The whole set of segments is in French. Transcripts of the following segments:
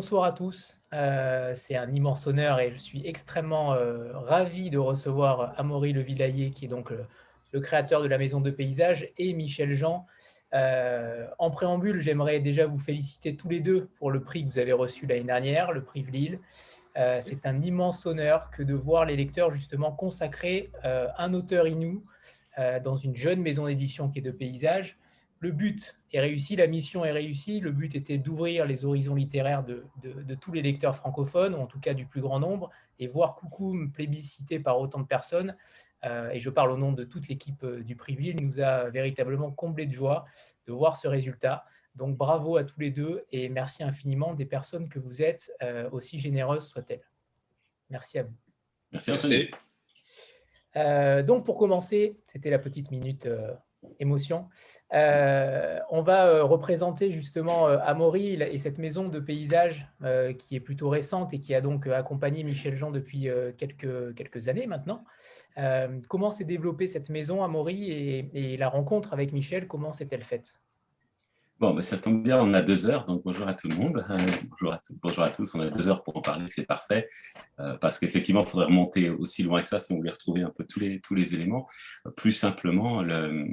bonsoir à tous. Euh, c'est un immense honneur et je suis extrêmement euh, ravi de recevoir Amaury Le Villayer, qui est donc le, créateur de la Maison de Paysage, et Michel Jean. Euh, en préambule, j'aimerais déjà vous féliciter tous les deux pour le prix que vous avez reçu l'année dernière, le prix Lille. c'est un immense honneur que de voir les lecteurs justement consacrer un auteur inou dans une jeune maison d'édition qui est de paysage le but est réussi, la mission est réussie. Le but était d'ouvrir les horizons littéraires de, tous les lecteurs francophones, ou en tout cas du plus grand nombre, et voir Coucou plébiscité par autant de personnes, euh, et je parle au nom de toute l'équipe euh, du Privil, nous a véritablement comblé de joie de voir ce résultat. Donc bravo à tous les deux et merci infiniment des personnes que vous êtes, euh, aussi généreuses soient-elles. Merci à vous. Merci. merci. donc pour commencer, c'était la petite minute émotion. Euh, on va euh, représenter justement euh, Amaury et cette maison de paysage qui est plutôt récente et qui a donc accompagné Michel Jean depuis quelques, années maintenant. comment s'est développée cette maison Amaury et la rencontre avec Michel, comment s'est-elle faite? Bon, ben, ça tombe bien, on a deux heures, donc bonjour à tout le monde. bonjour, à bonjour, à tous, on a deux heures pour en parler, c'est parfait. Euh, parce qu'effectivement, il faudrait remonter aussi loin que ça si on voulait retrouver un peu tous les, éléments. plus simplement, le,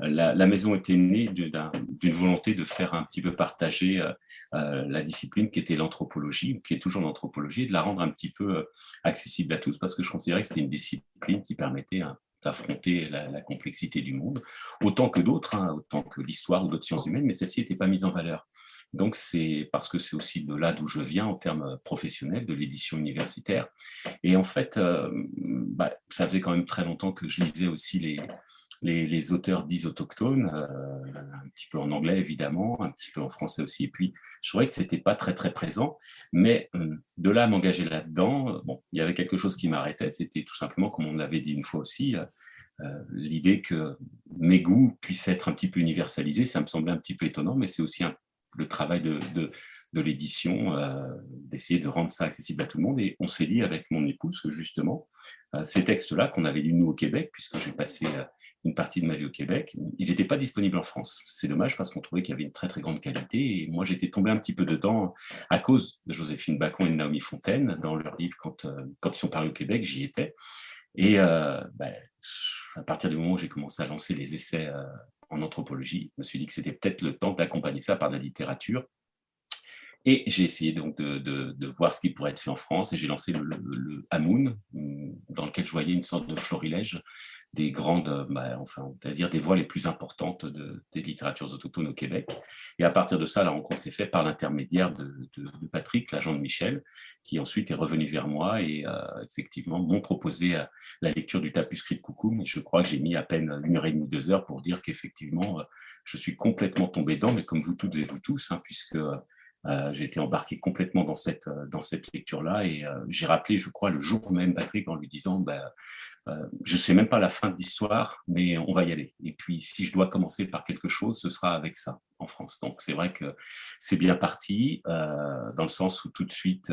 la, maison était née d'une volonté de faire un petit peu partager euh, euh, la discipline qui était l'anthropologie, qui est toujours l'anthropologie, et de la rendre un petit peu accessible à tous, parce que je considérais que c'était une discipline qui permettait un affronter la, complexité du monde, autant que d'autres, hein, autant que l'histoire ou d'autres sciences humaines, mais celle-ci n'était pas mise en valeur. Donc c'est parce que c'est aussi de là d'où je viens en termes professionnels, de l'édition universitaire. Et en fait, euh, bah, ça faisait quand même très longtemps que je lisais aussi les, les, auteurs dits autochtones, euh, un petit peu en anglais évidemment, un petit peu en français aussi. Et puis, je trouvais que c'était pas très très présent, mais euh, de là à m'engager là-dedans, bon, il y avait quelque chose qui m'arrêtait. C'était tout simplement, comme on l'avait dit une fois aussi, euh, l'idée que mes goûts puissent être un petit peu universalisés. Ça me semblait un petit peu étonnant, mais c'est aussi le travail de, l'édition, d'essayer de rendre ça accessible à tout le monde. Et on s'est dit avec mon épouse que justement, ces textes-là qu'on avait lus nous au Québec, puisque j'ai passé une partie de ma vie au Québec. Ils n'étaient pas disponibles en France. C'est dommage parce qu'on trouvait qu'il y avait une très très grande qualité. Et moi, j'étais tombé un petit peu dedans à cause de Joséphine Bacon et de Naomi Fontaine dans leur livre quand, euh, quand ils sont parus au Québec, j'y étais. Et euh, ben, à partir du moment où j'ai commencé à lancer les essais euh, en anthropologie, je me suis dit que c'était peut-être le temps d'accompagner ça par la littérature. Et j'ai essayé donc de, de, voir ce qui pourrait être fait en France et j'ai lancé le Hamoun, dans lequel je voyais une sorte de florilège des grandes, euh, bah, enfin, on va dire des voix les plus importantes de, des littératures autochtones au Québec. Et à partir de ça, la rencontre s'est faite par l'intermédiaire de, de, Patrick, l'agent de Michel, qui ensuite est revenu vers moi et euh, effectivement m'ont proposé euh, la lecture du tapuscrit de Coucou. Je crois que j'ai mis à peine une heure et demie, deux heures pour dire qu'effectivement, je suis complètement tombé dedans, mais comme vous toutes et vous tous, hein, puisque euh, j'ai été embarqué complètement dans cette, euh, dans cette lecture-là et euh, j'ai rappelé, je crois, le jour même Patrick en lui disant bah, Je ne sais même pas la fin de l'histoire, mais on va y aller. Et puis, si je dois commencer par quelque chose, ce sera avec ça en France. Donc, c'est vrai que c'est bien parti, dans le sens où tout de suite,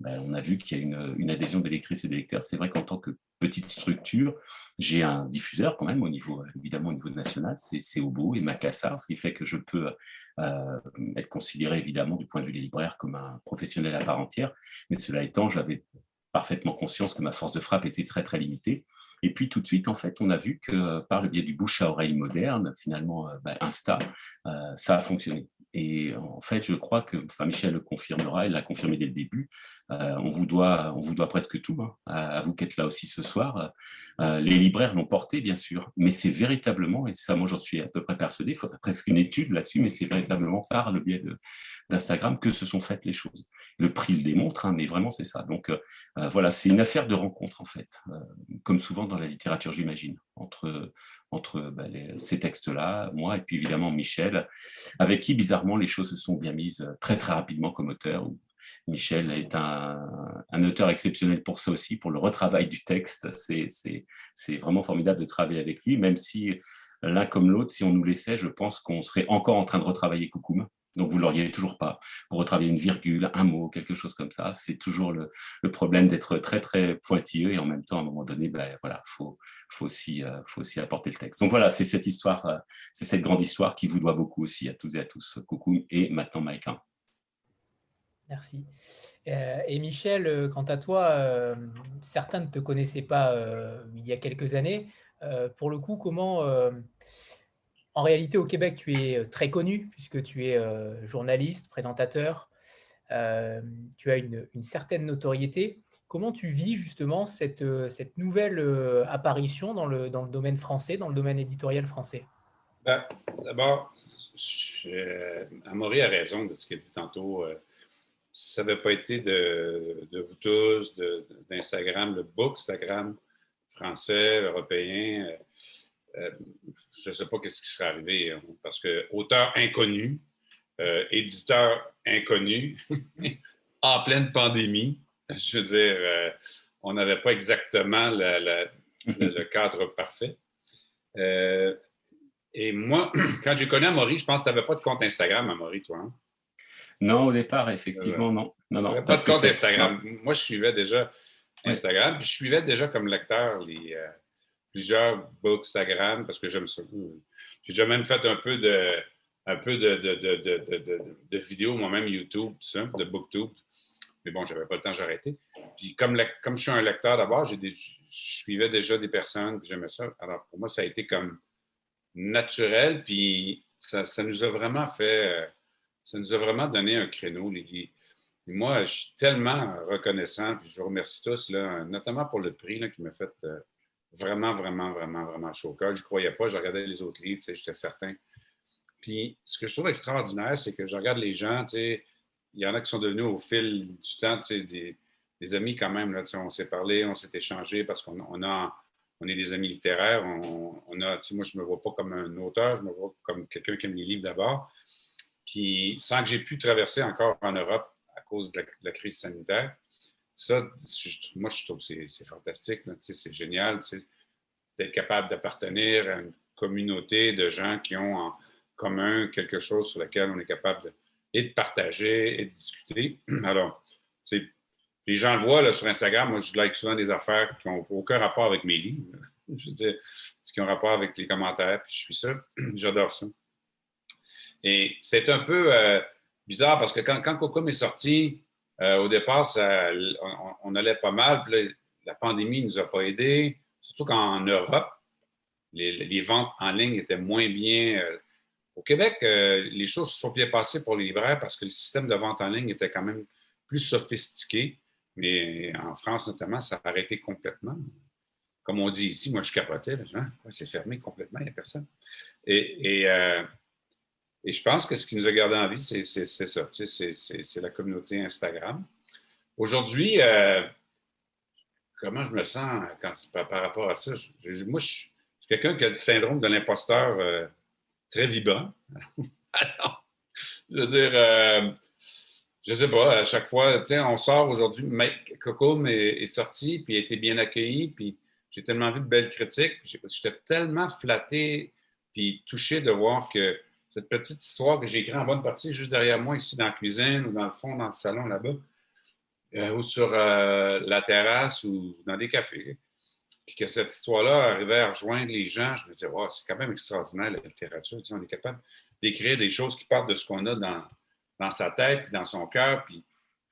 ben, on a vu qu'il y a une, une adhésion des lectrices et des lecteurs. C'est vrai qu'en tant que petite structure, j'ai un diffuseur quand même au niveau, évidemment au niveau national, c'est Obo et Macassar, ce qui fait que je peux euh, être considéré évidemment du point de vue des libraires comme un professionnel à part entière. Mais cela étant, j'avais parfaitement conscience que ma force de frappe était très très limitée. Et puis tout de suite, en fait, on a vu que par le biais du bouche à oreille moderne, finalement, euh, ben, Insta, euh, ça a fonctionné. Et en fait, je crois que, enfin, Michel le confirmera, il l'a confirmé dès le début, euh, on, vous doit, on vous doit presque tout, hein, à, vous qui êtes là aussi ce soir. Euh, les libraires l'ont porté, bien sûr, mais c'est véritablement, et ça, moi j'en suis à peu près persuadé, il faudrait presque une étude là-dessus, mais c'est véritablement par le biais d'Instagram que se sont faites les choses. Le prix le démontre, hein, mais vraiment c'est ça. Donc euh, voilà, c'est une affaire de rencontre en fait, comme souvent dans la littérature, j'imagine, entre entre bah, ces textes-là, moi et puis évidemment Michel, avec qui bizarrement les choses se sont bien mises très très rapidement comme auteur, Michel est un, auteur exceptionnel pour ça aussi, pour le retravail du texte. C'est vraiment formidable de travailler avec lui, même si l'un comme l'autre, si on nous laissait, je pense qu'on serait encore en train de retravailler Koukoum. Donc vous l'auriez toujours pas pour retravailler une virgule, un mot, quelque chose comme ça. C'est toujours le, problème d'être très très pointilleux et en même temps à un moment donné, ben voilà, faut faut aussi euh, faut aussi apporter le texte. Donc voilà, c'est cette histoire, euh, c'est cette grande histoire qui vous doit beaucoup aussi à toutes et à tous, Koukoum et maintenant Maïka. Merci. Et Michel, quant à toi, certains ne te connaissaient pas il y a quelques années. Pour le coup, comment... En réalité, au Québec, tu es très connu puisque tu es journaliste, présentateur. Tu as une, certaine notoriété. Comment tu vis justement cette, euh, cette nouvelle euh, apparition dans le, dans le domaine français, dans le domaine éditorial français? Ben, D'abord, Amaury a raison de ce qu'il dit tantôt. Euh, ça n'avait pas été de, de vous tous, d'Instagram, le bookstagram français, européen, je ne sais pas ce qui serait arrivé. Hein, parce que auteur inconnu, éditeur inconnu, en pleine pandémie, je veux dire, euh, on n'avait pas exactement le, cadre parfait. Euh, et moi, quand j'ai connu Amaury, je pense que tu n'avais pas de compte Instagram, Amaury, toi. Hein? Non, au départ, effectivement, non. Non, non. Pas de compte Instagram. Moi, je suivais déjà Instagram, puis je suivais déjà comme lecteur les, euh, plusieurs Bookstagram parce que j'aime ça. J'ai déjà même fait un peu de, un peu de, de vidéos, moi-même YouTube, ça, de Booktube. Mais bon, je n'avais pas le temps, j'ai arrêté. Puis comme, comme je suis un lecteur d'abord, je suivais déjà des personnes, j'aimais ça. Alors pour moi, ça a été comme naturel, puis ça, nous a vraiment fait, ça nous a vraiment donné un créneau. moi, je suis tellement reconnaissant, puis je vous remercie tous, là, notamment pour le prix qui m'a fait euh, vraiment, vraiment, vraiment, vraiment chaud au cœur. Je ne croyais pas, je regardais les autres livres, j'étais certain. Puis ce que je trouve extraordinaire, c'est que je regarde les gens, il y en a qui sont devenus au fil du temps des, des amis quand même. On s'est parlé, on s'est échangé parce qu'on est des amis littéraires. Moi, je ne me vois pas comme un auteur, je me vois comme quelqu'un qui aime les livres d'abord. Puis sans que j'ai pu traverser encore en Europe à cause de la, crise sanitaire, ça, moi, je trouve que c'est fantastique. C'est génial d'être capable d'appartenir à une communauté de gens qui ont en commun quelque chose sur lequel on est capable de et de partager et de discuter. Alors, les gens le voient là, sur Instagram. Moi, je like souvent des affaires qui n'ont aucun rapport avec mes livres. Je veux dire, ce qui ont rapport avec les commentaires, puis je suis ça. J'adore ça. Et c'est un peu euh, bizarre parce que quand, quand Cocom est sorti, euh, au départ, on, allait pas mal. La pandémie ne nous a pas aidés, surtout qu'en Europe, les, ventes en ligne étaient moins bien. Euh, au Québec, euh, les choses se sont bien passées pour les libraires parce que le système de vente en ligne était quand même plus sophistiqué. Mais en France, notamment, ça a arrêté complètement. Comme on dit ici, moi, je capotais. c'est fermé complètement, il n'y a personne. Et, et, je pense que ce qui nous a gardé en vie, c'est ça. c'est la communauté Instagram. Aujourd'hui, euh, comment je me sens par, rapport à ça? moi, je, suis quelqu'un qui a le syndrome de l'imposteur très vibrant. Alors, je veux dire, euh, je sais pas, à chaque fois, tu on sort aujourd'hui, Coco est, est, sorti, puis a été bien accueilli, puis j'ai tellement vu de belles critiques. J'étais tellement flatté, puis touché de voir que cette petite histoire que j'ai écrite en bonne partie juste derrière moi, ici dans la cuisine, ou dans le fond, dans le salon là-bas, euh, ou sur euh, la terrasse, ou dans des cafés, puis que cette histoire-là arrivait à rejoindre les gens, je me disais, c'est quand même extraordinaire la littérature. On est capable d'écrire des choses qui partent de ce qu'on a dans, dans sa tête, puis dans son cœur, puis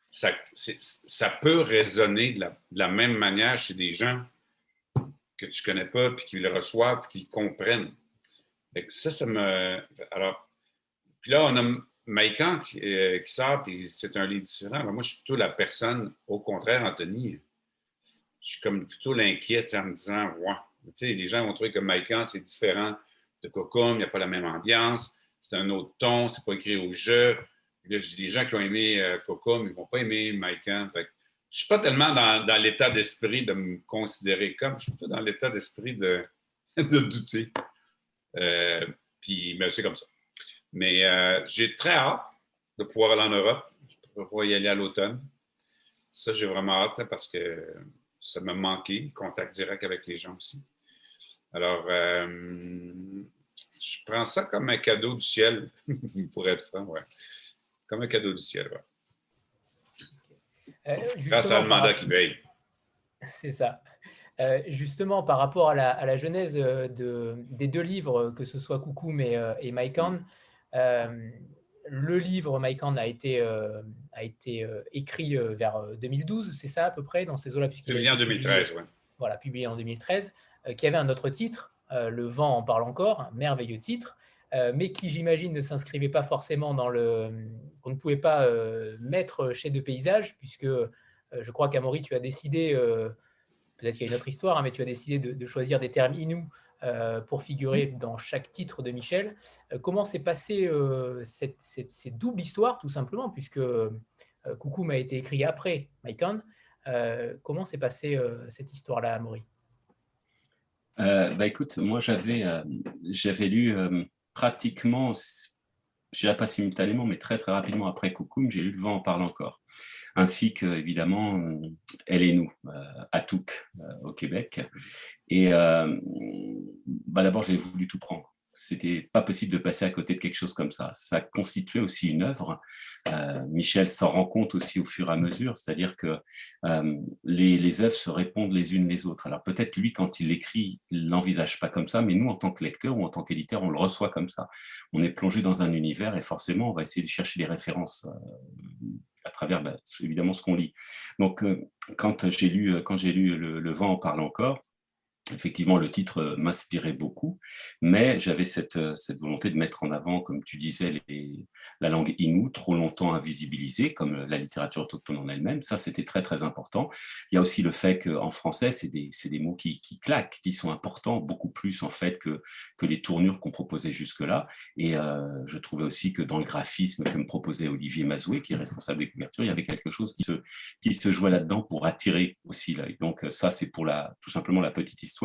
ça, peut résonner de la, même manière chez des gens que tu connais pas, puis qui le reçoivent, puis qui comprennent. Ça, ça me. Alors, puis là, on a Maïkan qui, euh, sort, puis c'est un livre différent. moi, je suis plutôt la personne, au contraire, Anthony je suis comme plutôt l'inquiète en me disant, ouais, tu sais, les gens vont trouver que Maïkan, c'est différent de Cocom, il n'y a pas la même ambiance, c'est un autre ton, c'est pas écrit au jeu. Là, je dis, les gens qui ont aimé euh, Cocom, ils vont pas aimer Maïkan. Fait je ne suis pas tellement dans, l'état d'esprit de me considérer comme, je suis plutôt dans l'état d'esprit de, de douter. Euh, puis, mais c'est comme ça. Mais euh, j'ai très hâte de pouvoir aller en Europe. Je pouvoir y aller à l'automne. Ça, j'ai vraiment hâte parce que ça m'a manqué, contact direct avec les gens aussi. Alors, euh, je prends ça comme un cadeau du ciel, pour être franc, ouais. Comme un cadeau du ciel, ouais. Euh, Grâce à le mandat qui veille. C'est ça. Euh, justement, par rapport à la, genèse de, des deux livres, que ce soit Coucou et, et le livre Mike a été, a été écrit vers 2012, c'est ça à peu près, dans ces eaux-là Publié en 2013, oui. Voilà, publié en 2013, qui avait un autre titre, Le vent en parle encore, un merveilleux titre, mais qui, j'imagine, ne s'inscrivait pas forcément dans le... On ne pouvait pas mettre chez De Paysages, puisque je crois qu'Amaury, tu as décidé, peut-être qu'il y a une autre histoire, hein, mais tu as décidé de, choisir des termes inou euh, pour figurer dans chaque titre de Michel. Euh, comment s'est passée euh, cette, double histoire, tout simplement, puisque Coucou m'a été écrit après Mycon. comment s'est passée cette histoire-là, Amaury? Bah écoute, moi j'avais j'avais lu pratiquement, je dirais pas simultanément, mais très très rapidement après Coucou, j'ai lu Le vent en parle encore ainsi que évidemment Elle et nous euh, à Touques euh, au Québec. Et euh, bah, d'abord, j'ai voulu tout prendre c'était pas possible de passer à côté de quelque chose comme ça. Ça constituait aussi une œuvre. Michel s'en rend compte aussi au fur et à mesure, c'est-à-dire que les, les, œuvres se répondent les unes les autres. Alors peut-être lui, quand il l'écrit, il l'envisage pas comme ça, mais nous, en tant que lecteur ou en tant qu'éditeur, on le reçoit comme ça. On est plongé dans un univers et forcément, on va essayer de chercher des références à travers bah, évidemment ce qu'on lit. Donc, euh, quand j'ai lu, euh, quand j'ai lu le, vent en parle encore, effectivement, le titre euh, m'inspirait beaucoup, mais j'avais cette, euh, cette, volonté de mettre en avant, comme tu disais, la langue inou, trop longtemps invisibilisée, comme la littérature autochtone en elle-même. Ça, c'était très, très important. Il y a aussi le fait qu'en français, c'est des, mots qui, claquent, qui sont importants, beaucoup plus, en fait, que, les tournures qu'on proposait jusque-là. Et euh, je trouvais aussi que dans le graphisme que me proposait Olivier Mazoué, qui est responsable des couvertures, il y avait quelque chose qui se, jouait là-dedans pour attirer aussi l'œil. Donc, ça, c'est pour tout simplement la petite histoire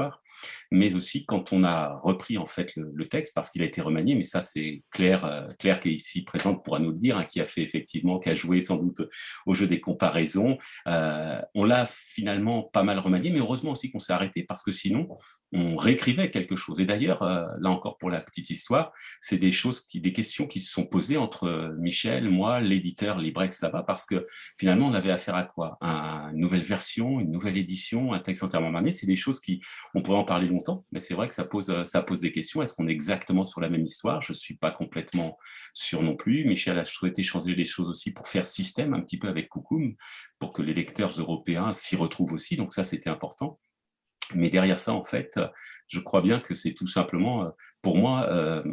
mais aussi quand on a repris en fait le, texte, parce qu'il a été remanié, mais ça c'est Claire, euh, Claire qui est ici présente pourra nous le dire, hein, qui a fait effectivement, qui a joué sans doute au jeu des comparaisons. Euh, on l'a finalement pas mal remanié, mais heureusement aussi qu'on s'est arrêté, parce que sinon, on réécrivait quelque chose. Et d'ailleurs, euh, là encore pour la petite histoire, c'est des choses, des questions qui se sont posées entre Michel, moi, l'éditeur Librex là-bas, parce que finalement, on avait affaire à quoi? Une nouvelle version, une nouvelle édition, un texte entièrement manié. C'est des choses qui, on pourrait en parler longtemps, mais c'est vrai que ça pose, pose des questions. Est-ce qu'on est exactement sur la même histoire? Je ne suis pas complètement sûr non plus. Michel a souhaité changer les choses aussi pour faire système un petit peu avec Koukoum, pour que les lecteurs européens s'y retrouvent aussi. Donc ça, c'était important. Mais derrière ça, en fait, je crois bien que c'est tout simplement, pour moi, euh,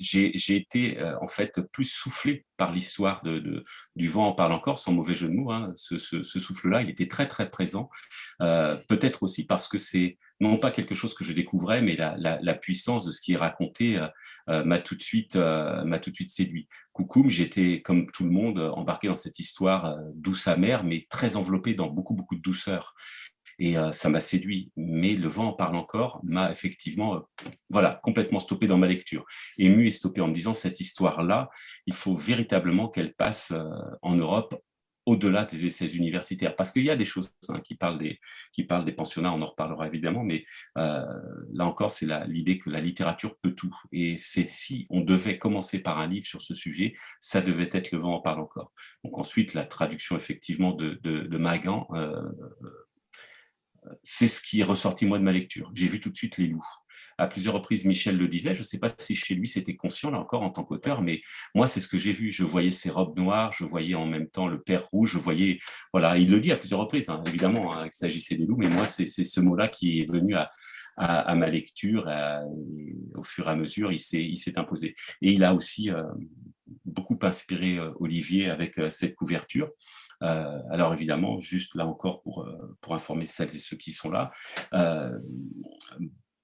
j'ai été euh, en fait plus soufflé par l'histoire de, du vent en parle encore, sans mauvais jeu de mots. Hein. Ce, souffle-là, il était très très présent. Euh, peut-être aussi parce que c'est non pas quelque chose que je découvrais, mais la, puissance de ce qui est raconté euh, m'a tout de suite tout de suite séduit. Coucoum, j'étais comme tout le monde embarqué dans cette histoire douce amère, mais très enveloppée dans beaucoup beaucoup de douceur et euh, ça m'a séduit. Mais le vent en parle encore m'a effectivement, euh, voilà, complètement stoppé dans ma lecture, ému et stoppé en me disant cette histoire-là, il faut véritablement qu'elle passe euh, en Europe au-delà des essais universitaires. Parce qu'il y a des choses hein, qui, parlent des, qui parlent des pensionnats, on en reparlera évidemment, mais là encore, c'est l'idée que la littérature peut tout. Et c'est si on devait commencer par un livre sur ce sujet, ça devait être Le vent en parle encore. Donc ensuite, la traduction effectivement de, de, de Magan c'est ce qui est ressorti moi de ma lecture. J'ai vu tout de suite les loups. À plusieurs reprises, Michel le disait. Je ne sais pas si chez lui c'était conscient là encore en tant qu'auteur, mais moi c'est ce que j'ai vu. Je voyais ses robes noires, je voyais en même temps le père rouge, je voyais. Voilà, il le dit à plusieurs reprises, hein, évidemment, hein, qu'il s'agissait des loups, mais moi c'est ce mot-là qui est venu à, ma lecture. au fur et à mesure, il s'est imposé. Et il a aussi euh, beaucoup inspiré euh, Olivier avec euh, cette couverture. Euh, alors évidemment, juste là encore pour, euh, pour informer celles et ceux qui sont là, euh,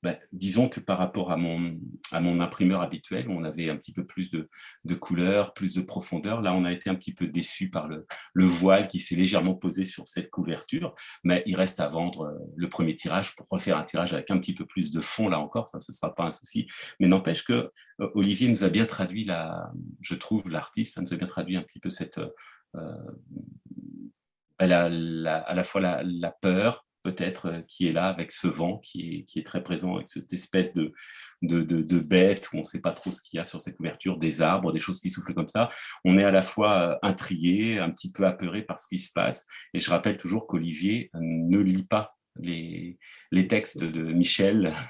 ben, disons que par rapport à mon, à mon imprimeur habituel, on avait un petit peu plus de, de couleur, plus de profondeur. Là, on a été un petit peu déçu par le, le voile qui s'est légèrement posé sur cette couverture, mais il reste à vendre le premier tirage pour refaire un tirage avec un petit peu plus de fond, là encore, ça, ce ne sera pas un souci. Mais n'empêche que Olivier nous a bien traduit, la, je trouve, l'artiste, ça nous a bien traduit un petit peu cette elle a à la fois la, peur, peut-être, euh, qui est là avec ce vent qui est, très présent, avec cette espèce de, bête où on ne sait pas trop ce qu'il y a sur cette couverture, des arbres, des choses qui soufflent comme ça. On est à la fois euh, intrigué, un petit peu apeuré par ce qui se passe. Et je rappelle toujours qu'Olivier ne lit pas les, textes de Michel.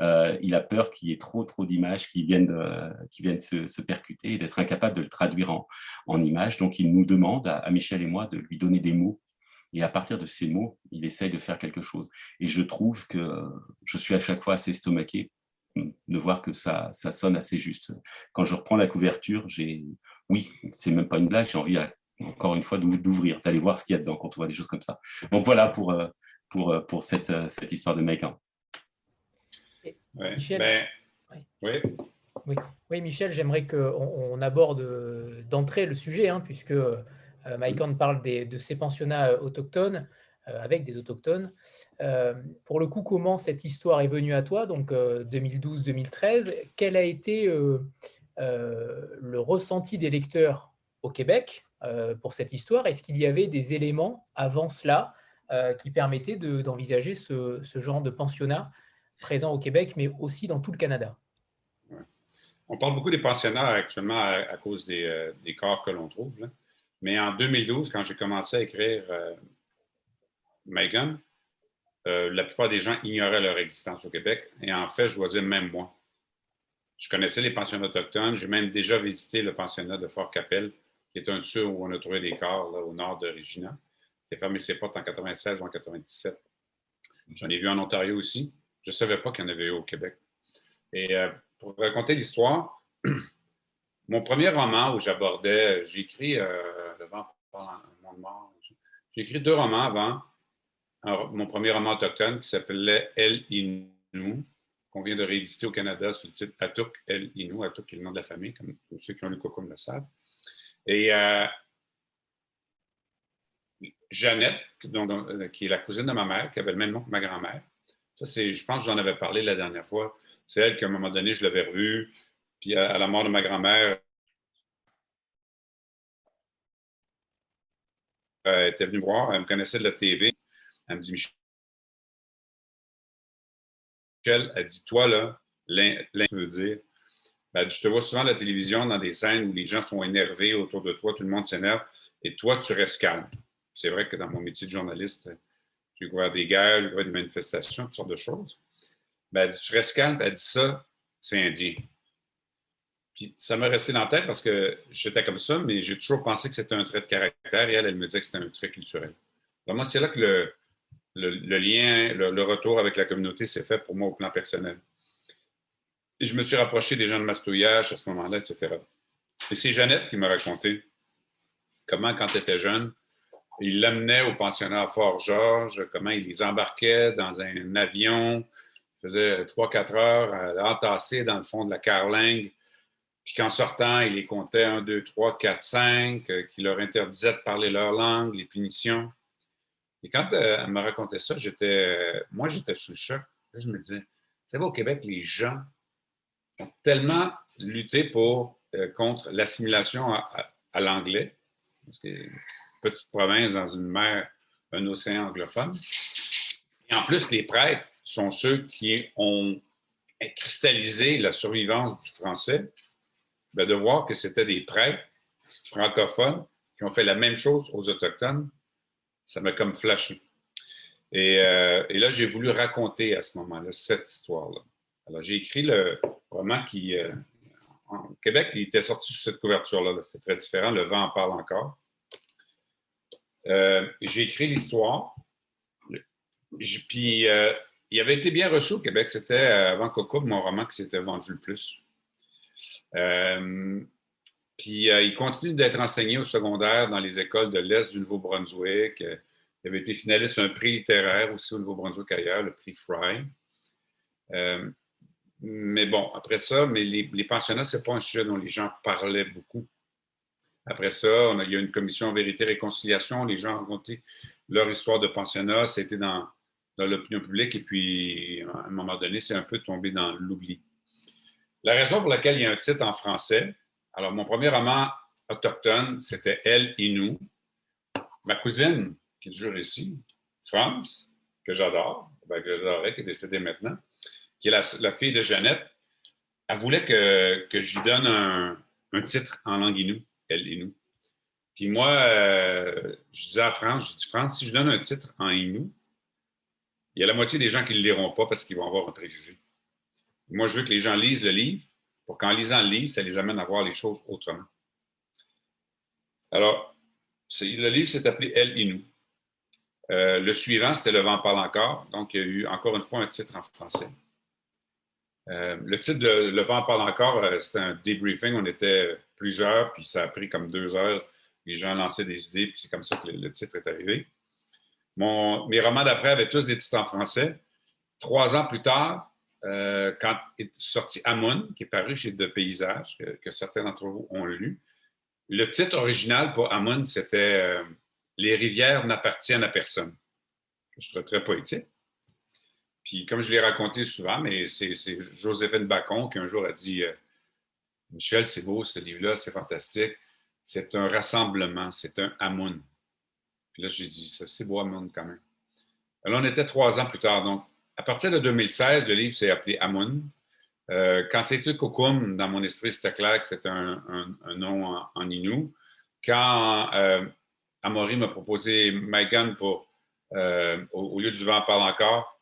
Euh, il a peur qu'il y ait trop, trop d'images qui viennent, qui viennent se, percuter et d'être incapable de le traduire en, en images. Donc, il nous demande, à, Michel et moi, de lui donner des mots. Et à partir de ces mots, il essaye de faire quelque chose. Et je trouve que je suis à chaque fois assez estomaqué de voir que ça, ça sonne assez juste. Quand je reprends la couverture, j'ai, oui, c'est même pas une blague, j'ai envie encore une fois d'ouvrir, d'aller voir ce qu'il y a dedans quand on voit des choses comme ça. Donc voilà pour, euh, pour, euh, pour cette, euh, cette histoire de Maïkan. Michel, ben, oui. Oui. oui. Michel, j'aimerais qu'on on aborde d'entrée le sujet, hein, puisque euh, parle de ces pensionnats autochtones. Euh, avec des autochtones. Euh, pour le coup, comment cette histoire est venue à toi, donc 2012-2013 euh, Quel a été le ressenti des lecteurs au Québec pour cette histoire? Est-ce qu'il y avait des éléments avant cela qui permettaient d'envisager ce, genre de pensionnat présent au Québec, mais aussi dans tout le Canada On parle beaucoup des pensionnats actuellement à, cause des, corps que l'on trouve. Mais en 2012, quand j'ai commencé à écrire Megan, euh, la plupart des gens ignoraient leur existence au Québec. Et en fait, je dois dire, même moi. Je connaissais les pensionnats autochtones. J'ai même déjà visité le pensionnat de Fort-Capelle, qui est un de où on a trouvé des corps au nord de Regina, qui a fermé ses portes en 96 ou en 97. J'en ai vu en Ontario aussi. Je ne savais pas qu'il y en avait eu au Québec. Et euh, pour raconter l'histoire, mon premier roman où j'abordais, j'ai écrit euh, le vent J'ai écrit deux romans avant mon premier roman autochtone qui s'appelait El Inou, qu'on vient de rééditer au Canada sous le titre Atuk El Inou. Atuk est le nom de la famille, comme ceux qui ont lu Cocum le savent. Et euh, Jeannette, euh, qui est la cousine de ma mère, qui avait le même nom que ma grand-mère, ça, c'est, je pense que j'en avais parlé la dernière fois. C'est elle qu'à un moment donné, je l'avais revue. Puis à, la mort de ma grand-mère, elle était venue voir, elle me connaissait de la TV. Elle me dit, Michel, elle dit, toi, là, l'un veut dire, ben, je te vois souvent à la télévision dans des scènes où les gens sont énervés autour de toi, tout le monde s'énerve, et toi, tu restes calme. C'est vrai que dans mon métier de journaliste, j'ai couvert des guerres, j'ai couvert des manifestations, toutes sortes de choses. Ben, elle dit, tu restes calme, elle dit ça, c'est indien. Puis ça m'a resté dans la tête parce que j'étais comme ça, mais j'ai toujours pensé que c'était un trait de caractère et elle, elle me disait que c'était un trait culturel. Alors moi, c'est là que le, lien, le, retour avec la communauté s'est fait pour moi au plan personnel. Et je me suis rapproché des gens de Mastouillage à ce moment-là, etc. Et c'est Jeannette qui m'a raconté comment, quand elle était jeune, il l'amenait au pensionnat Fort-Georges, comment il les embarquait dans un avion, faisait 3-4 heures à entasser dans le fond de la carlingue, puis qu'en sortant, il les comptait 1, 2, 3, 4, 5, qu'il leur interdisait de parler leur langue, les punitions. Et quand euh, elle me racontait ça, j'étais, euh, moi, j'étais sous le choc. je me disais, c'est vrai, au Québec, les gens ont tellement lutté pour, euh, contre l'assimilation à, l'anglais, parce que petite province dans une mer, un océan anglophone. Et en plus, les prêtres sont ceux qui ont cristallisé la survivance du français. Ben, de voir que c'était des prêtres francophones qui ont fait la même chose aux Autochtones, ça m'a comme flashé. Euh, et, là, j'ai voulu raconter à ce moment-là cette histoire-là. Alors, j'ai écrit le roman qui, euh, en Québec, il était sorti sous cette couverture-là. C'était très différent. Le vent en parle encore. Euh, j'ai écrit l'histoire. Puis, il avait été bien reçu au Québec. C'était avant Coco, mon roman qui s'était vendu le plus. Puis euh, il continue d'être enseigné au secondaire dans les écoles de l'Est du Nouveau-Brunswick. Euh, il avait été finaliste d'un prix littéraire aussi au Nouveau-Brunswick ailleurs, le prix Fry. Euh, mais bon, après ça, mais les, les pensionnats, ce n'est pas un sujet dont les gens parlaient beaucoup. Après ça, il y a une commission vérité-réconciliation. Les gens ont raconté leur histoire de pensionnat. C'était dans, dans l'opinion publique et puis, à un moment donné, c'est un peu tombé dans l'oubli. La raison pour laquelle il y a un titre en français, alors, mon premier roman autochtone, c'était Elle et nous. Ma cousine, qui est toujours ici, France, que j'adore, ben, que j'adorais, qui est décédée maintenant, qui est la, fille de Jeannette, elle voulait que, je lui donne un, titre en langue inou, Elle et nous. Puis moi, je disais à France, je dis France, si je donne un titre en inou, il y a la moitié des gens qui ne le liront pas parce qu'ils vont avoir un préjugé. Moi, je veux que les gens lisent le livre pour qu'en lisant le livre, ça les amène à voir les choses autrement. Alors, le livre s'est appelé El Inou. Euh, le suivant, c'était Le vent parle encore. Donc, il y a eu encore une fois un titre en français. Euh, le titre de Le vent parle encore, euh, c'était un debriefing. On était plusieurs, puis ça a pris comme deux heures. Les gens lançaient des idées, puis c'est comme ça que le, titre est arrivé. mes romans d'après avaient tous des titres en français. Trois ans plus tard, quand est sorti Amun, qui est paru chez De Paysages, que, certains d'entre vous ont lu, le titre original pour Amun, c'était les rivières n'appartiennent à personne. Je trouve très poétique. Puis, comme je l'ai raconté souvent, mais c'est Joséphine Bacon qui un jour a dit euh, Michel, c'est beau ce livre-là, c'est fantastique. C'est un rassemblement, c'est un Amoun. Puis là, j'ai dit C'est beau, Amoun, quand même. Alors, on était trois ans plus tard. Donc, à partir de 2016, le livre s'est appelé Amoun. Euh, quand c'était Kokum, dans mon esprit, c'était clair que c'était un, nom en, Inou. Quand euh, Amaury m'a proposé Megan pour, euh, au, lieu du vent parle encore,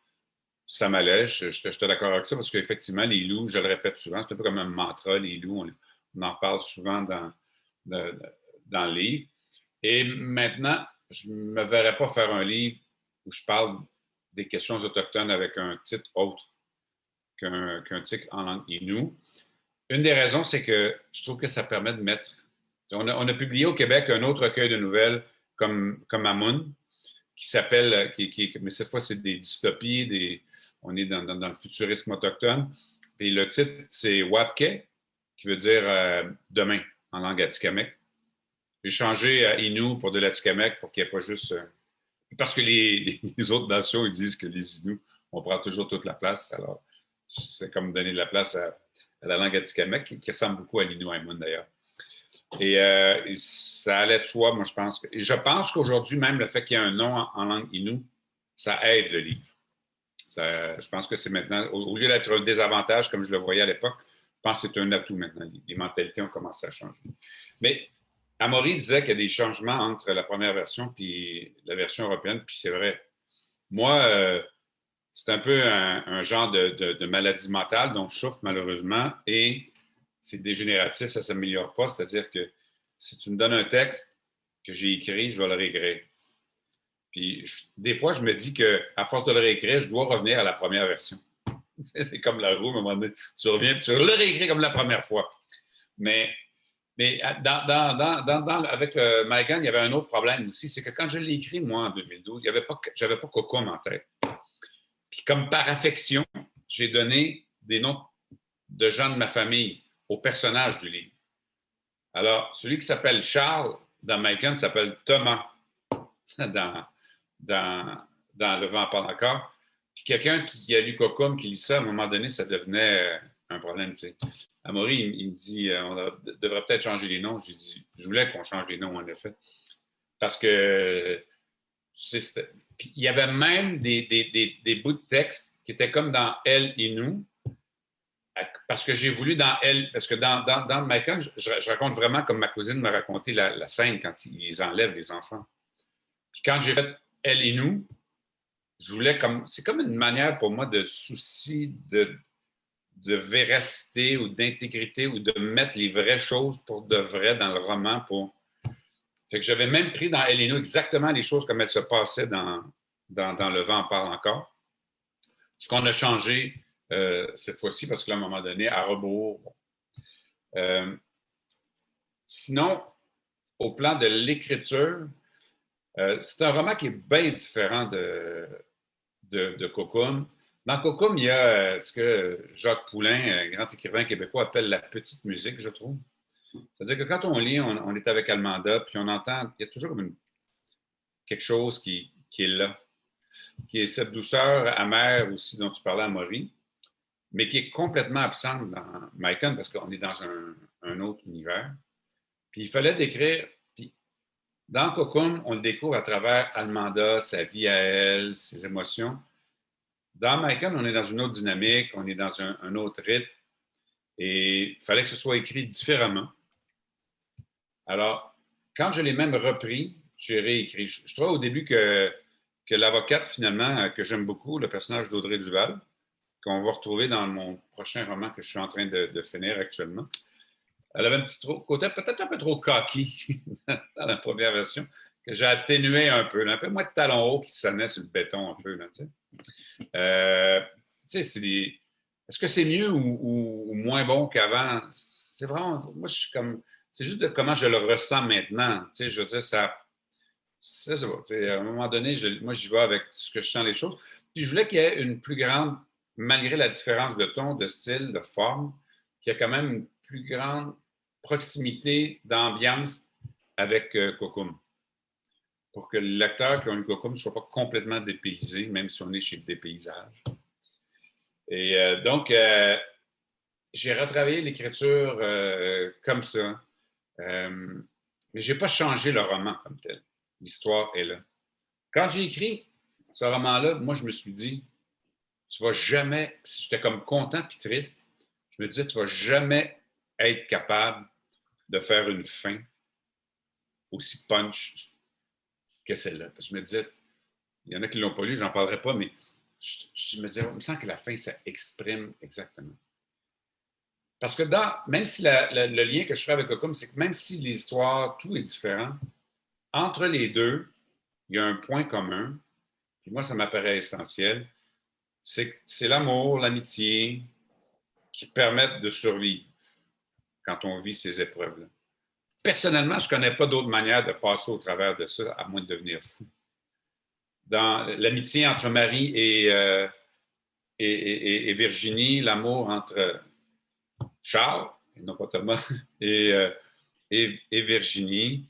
ça m'allait. J'étais d'accord avec ça parce qu'effectivement, les loups, je le répète souvent, c'est un peu comme un mantra, les loups, on, en parle souvent dans, dans le livre. Et maintenant, je ne me verrais pas faire un livre où je parle des questions autochtones avec un titre autre qu'un titre en langue inou. Une des raisons, c'est que je trouve que ça permet de mettre. On a, publié au Québec un autre recueil de nouvelles comme, comme qui s'appelle, euh, qui, mais cette fois, c'est des dystopies, des, on est dans, le futurisme autochtone. Puis le titre, c'est Wapke, qui veut dire euh, demain en langue atikamekw. J'ai changé à Inou pour de l'atikamekw pour qu'il n'y ait pas juste. Euh, parce que les, autres nations, ils disent que les Inuits, on prend toujours toute la place. Alors, c'est comme donner de la place à, la langue atikamekw, qui, qui ressemble beaucoup à l'Inou Amun d'ailleurs. Euh, et, ça allait de soi, moi, je pense. Que, et je pense qu'aujourd'hui, même le fait qu'il y ait un nom en, langue inou, ça aide le livre. je pense que c'est maintenant, au, lieu d'être un désavantage comme je le voyais à l'époque, je pense que c'est un atout maintenant. Les, mentalités ont commencé à changer. Mais Amaury disait qu'il y a des changements entre la première version et la version européenne, puis c'est vrai. Moi, euh, c'est un peu un, genre de, de, maladie mentale dont je souffre malheureusement et c'est dégénératif, ça ne s'améliore pas. C'est-à-dire que si tu me donnes un texte que j'ai écrit, je vais le réécrire. Puis des fois, je me dis qu'à force de le réécrire, je dois revenir à la première version. c'est comme la roue, à un moment donné. Tu reviens, puis tu le réécris comme la première fois. Mais, mais avec euh, il y avait un autre problème aussi, c'est que quand je l'ai écrit, moi, en 2012, je n'avais pas, Cocom en tête. Puis comme par affection, j'ai donné des noms de gens de ma famille au personnage du livre. Alors, celui qui s'appelle Charles dans Macon s'appelle Thomas dans, dans, dans Le vent pas encore. Puis quelqu'un qui a lu Cocum, qui lit ça, à un moment donné, ça devenait un problème. Tu sais. Amaury, il, me dit euh, on devrait peut-être changer les noms. J'ai dit je voulais qu'on change les noms, en effet. Parce que il y avait même des, des, des, bouts de texte qui étaient comme dans Elle et nous, parce que j'ai voulu dans elle, parce que dans, dans, dans je, raconte vraiment comme ma cousine m'a raconté la, scène quand ils enlèvent les enfants. Puis quand j'ai fait Elle et nous, je voulais comme. C'est comme une manière pour moi de souci de, de véracité ou d'intégrité ou de mettre les vraies choses pour de vrai dans le roman. Pour... Fait que j'avais même pris dans Elle et nous exactement les choses comme elles se passaient dans, dans, dans Le vent en parle encore. Ce qu'on a changé, euh, cette fois-ci, parce qu'à un moment donné, à rebours. Euh, sinon, au plan de l'écriture, euh, c'est un roman qui est bien différent de, de. Dans Cocoon, il y a ce que Jacques Poulain, un grand écrivain québécois, appelle la petite musique, je trouve. C'est-à-dire que quand on lit, on, est avec Almanda, puis on entend, il y a toujours comme quelque chose qui, est là, qui est cette douceur amère aussi dont tu parlais à Maurice mais qui est complètement absente dans Mycon parce qu'on est dans un, autre univers. Puis il fallait décrire. Puis dans Cocoon, on le découvre à travers Almanda, sa vie à elle, ses émotions. Dans Mycon, on est dans une autre dynamique, on est dans un, autre rythme. Et il fallait que ce soit écrit différemment. Alors, quand je l'ai même repris, j'ai réécrit. Je, je, trouvais au début que que l'avocate, finalement, que j'aime beaucoup, le personnage d'Audrey Duval, qu'on va retrouver dans mon prochain roman que je suis en train de, finir actuellement. Elle avait un petit côté peut-être un peu trop cocky dans la première version, que j'ai atténué un peu. Un peu moins de talons hauts qui sonnaient sur le béton un peu. Euh, est-ce que c'est mieux ou, moins bon qu'avant? C'est vraiment. Moi, je suis comme. C'est juste de comment je le ressens maintenant. je veux dire, ça. Ça, ça. À un moment donné, moi, j'y vais avec ce que je sens les choses. Puis je voulais qu'il y ait une plus grande malgré la différence de ton, de style, de forme, qu'il y a quand même une plus grande proximité d'ambiance avec euh, Pour que le lecteur qui a une Cocum ne soit pas complètement dépaysé, même si on est chez des paysages. Et euh, donc, euh, j'ai retravaillé l'écriture euh, comme ça. mais je n'ai pas changé le roman comme tel. L'histoire est là. Quand j'ai écrit ce roman-là, moi, je me suis dit, tu vas jamais, j'étais comme content puis triste, je me disais, tu vas jamais être capable de faire une fin aussi punch que celle-là. Je me disais, il y en a qui ne l'ont pas lu, j'en parlerai pas, mais je, me disais, il me semble que la fin, ça exprime exactement. Parce que dans, même si le lien que je fais avec Ocum, c'est que même si l'histoire, tout est différent, entre les deux, il y a un point commun, et moi, ça m'apparaît essentiel, c'est l'amour, l'amitié qui permettent de survivre quand on vit ces épreuves-là. Personnellement, je ne connais pas d'autre manière de passer au travers de ça, à moins de devenir fou. Dans l'amitié entre Marie et, euh, et, Virginie, l'amour entre Charles, non euh, et, Virginie,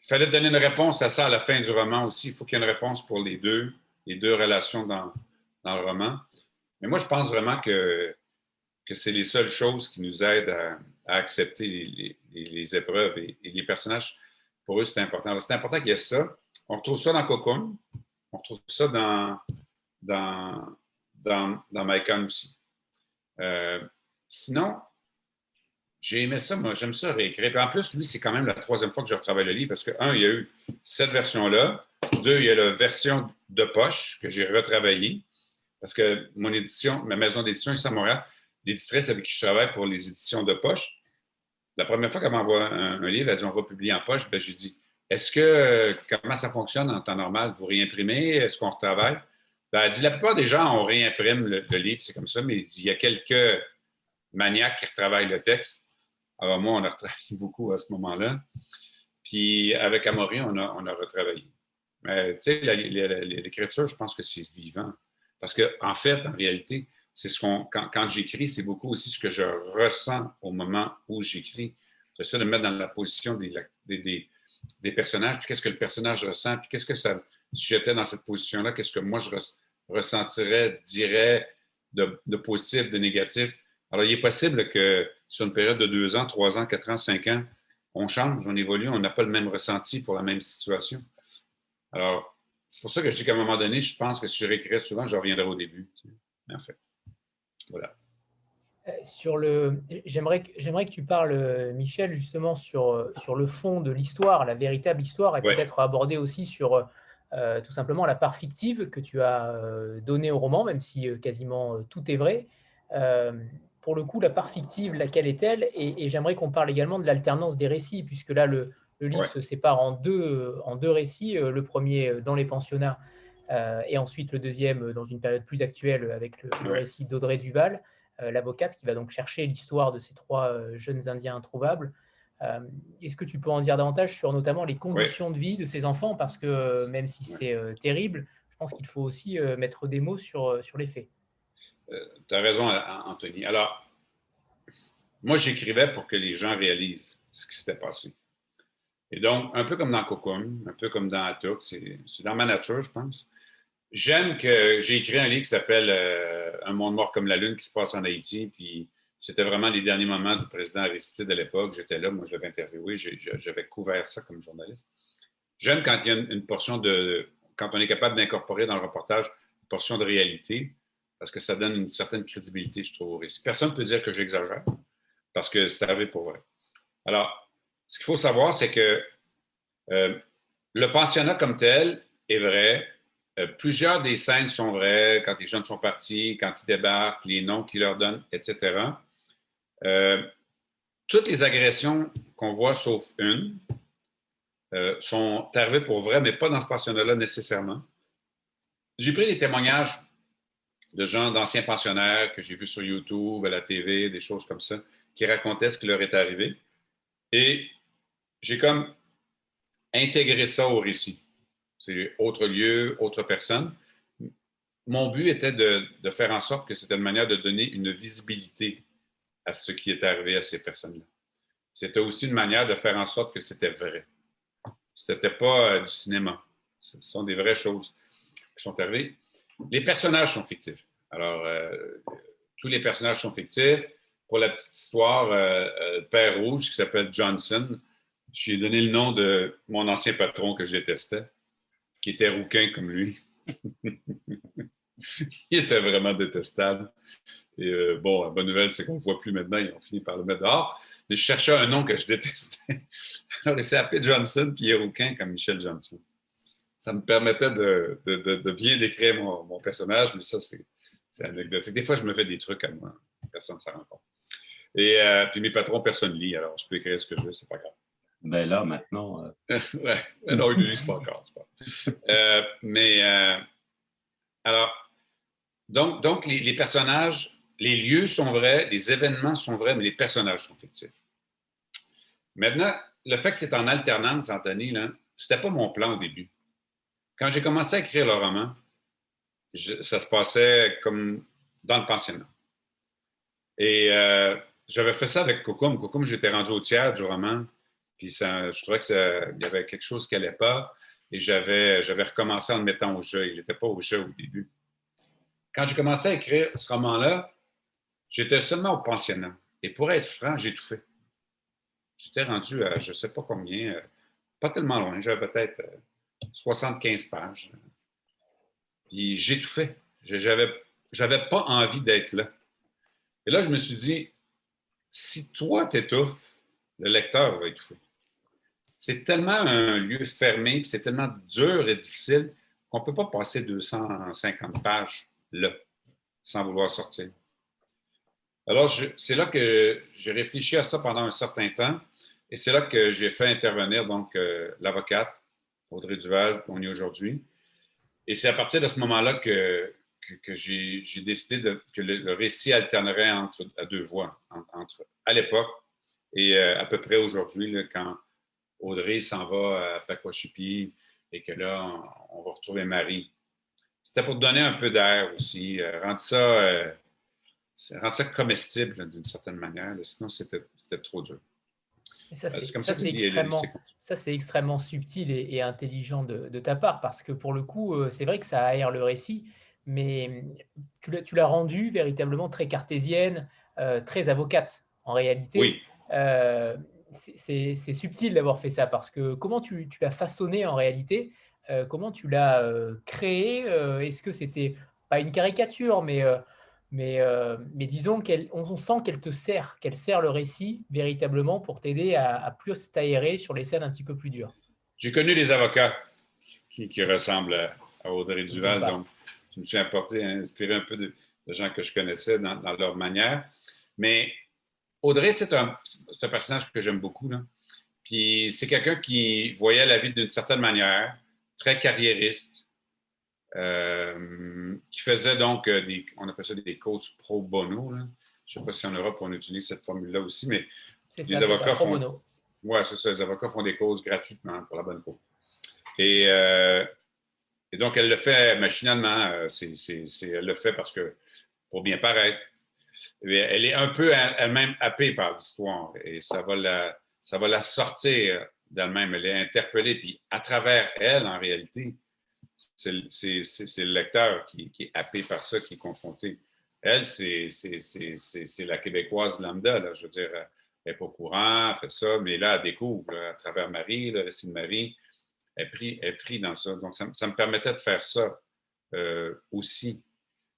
il fallait donner une réponse à ça à la fin du roman aussi. Il faut qu'il y ait une réponse pour les deux, les deux relations dans, dans le roman. Mais moi, je pense vraiment que, que c'est les seules choses qui nous aident à, accepter les, épreuves et, les personnages. Pour eux, c'est important. C'est important qu'il y ait ça. On retrouve ça dans Cocoon. On retrouve ça dans, dans, dans, dans aussi. Euh, sinon, j'ai aimé ça, moi, j'aime ça réécrire. en plus, lui, c'est quand même la troisième fois que je retravaille le livre parce que, un, il y a eu cette version-là. Deux, il y a la version de poche que j'ai retravaillée. Parce que mon édition, ma maison d'édition ici à Montréal, l'éditrice avec qui je travaille pour les éditions de poche, la première fois qu'elle m'envoie un, livre, elle dit on va publier en poche. Ben, j'ai dit est-ce que comment ça fonctionne en temps normal? Vous réimprimez? Est-ce qu'on retravaille? Ben, Elle dit la plupart des gens, on réimprime le, livre, c'est comme ça, mais il dit il y a quelques maniaques qui retravaillent le texte. Alors moi, on a retravaillé beaucoup à ce moment-là. Puis avec Amaury, on a, on a retravaillé. Mais tu sais, l'écriture, je pense que c'est vivant. Parce qu'en en fait, en réalité, c'est ce qu'on, quand, j'écris, c'est beaucoup aussi ce que je ressens au moment où j'écris. J'essaie de me mettre dans la position des, des, personnages, puis qu'est-ce que le personnage ressent, puis qu'est-ce que ça. Si j'étais dans cette position-là, qu'est-ce que moi je ressentirais, dirais de, de, positif, de négatif. Alors, il est possible que sur une période de deux ans, trois ans, quatre ans, cinq ans, on change, on évolue, on n'a pas le même ressenti pour la même situation. Alors, c'est pour ça que je dis qu'à un moment donné, je pense que si je réécrirais souvent, je reviendrai au début. En fait. Voilà. Euh, sur le, j'aimerais, j'aimerais que tu parles, euh, Michel, justement sur, euh, sur le fond de l'histoire, la véritable histoire, et peut-être aborder aussi sur tout simplement la part fictive que tu as donnée au roman, même si quasiment tout est vrai. pour le coup, la part fictive, laquelle est-elle? Et j'aimerais qu'on parle également de l'alternance des récits, puisque là, le, le livre se sépare en deux, euh, en deux récits. Euh, le premier euh, dans les pensionnats et ensuite le deuxième dans une période plus actuelle avec le, récit d'Audrey Duval, l'avocate qui va donc chercher l'histoire de ces trois jeunes Indiens introuvables. Est-ce que tu peux en dire davantage sur notamment les conditions de vie de ces enfants? Parce que même si c'est terrible, je pense qu'il faut aussi mettre des mots sur, sur les faits. tu as raison, Anthony. Alors, moi, j'écrivais pour que les gens réalisent ce qui s'était passé. Et donc, un peu comme dans Cocoon, un peu comme dans Atuk, c'est dans ma nature, je pense. J'aime que j'ai écrit un livre qui s'appelle euh, Un monde mort comme la lune qui se passe en Haïti. Puis c'était vraiment les derniers moments du président Aristide à l'époque. J'étais là, moi je l'avais interviewé, j'avais couvert ça comme journaliste. J'aime quand il y a une, portion de. quand on est capable d'incorporer dans le reportage une portion de réalité, parce que ça donne une certaine crédibilité, je trouve, au. Personne ne peut dire que j'exagère, parce que c'est arrivé pour vrai. Alors, ce qu'il faut savoir, c'est que euh, le pensionnat comme tel est vrai. euh, plusieurs des scènes sont vraies, quand les jeunes sont partis, quand ils débarquent, les noms qu'ils leur donnent, etc. Euh, toutes les agressions qu'on voit, sauf une, sont arrivées pour vrai, mais pas dans ce pensionnat-là nécessairement. J'ai pris des témoignages de gens, d'anciens pensionnaires que j'ai vus sur YouTube, à la TV, des choses comme ça, qui racontaient ce qui leur est arrivé. Et j'ai comme intégré ça au récit c'est autre lieu, autre personne. Mon but était de, faire en sorte que c'était une manière de donner une visibilité à ce qui est arrivé à ces personnes-là. C'était aussi une manière de faire en sorte que c'était vrai. Ce n'était pas euh, du cinéma. Ce sont des vraies choses qui sont arrivées. Les personnages sont fictifs. Alors, euh, tous les personnages sont fictifs. Pour la petite histoire, euh, Père Rouge, qui s'appelle Johnson, j'ai donné le nom de mon ancien patron que je détestais qui était rouquin comme lui. il était vraiment détestable. Et euh, bon, la bonne nouvelle, c'est qu'on ne le voit plus maintenant. Ils ont fini par le mettre dehors. Mais je cherchais un nom que je détestais. Alors, il s'est appelé Johnson, puis il est rouquin comme Michel Johnson. Ça me permettait de, bien décrire mon, personnage, mais ça, c'est anecdotique. Des fois, je me fais des trucs à moi. Personne ne s'en rend compte. Et euh, puis mes patrons, personne ne lit. Alors, je peux écrire ce que je veux, c'est pas grave. Ben là, maintenant. Euh... ouais, non, ils ne lisent pas encore. Euh, mais euh, alors, donc, les, personnages, les lieux sont vrais, les événements sont vrais, mais les personnages sont fictifs. Maintenant, le fait que c'est en alternance, Anthony, ce n'était pas mon plan au début. Quand j'ai commencé à écrire le roman, ça se passait comme dans le pensionnat. Et euh, j'avais fait ça avec Kokum. Kokum, j'étais rendu au tiers du roman. Puis je trouvais qu'il y avait quelque chose qui n'allait pas. Et j'avais, recommencé en le mettant au jeu. Il n'était pas au jeu au début. Quand j'ai commencé à écrire ce roman-là, j'étais seulement au pensionnat. Et pour être franc, j'ai tout. J'étais rendu à je ne sais pas combien, euh, pas tellement loin, j'avais peut-être 75 euh, pages. Puis j'ai tout fait. J'avais, j'avais pas envie d'être là. Et là, je me suis dit, si toi t'étouffes, le lecteur va étouffer c'est tellement un lieu fermé, c'est tellement dur et difficile qu'on ne peut pas passer 250 pages là, sans vouloir sortir. Alors, c'est là que j'ai réfléchi à ça pendant un certain temps et c'est là que j'ai fait intervenir donc euh, l'avocate Audrey Duval, qu'on est aujourd'hui. Et c'est à partir de ce moment-là que, j'ai décidé que le, récit alternerait entre, à deux voix, entre, à l'époque et euh, à peu près aujourd'hui, quand Audrey s'en va à Pakwashipi et que là, on, va retrouver Marie. C'était pour donner un peu d'air aussi, euh, rendre, ça, euh, rendre ça comestible d'une certaine manière. sinon, c'était trop dur. ça, c'est extrêmement, extrêmement, subtil et, intelligent de, ta part, parce que pour le coup, euh, c'est vrai que ça aère le récit, mais tu l'as rendu véritablement très cartésienne, très avocate en réalité. Oui c'est subtil d'avoir fait ça parce que comment tu, l'as façonné en réalité euh, Comment tu l'as euh, créé euh, Est-ce que c'était pas une caricature, mais, mais, mais disons qu'on sent qu'elle te sert, qu'elle sert le récit véritablement pour t'aider à, plus t'aérer sur les scènes un petit peu plus dures J'ai connu des avocats qui, ressemblent à, Audrey Duval, donc je me suis apporté, inspiré un peu de, gens que je connaissais dans, dans leur manière. Mais Audrey, c'est un, personnage que j'aime beaucoup. Puis c'est quelqu'un qui voyait la vie d'une certaine manière, très carriériste, euh, qui faisait donc euh, des, on appelle ça des causes pro bono. Je ne sais pas si en Europe on utilise cette formule-là aussi, mais les avocats font. Ouais, c'est ça. Les avocats font des causes gratuitement pour la bonne cause. Et, euh, et donc, elle le fait machinalement. elle le fait parce que, pour bien paraître, elle est un peu elle-même happée par l'histoire et ça va la, ça va la sortir d'elle-même. Elle est interpellée, puis à travers elle, en réalité, c'est le lecteur qui, est happé par ça, qui est confronté. Elle, c'est la québécoise lambda, je veux dire, elle n'est pas au courant, elle fait ça, mais là, elle découvre à travers Marie, le récit de Marie, elle est pris, dans ça. Donc, ça, me permettait de faire ça euh, aussi.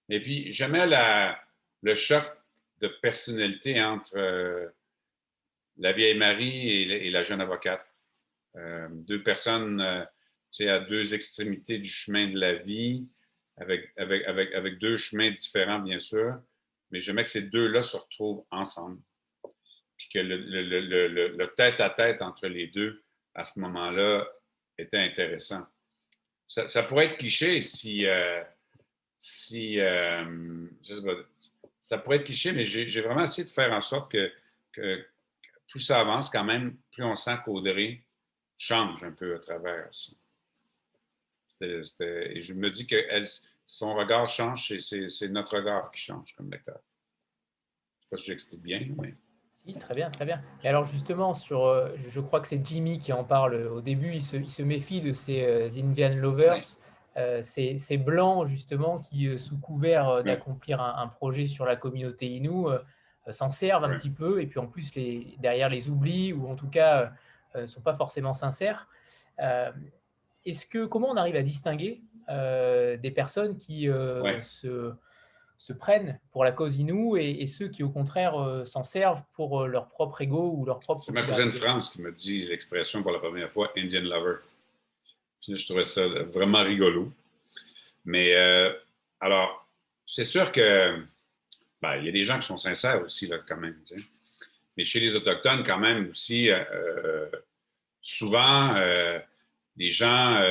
Et puis, jamais la, le choc de personnalité entre euh, la vieille Marie et, la jeune avocate. Euh, deux personnes euh, à deux extrémités du chemin de la vie, avec, avec, avec, avec deux chemins différents, bien sûr, mais j'aimais que ces deux-là se retrouvent ensemble. Puis que le, tête-à-tête entre les deux, à ce moment-là, était intéressant. Ça, pourrait être cliché si. Si ça pourrait être cliché, mais j'ai vraiment essayé de faire en sorte que, que, plus ça avance, quand même, plus on sent qu'Audrey change un peu à travers ça. et je me dis que elle, son regard change, c'est notre regard qui change comme lecteur. Je ne sais pas si j'explique bien, mais. Oui, très bien, très bien. Et alors justement, sur, euh, je crois que c'est Jimmy qui en parle au début, il se, méfie de ces euh, Indian lovers, euh, ces, blancs justement qui, sous couvert d'accomplir un, projet sur la communauté Innu, s'en servent un petit peu et puis en plus les, derrière les oublient ou en tout cas ne sont pas forcément sincères. Est-ce que comment on arrive à distinguer des personnes qui se se prennent pour la cause Inou et, ceux qui, au contraire, euh, s'en servent pour euh, leur propre ego ou leur propre. C'est ma cousine France qui m'a dit l'expression pour la première fois Indian lover. Je trouvais ça vraiment rigolo. Mais euh, alors, c'est sûr que ben, il y a des gens qui sont sincères aussi, là, quand même. Mais chez les Autochtones, quand même aussi, souvent, les gens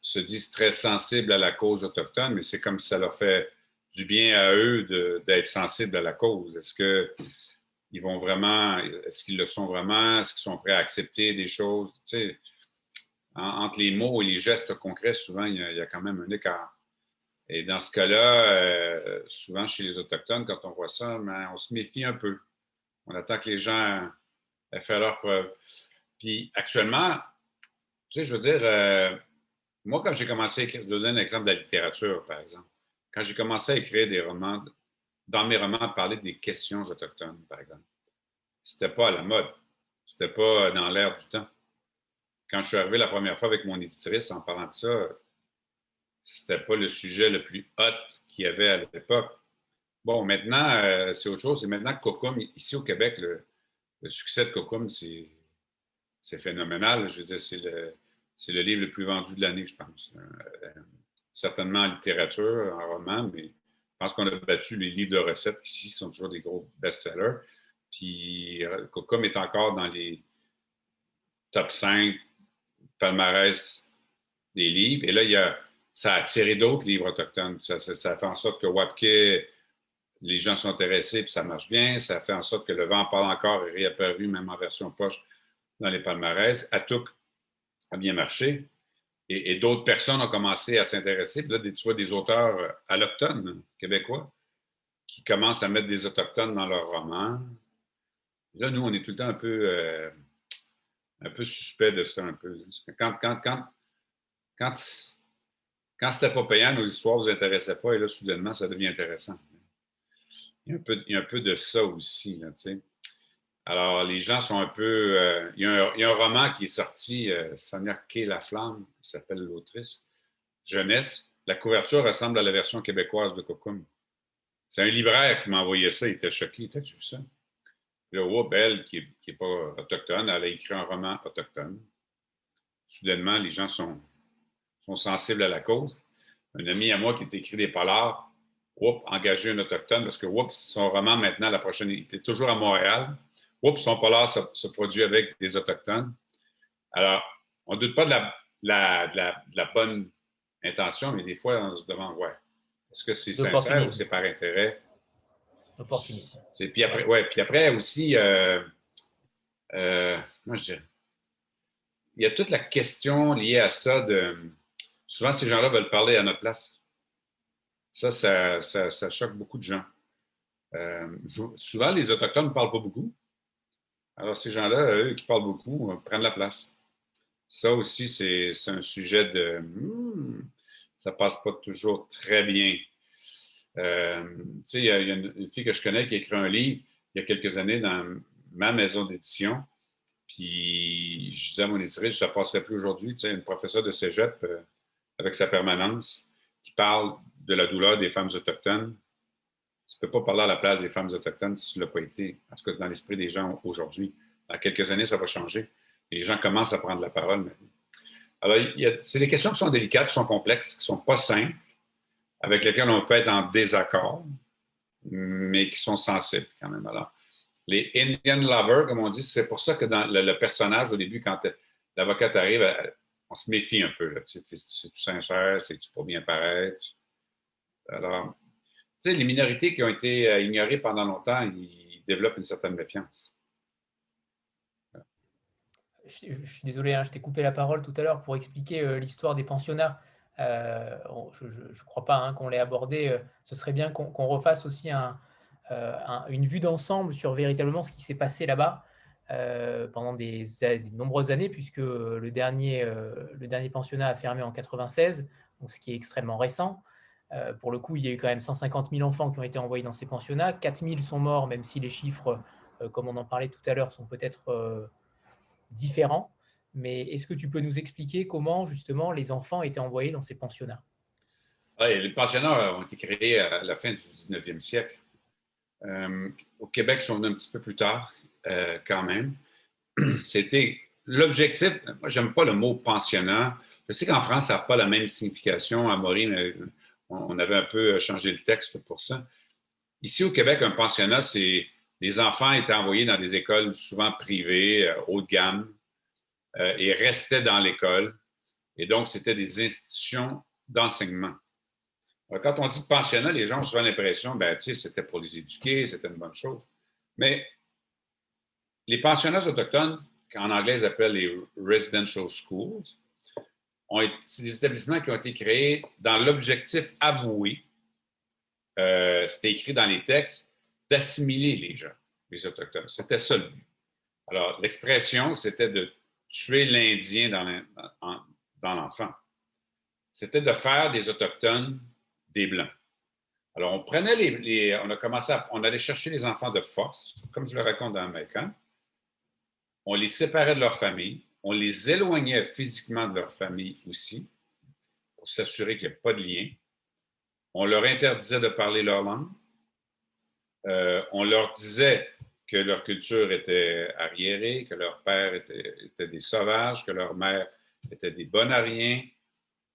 se disent très sensibles à la cause autochtone, mais c'est comme si ça leur fait du bien à eux d'être sensibles à la cause? Est-ce qu'ils vont vraiment, est-ce qu'ils le sont vraiment? Est-ce qu'ils sont prêts à accepter des choses? Entre les mots et les gestes concrets, souvent, il y a, quand même un écart. Et dans ce cas-là, euh, souvent chez les Autochtones, quand on voit ça, ben, on se méfie un peu. On attend que les gens aient fait leur preuve. Puis actuellement, tu sais, je veux dire, euh, moi, quand j'ai commencé, je vais donner un exemple de la littérature, par exemple quand j'ai commencé à écrire des romans, dans mes romans, parler des questions autochtones, par exemple, c'était pas à la mode. C'était pas dans l'air du temps. Quand je suis arrivé la première fois avec mon éditrice en parlant de ça, c'était pas le sujet le plus hot qu'il y avait à l'époque. Bon, maintenant, euh, c'est autre chose. Et maintenant, Cocum, ici au Québec, le, succès de Cocum, c'est phénoménal. Je veux dire, c'est le, livre le plus vendu de l'année, je pense. Euh, certainement en littérature, en roman, mais je pense qu'on a battu les livres de recettes qui ici sont toujours des gros best-sellers. Puis Cocom est encore dans les top 5 palmarès des livres. Et là, il y a, ça a attiré d'autres livres autochtones. Ça, fait en sorte que Wapke, les gens sont intéressés, puis ça marche bien. Ça fait en sorte que Le Vent parle encore est réapparu, même en version poche, dans les palmarès. Atouk a bien marché et, d'autres personnes ont commencé à s'intéresser. Puis là, tu vois des auteurs euh, allochtones québécois qui commencent à mettre des autochtones dans leurs romans. là, nous, on est tout le temps un peu, euh, un peu suspect de ça, un peu. Quand, quand, quand, quand, quand c'était pas payant, nos histoires ne vous intéressaient pas, et là, soudainement, ça devient intéressant. Il y a un peu, il y a un peu de ça aussi, là, tu sais. Alors, les gens sont un peu. Euh, il, y a un, roman qui est sorti, euh, Sonia Kay La Flamme, qui s'appelle l'autrice, Jeunesse. La couverture ressemble à la version québécoise de Cocum. C'est un libraire qui m'a envoyé ça, il était choqué. T'as-tu vu ça? Là, whoop, elle, qui n'est pas autochtone, elle a écrit un roman autochtone. Soudainement, les gens sont, sont sensibles à la cause. Un ami à moi qui a écrit des polars, whoop, engagé un autochtone, parce que whoop, son roman maintenant, la prochaine, il était toujours à Montréal. Oups, son polar se, produit avec des Autochtones. Alors, on ne doute pas de la, bonne intention, mais des fois, on se demande, ouais, est-ce que c'est sincère ou c'est par intérêt? Puis après, ouais, puis après aussi, euh, euh, moi je dirais, il y a toute la question liée à ça de. Souvent, ces gens-là veulent parler à notre place. Ça, ça, choque beaucoup de gens. Euh, souvent, les Autochtones ne parlent pas beaucoup. Alors, ces gens-là, eux qui parlent beaucoup, prennent la place. Ça aussi, c'est un sujet de. Hmm, ça passe pas toujours très bien. Euh, il y, a une, fille que je connais qui a écrit un livre il y a quelques années dans ma maison d'édition. Puis je disais à mon éditrice, ça ne passerait plus aujourd'hui. Tu sais, une professeure de cégep euh, avec sa permanence qui parle de la douleur des femmes autochtones tu ne peux pas parler à la place des femmes autochtones si tu ne l'as pas été. Tout cas, dans l'esprit des gens aujourd'hui. Dans quelques années, ça va changer. les gens commencent à prendre la parole maintenant. Alors, c'est des questions qui sont délicates, qui sont complexes, qui ne sont pas simples, avec lesquelles on peut être en désaccord, mais qui sont sensibles quand même. Alors, les Indian lovers, comme on dit, c'est pour ça que dans le, personnage, au début, quand l'avocate arrive, on se méfie un peu. C'est-tu sincère? C'est-tu pour bien paraître? Alors, tu sais, les minorités qui ont été euh, ignorées pendant longtemps, ils développent une certaine méfiance. Je, suis désolé, hein, je t'ai coupé la parole tout à l'heure pour expliquer euh, l'histoire des pensionnats. Euh, je ne crois pas hein, qu'on l'ait abordé. ce serait bien qu'on refasse aussi une vue d'ensemble sur véritablement ce qui s'est passé là-bas pendant des, nombreuses années, puisque le dernier, le dernier pensionnat a fermé en 96, donc ce qui est extrêmement récent. Euh, pour le coup, il y a eu quand même 150 000 enfants qui ont été envoyés dans ces pensionnats. 4 000 sont morts, même si les chiffres, euh, comme on en parlait tout à l'heure, sont peut-être euh, différents. Mais est-ce que tu peux nous expliquer comment, justement, les enfants étaient envoyés dans ces pensionnats? Oui, Les pensionnats ont été créés à la fin du 19e siècle. au Québec, ils sont venus un petit peu plus tard, quand même. C'était l'objectif. Moi, j'aime pas le mot pensionnat. Je sais qu'en France, ça n'a pas la même signification. À Maureen, on avait un peu changé le texte pour ça. Ici au Québec, un pensionnat, c'est les enfants étaient envoyés dans des écoles souvent privées, euh, haut de gamme, euh, et restaient dans l'école. Et donc, c'était des institutions d'enseignement. Quand on dit pensionnat, les gens ont souvent l'impression, ben, tu sais, c'était pour les éduquer, c'était une bonne chose. Mais les pensionnats autochtones, qu'en anglais ils appellent les residential schools, c'est des établissements qui ont été créés dans l'objectif avoué, euh, c'était écrit dans les textes, d'assimiler les gens, les Autochtones. C'était ça le but. Alors, l'expression, c'était de tuer l'Indien dans l'enfant. C'était de faire des Autochtones des Blancs. Alors, on prenait les, on a commencé à, on allait chercher les enfants de force, comme je le raconte dans American. On les séparait de leur famille, on les éloignait physiquement de leur famille aussi, pour s'assurer qu'il n'y ait pas de lien. On leur interdisait de parler leur langue. Euh, on leur disait que leur culture était arriérée, que leur père était, des sauvages, que leur mère était des bonariens.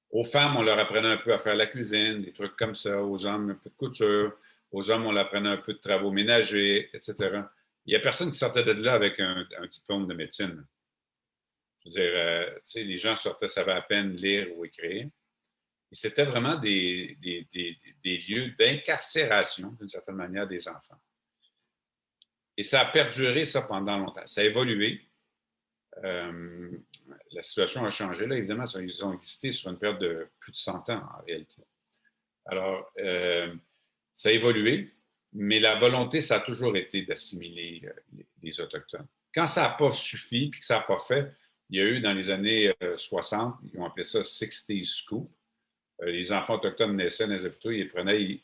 Aux femmes, on leur apprenait un peu à faire la cuisine, des trucs comme ça. Aux hommes, un peu de couture. Aux hommes, on leur apprenait un peu de travaux ménagers, etc. Il n'y a personne qui sortait de là avec un diplôme de médecine. Je veux dire, euh, les gens sortaient, savaient à peine lire ou écrire. Et c'était vraiment des, lieux d'incarcération, d'une certaine manière, des enfants. Et ça a perduré, ça, pendant longtemps. Ça a évolué. Euh, la situation a changé. Là, évidemment, ils ont existé sur une période de plus de 100 ans, en réalité. Alors, euh, ça a évolué, mais la volonté, ça a toujours été d'assimiler les, Autochtones. Quand ça n'a pas suffi, puis que ça n'a pas fait, il y a eu dans les années 60, euh, ils ont appelé ça 60 Scoop. Euh, les enfants autochtones naissaient dans les hôpitaux, ils les prenaient, ils,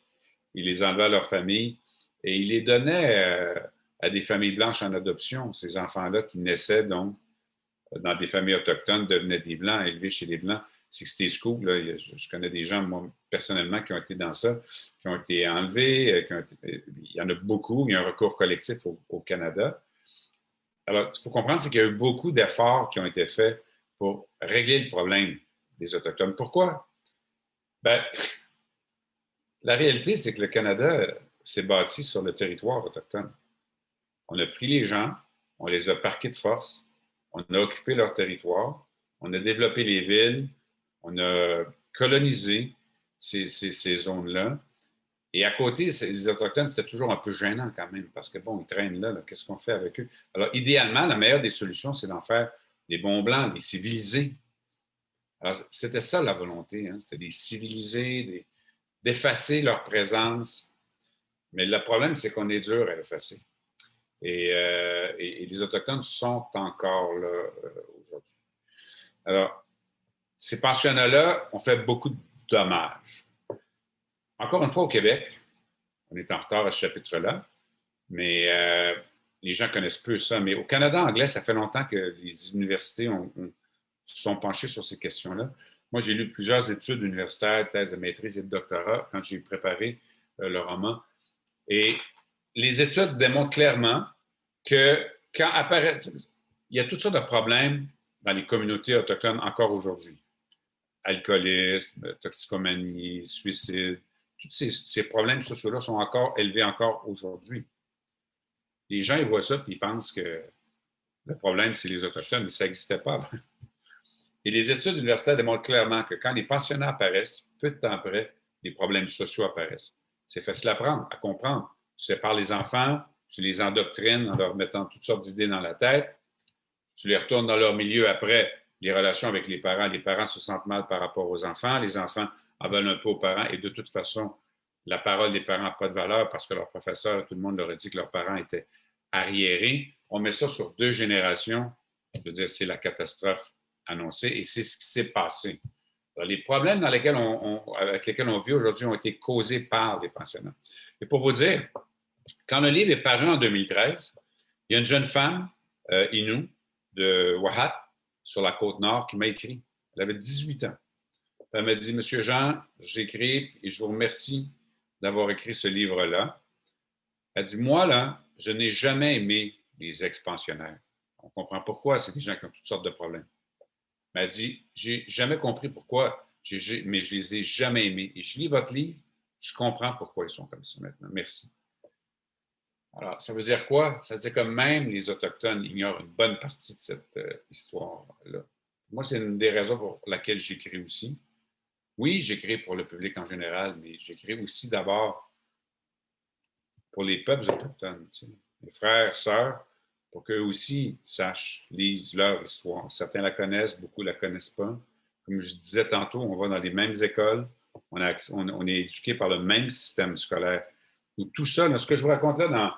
les enlevaient à leur famille et ils les donnaient euh, à des familles blanches en adoption. Ces enfants-là qui naissaient donc dans des familles autochtones devenaient des blancs, élevés chez les blancs. 60 Scoop, là, je, connais des gens, moi, personnellement, qui ont été dans ça, qui ont été enlevés. il y en a beaucoup. Il y a un recours collectif au Canada. Alors, il faut comprendre, c'est qu'il y a eu beaucoup d'efforts qui ont été faits pour régler le problème des Autochtones. Pourquoi? Ben, la réalité, c'est que le Canada s'est bâti sur le territoire autochtone. On a pris les gens, on les a parqués de force, on a occupé leur territoire, on a développé les villes, on a colonisé ces, zones-là, et à côté, les Autochtones, c'était toujours un peu gênant quand même, parce que bon, ils traînent là, qu'est-ce qu'on fait avec eux? Alors, idéalement, la meilleure des solutions, c'est d'en faire des bons blancs, des civilisés. Alors, c'était ça la volonté, hein? c'était des civilisés, d'effacer leur présence. Mais le problème, c'est qu'on est dur à effacer. Et, euh, les Autochtones sont encore là euh, aujourd'hui. Alors, ces pensionnats-là ont fait beaucoup de dommages. Encore une fois, au Québec, on est en retard à ce chapitre-là, mais euh, les gens connaissent peu ça. Mais au Canada anglais, ça fait longtemps que les universités ont, sont penchées sur ces questions-là. Moi, j'ai lu plusieurs études universitaires, thèses de maîtrise et de doctorat quand j'ai préparé le roman. Et les études démontrent clairement que quand apparaît, il y a toutes sortes de problèmes dans les communautés autochtones encore aujourd'hui. Alcoolisme, toxicomanie, suicide, tous ces, problèmes sociaux-là sont encore élevés encore aujourd'hui. Les gens, ils voient ça et ils pensent que le problème, c'est les Autochtones, mais ça n'existait pas Et les études universitaires démontrent clairement que quand les pensionnats apparaissent, peu de temps après, les problèmes sociaux apparaissent. C'est facile à prendre, à comprendre. Tu sépares les enfants, tu les endoctrines en leur mettant toutes sortes d'idées dans la tête, tu les retournes dans leur milieu après, les relations avec les parents. Les parents se sentent mal par rapport aux enfants, les enfants en un peu aux parents et de toute façon, la parole des parents n'a pas de valeur parce que leur professeur, tout le monde leur a dit que leurs parents étaient arriérés. On met ça sur deux générations. Je veux dire, c'est la catastrophe annoncée et c'est ce qui s'est passé. Les problèmes dans lesquels avec lesquels on vit aujourd'hui ont été causés par les pensionnats. Et pour vous dire, quand le livre est paru en 2013, il y a une jeune femme, euh, Inou, de Wahat, sur la côte nord, qui m'a écrit. Elle avait 18 ans. Elle m'a dit, Monsieur Jean, j'écris et je vous remercie d'avoir écrit ce livre-là. Elle dit, moi, là, je n'ai jamais aimé les expansionnaires. On comprend pourquoi, c'est des gens qui ont toutes sortes de problèmes. Elle dit, j'ai jamais compris pourquoi, mais je les ai jamais aimés. Et je lis votre livre, je comprends pourquoi ils sont comme ça maintenant. Merci. Alors, ça veut dire quoi? Ça veut dire que même les Autochtones ignorent une bonne partie de cette euh, histoire-là. Moi, c'est une des raisons pour laquelles j'écris aussi. Oui, j'écris pour le public en général, mais j'écris aussi d'abord pour les peuples autochtones, mes frères, sœurs, pour qu'eux aussi sachent, lisent leur histoire. Certains la connaissent, beaucoup ne la connaissent pas. Comme je disais tantôt, on va dans les mêmes écoles, on, est éduqué par le même système scolaire. Où tout ça, ce que je vous raconte dans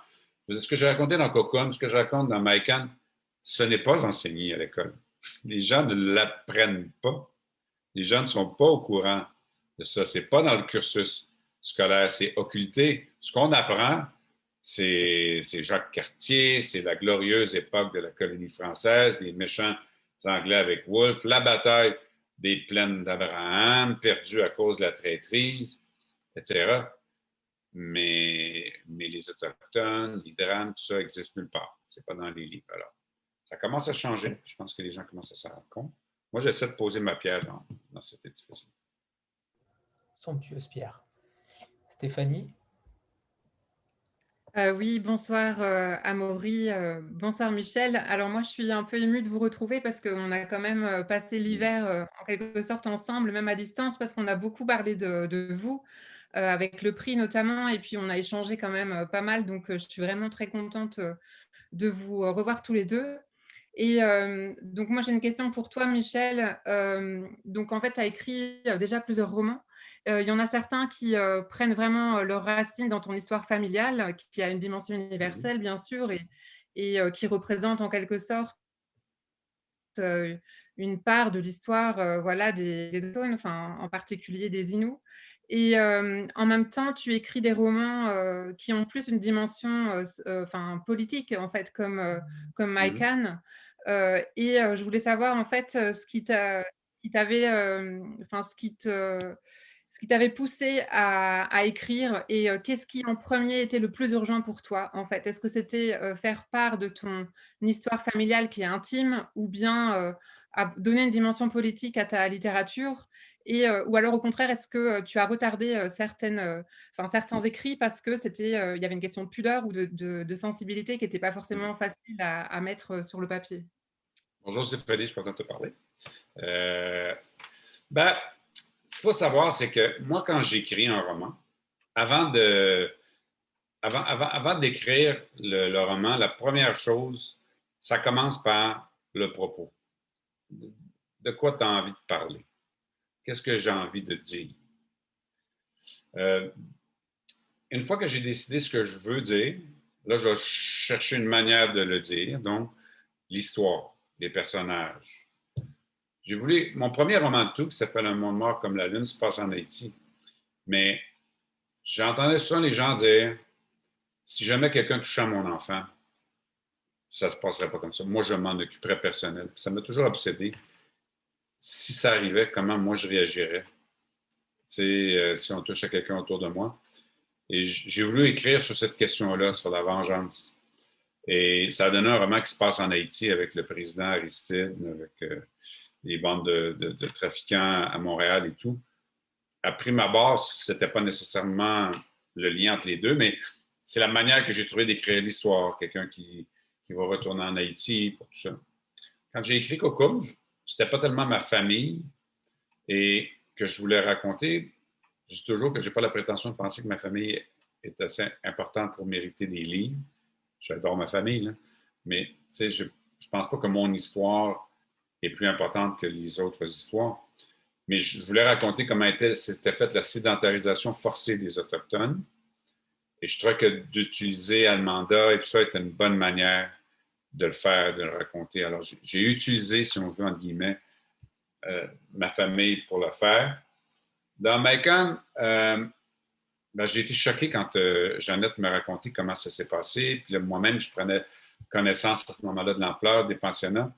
ce que j'ai raconté dans Cocom, ce que je raconte dans Maikan, ce n'est pas enseigné à l'école. Les gens ne l'apprennent pas. Les gens ne sont pas au courant de ça. Ce n'est pas dans le cursus scolaire, c'est occulté. Ce qu'on apprend, c'est Jacques Cartier, c'est la glorieuse époque de la colonie française, les méchants anglais avec Wolfe, la bataille des plaines d'Abraham, perdue à cause de la traîtrise, etc mais, mais les Autochtones, les drames, tout ça existe nulle part. C'est pas dans les livres. Alors, ça commence à changer. Je pense que les gens commencent à s'en rendre compte. Moi, j'essaie de poser ma pierre dans, cet édifice. Somptueuse pierre. Stéphanie euh, oui, bonsoir euh, Amaury, euh, bonsoir Michel. Alors moi, je suis un peu émue de vous retrouver parce qu'on a quand même passé l'hiver en quelque sorte ensemble, même à distance, parce qu'on a beaucoup parlé de, de vous. Avec le prix notamment. Et puis, on a échangé quand même pas mal. Donc, je suis vraiment très contente de vous revoir tous les deux. Et donc, moi, j'ai une question pour toi, Michel. donc, en fait, tu as écrit déjà plusieurs romans. Il y en a certains qui prennent vraiment leur racine dans ton histoire familiale, qui a une dimension universelle, bien sûr, et, et qui représente en quelque sorte une part de l'histoire voilà, des, des zones, enfin, en particulier des Inuits. Et en même temps, tu écris des romans qui ont plus une dimension enfin, politique, en fait, comme, comme mmh Mike et je voulais savoir, en fait, ce qui t'avait, enfin, ce qui te ce qui t'avait poussé à, à, écrire et qu'est-ce qui en premier était le plus urgent pour toi en fait? Est-ce que c'était faire part de ton histoire familiale qui est intime ou bien donner une dimension politique à ta littérature? Et, ou alors au contraire, est-ce que tu as retardé certaines, enfin, certains écrits parce que c'était, il y avait une question de pudeur ou de, de, sensibilité qui n'était pas forcément facile à, à, mettre sur le papier? Bonjour Stéphanie, je suis content de te parler. Euh, qu'il faut savoir, c'est que moi, quand j'écris un roman, avant de, avant, avant, d'écrire le, le, roman, la première chose, ça commence par le propos. De quoi tu as envie de parler? Qu'est-ce que j'ai envie de dire? Euh, une fois que j'ai décidé ce que je veux dire, là, je vais chercher une manière de le dire. Donc, l'histoire, les personnages. J'ai voulu. Mon premier roman de tout, qui s'appelle Un monde mort comme la lune, se passe en Haïti. Mais j'entendais souvent les gens dire si jamais quelqu'un touchait à mon enfant, ça ne se passerait pas comme ça. Moi, je m'en occuperais personnel. Ça m'a toujours obsédé si ça arrivait, comment moi je réagirais, euh, si on touche à quelqu'un autour de moi. Et j'ai voulu écrire sur cette question-là, sur la vengeance. Et ça a donné un roman qui se passe en Haïti avec le président Aristide, avec les bandes de, trafiquants à Montréal et tout. À prime abord, ce n'était pas nécessairement le lien entre les deux, mais c'est la manière que j'ai trouvé d'écrire l'histoire. Quelqu'un qui, qui, va retourner en Haïti pour tout ça. Quand j'ai écrit Coco, c'était pas tellement ma famille et que je voulais raconter. Je dis toujours que je n'ai pas la prétention de penser que ma famille est assez importante pour mériter des livres. J'adore ma famille, mais je ne pense pas que mon histoire est plus importante que les autres histoires. Mais je voulais raconter comment s'était faite la sédentarisation forcée des Autochtones. Et je trouvais que d'utiliser Almanda et tout ça était une bonne manière de le faire, de le raconter. Alors, j'ai utilisé, si on veut, entre guillemets, euh, ma famille pour le faire. Dans Macon, euh, ben, j'ai été choqué quand euh, Jeannette m'a raconté comment ça s'est passé. Puis moi-même, je prenais connaissance à ce moment-là de l'ampleur des pensionnats.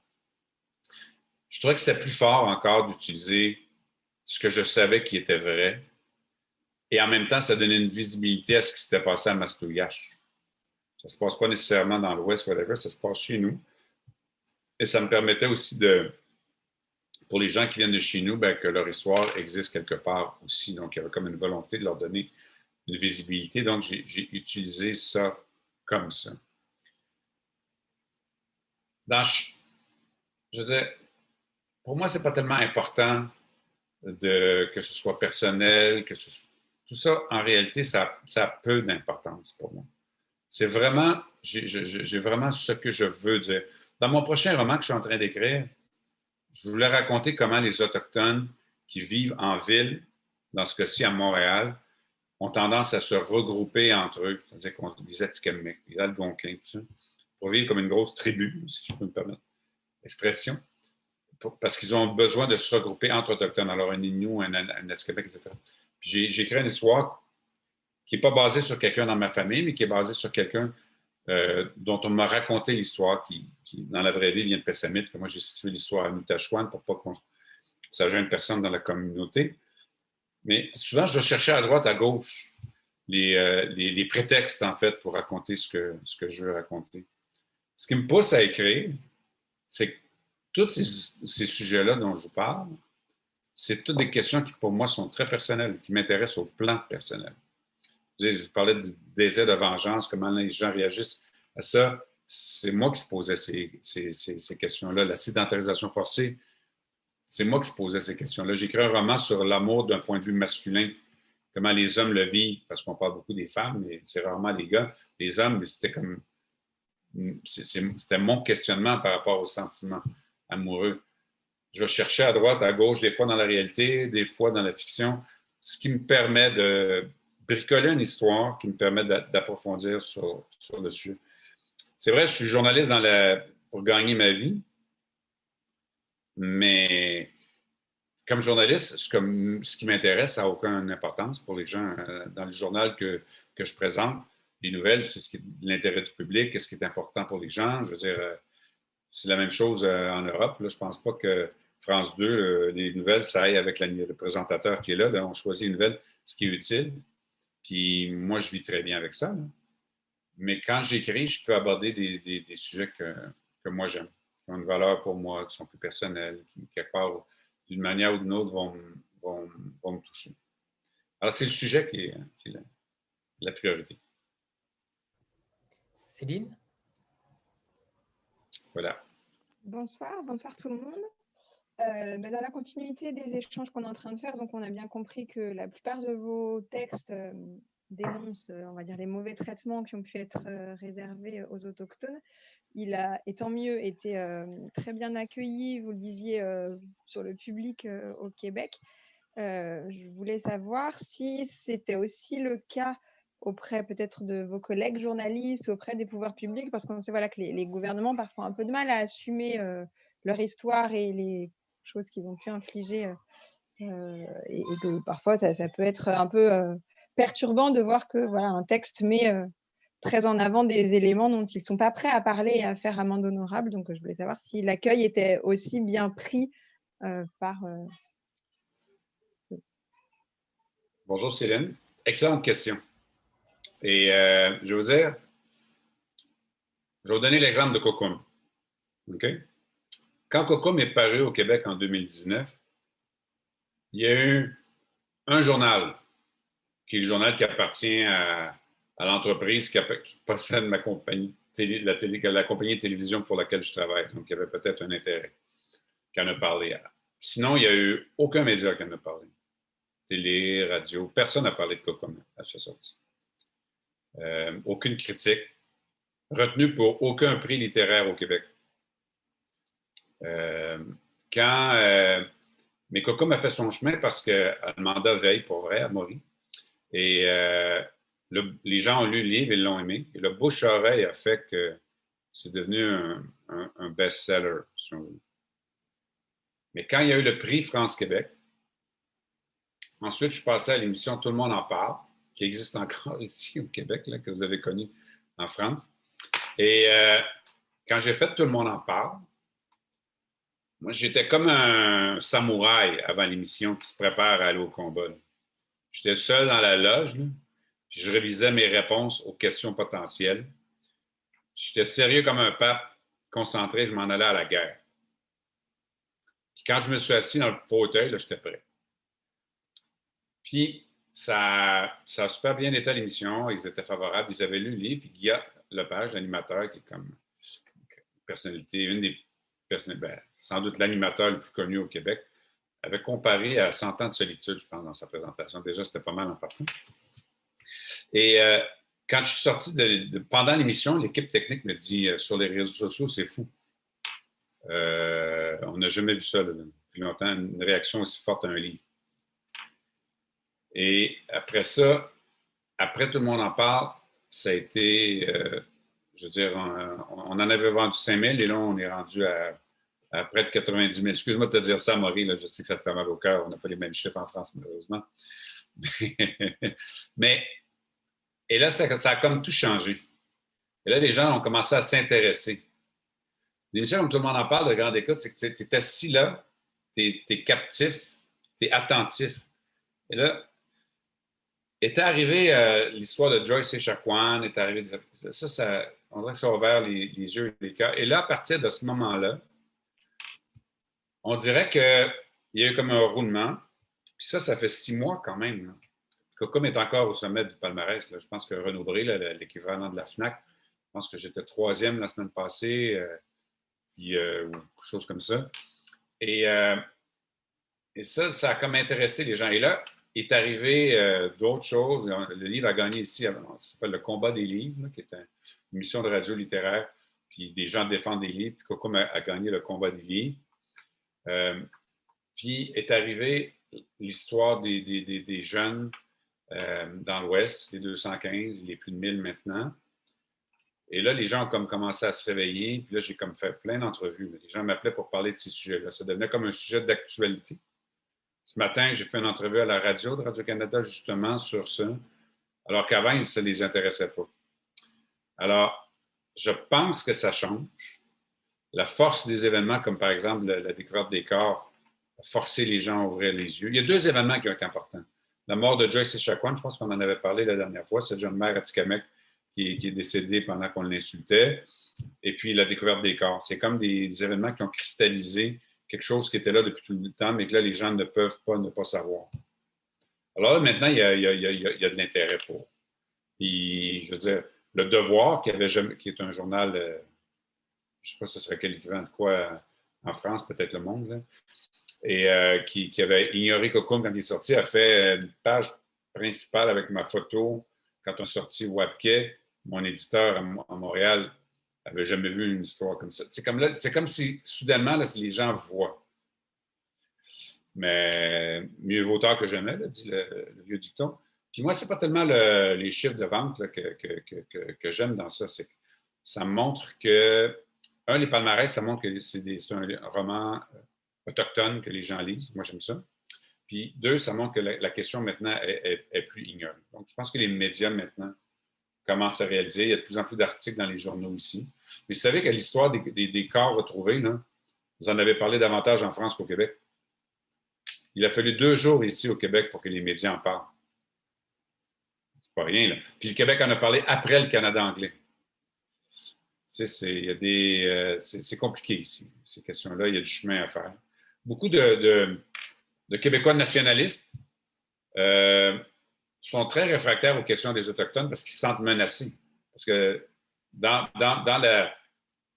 Je trouvais que c'était plus fort encore d'utiliser ce que je savais qui était vrai. Et en même temps, ça donnait une visibilité à ce qui s'était passé à Mastouillache. Ça ne se passe pas nécessairement dans l'Ouest, whatever, ça se passe chez nous. Et ça me permettait aussi de, pour les gens qui viennent de chez nous, ben, que leur histoire existe quelque part aussi. Donc, il y avait comme une volonté de leur donner une visibilité. Donc, j'ai utilisé ça comme ça. Dans, je veux pour moi, ce n'est pas tellement important de, que ce soit personnel, que ce tout ça, en réalité, ça, a peu d'importance pour moi. C'est vraiment, j'ai vraiment ce que je veux dire. Dans mon prochain roman que je suis en train d'écrire, je voulais raconter comment les Autochtones qui vivent en ville, dans ce cas-ci à Montréal, ont tendance à se regrouper entre eux, c'est-à-dire les Atikamekw, les Algonquins, tout ça, pour vivre comme une grosse tribu, si je peux me permettre l'expression parce qu'ils ont besoin de se regrouper entre autochtones. Alors, un Innu, un, Québec, etc. J'ai écrit une histoire qui n'est pas basée sur quelqu'un dans ma famille, mais qui est basée sur quelqu'un euh, dont on m'a raconté l'histoire, qui, dans la vraie vie, vient de Pessamit, que moi j'ai situé l'histoire à Nutashwan pour pas qu'on s'agisse de personne dans la communauté. Mais souvent, je dois à droite, à gauche euh, les, les, prétextes, en fait, pour raconter ce que, ce que je veux raconter. Ce qui me pousse à écrire, c'est que tous ces, sujets-là dont je vous parle, c'est toutes des questions qui, pour moi, sont très personnelles, qui m'intéressent au plan personnel. Je, vous parlais du désir de vengeance, comment les gens réagissent à ça. C'est moi qui se posais ces, questions-là. La sédentarisation forcée, c'est moi qui se posais ces questions-là. J'ai écrit un roman sur l'amour d'un point de vue masculin, comment les hommes le vivent, parce qu'on parle beaucoup des femmes, mais c'est rarement les gars. Les hommes, c'était comme. C'était mon questionnement par rapport aux sentiments amoureux. Je cherchais à droite, à gauche, des fois dans la réalité, des fois dans la fiction, ce qui me permet de bricoler une histoire qui me permet d'approfondir sur, le sujet. C'est vrai, je suis journaliste pour gagner ma vie, mais comme journaliste, ce, ce qui m'intéresse n'a aucune importance pour les gens. Euh, dans le journal que, que je présente, les nouvelles, c'est ce qui l'intérêt du public, qu'est-ce qui est important pour les gens. Je veux dire, euh, c'est la même chose euh, en Europe. je ne pense pas que France 2, euh, les nouvelles, ça aille avec le présentateur qui est là. on choisit une nouvelle, ce qui est utile. Puis moi, je vis très bien avec ça. Mais quand j'écris, je peux aborder des, sujets que, moi j'aime, qui ont une valeur pour moi, qui sont plus personnels, qui, quelque part, d'une manière ou d'une autre, vont, vont, me toucher. Alors, c'est le sujet qui est, la priorité. Céline? Voilà. Bonsoir, bonsoir tout le monde. Euh, ben, dans la continuité des échanges qu'on est en train de faire, donc on a bien compris que la plupart de vos textes euh, dénoncent, euh, on va dire, les mauvais traitements qui ont pu être réservés aux autochtones. Il a, et tant mieux, été très bien accueilli, vous le disiez, sur le public au Québec. je voulais savoir si c'était aussi le cas auprès peut-être de vos collègues journalistes, auprès des pouvoirs publics, parce qu'on sait voilà, que les, gouvernements parfois ont un peu de mal à assumer euh, leur histoire et les choses qu'ils ont pu infliger. Euh, euh, et, que parfois, ça, peut être un peu perturbant de voir que voilà, un texte met très en avant des éléments dont ils ne sont pas prêts à parler et à faire amende honorable. Donc, je voulais savoir si l'accueil était aussi bien pris par... Bonjour Céline. Excellente question. Et euh, je veux dire, Je vais vous donner l'exemple de Cocum. Quand Cocum est paru au Québec en 2019, il y a eu un journal, qui est le journal qui appartient à, l'entreprise qui, possède ma compagnie, la, la compagnie de télévision pour laquelle je travaille. Donc, il y avait peut-être un intérêt qui en a parlé. Sinon, il n'y a eu aucun média qui en a parlé. Télé, radio, personne n'a parlé de Cocum à sa sortie. Euh, aucune critique, retenu pour aucun prix littéraire au Québec. Euh, quand. Euh, mais Cocum a fait son chemin parce que le mandat veille pour vrai à Maury. Et les gens ont lu le livre, ils l'ont aimé. Et le bouche-oreille a fait que c'est devenu un, best-seller, Mais quand il y a eu le prix France-Québec, ensuite, je suis passé à l'émission Tout le monde en parle qui existe encore ici au Québec, là, que vous avez connu en France. Et euh, quand j'ai fait Tout le monde en parle, moi, j'étais comme un samouraï avant l'émission qui se prépare à aller au combat. J'étais seul dans la loge, puis je révisais mes réponses aux questions potentielles. J'étais sérieux comme un pape, concentré, je m'en allais à la guerre. Puis quand je me suis assis dans le fauteuil, j'étais prêt. Puis ça, ça a super bien été à l'émission. Ils étaient favorables. Ils avaient lu le livre. Puis Guillaume Lepage, l'animateur, qui est comme personnalité, une des personnalités, ben, sans doute l'animateur le plus connu au Québec, avait comparé à 100 ans de solitude, je pense, dans sa présentation. Déjà, c'était pas mal en partant. Et euh, quand je suis sorti de, pendant l'émission, l'équipe technique me dit euh, sur les réseaux sociaux, c'est fou. Euh, on n'a jamais vu ça depuis longtemps, une réaction aussi forte à un livre. Et après ça, après tout le monde en parle, ça a été, euh, je veux dire, on, en avait vendu 5 000 et là, on est rendu à, près de 90 000. Excuse-moi de te dire ça, Maurice, je sais que ça te fait mal au cœur. On n'a pas les mêmes chiffres en France, malheureusement. Mais, et là, ça, a comme tout changé. Et là, les gens ont commencé à s'intéresser. L'émission, comme tout le monde en parle de grande écoute, c'est que tu es assis là, tu es, captif, tu es attentif. Et là, est arrivé euh, l'histoire de Joyce et Chacuan, est arrivé. Ça, ça, on dirait que ça a ouvert les, yeux et les cœurs. Et là, à partir de ce moment-là, on dirait qu'il y a eu comme un roulement. Puis ça, ça fait six mois quand même. Cocom est encore au sommet du palmarès. Je pense que Renaud Bré, l'équivalent de la FNAC, je pense que j'étais troisième la semaine passée, euh, euh, ou quelque chose comme ça. Et, et ça, ça a comme intéressé les gens. Et là, est arrivé euh, d'autres choses. Le livre a gagné ici, ça s'appelle Le combat des livres, qui est une émission de radio littéraire. Puis des gens défendent des livres. Puis Coco a, gagné le combat des livres. Euh, puis est arrivé l'histoire des, jeunes euh, dans l'Ouest, les 215, les plus de 1000 maintenant. Et là, les gens ont comme commencé à se réveiller. Puis là, j'ai comme fait plein d'entrevues. Les gens m'appelaient pour parler de ces sujets-là. Ça devenait comme un sujet d'actualité. Ce matin, j'ai fait une entrevue à la radio de Radio-Canada justement sur ça, alors qu'avant, ça ne les intéressait pas. Alors, je pense que ça change. La force des événements, comme par exemple la, découverte des corps, a forcé les gens à ouvrir les yeux. Il y a deux événements qui ont été importants. La mort de Joyce Echaquan, je pense qu'on en avait parlé la dernière fois, c'est John Maire à Tikamek qui, qui, est décédé pendant qu'on l'insultait. Et puis la découverte des corps. C'est comme des événements qui ont cristallisé quelque chose qui était là depuis tout le temps, mais que là, les gens ne peuvent pas ne pas savoir. Alors là, maintenant, il y a, de l'intérêt pour. je veux dire, Le Devoir, qui, qui est un journal, euh, je ne sais pas si ce serait quel équivalent de quoi en France, peut-être Le Monde, et euh, qui, avait ignoré Cocoon quand il est sorti, a fait une page principale avec ma photo quand on est sorti Webkey, mon éditeur à Montréal n'avait jamais vu une histoire comme ça. C'est comme, comme si soudainement, là, les gens voient. Mais mieux vaut tard que jamais, dit le, vieux dicton. Puis moi, ce n'est pas tellement les chiffres de vente que, j'aime dans ça. C'est ça montre que, un, les palmarès, ça montre que c'est un roman autochtone que les gens lisent. Moi, j'aime ça. Puis deux, ça montre que la, question maintenant est, est, plus ignorée. Donc, je pense que les médias maintenant commence à réaliser. Il y a de plus en plus d'articles dans les journaux ici. Mais vous savez que l'histoire des, corps retrouvés, là, vous en avez parlé davantage en France qu'au Québec. Il a fallu deux jours ici au Québec pour que les médias en parlent. C'est pas rien, là. Puis le Québec en a parlé après le Canada anglais. des, c'est compliqué ici, ces questions-là. Il y a du chemin à faire. Beaucoup de, de, Québécois nationalistes sont très réfractaires aux questions des Autochtones parce qu'ils se sentent menacés. Parce que dans, dans, la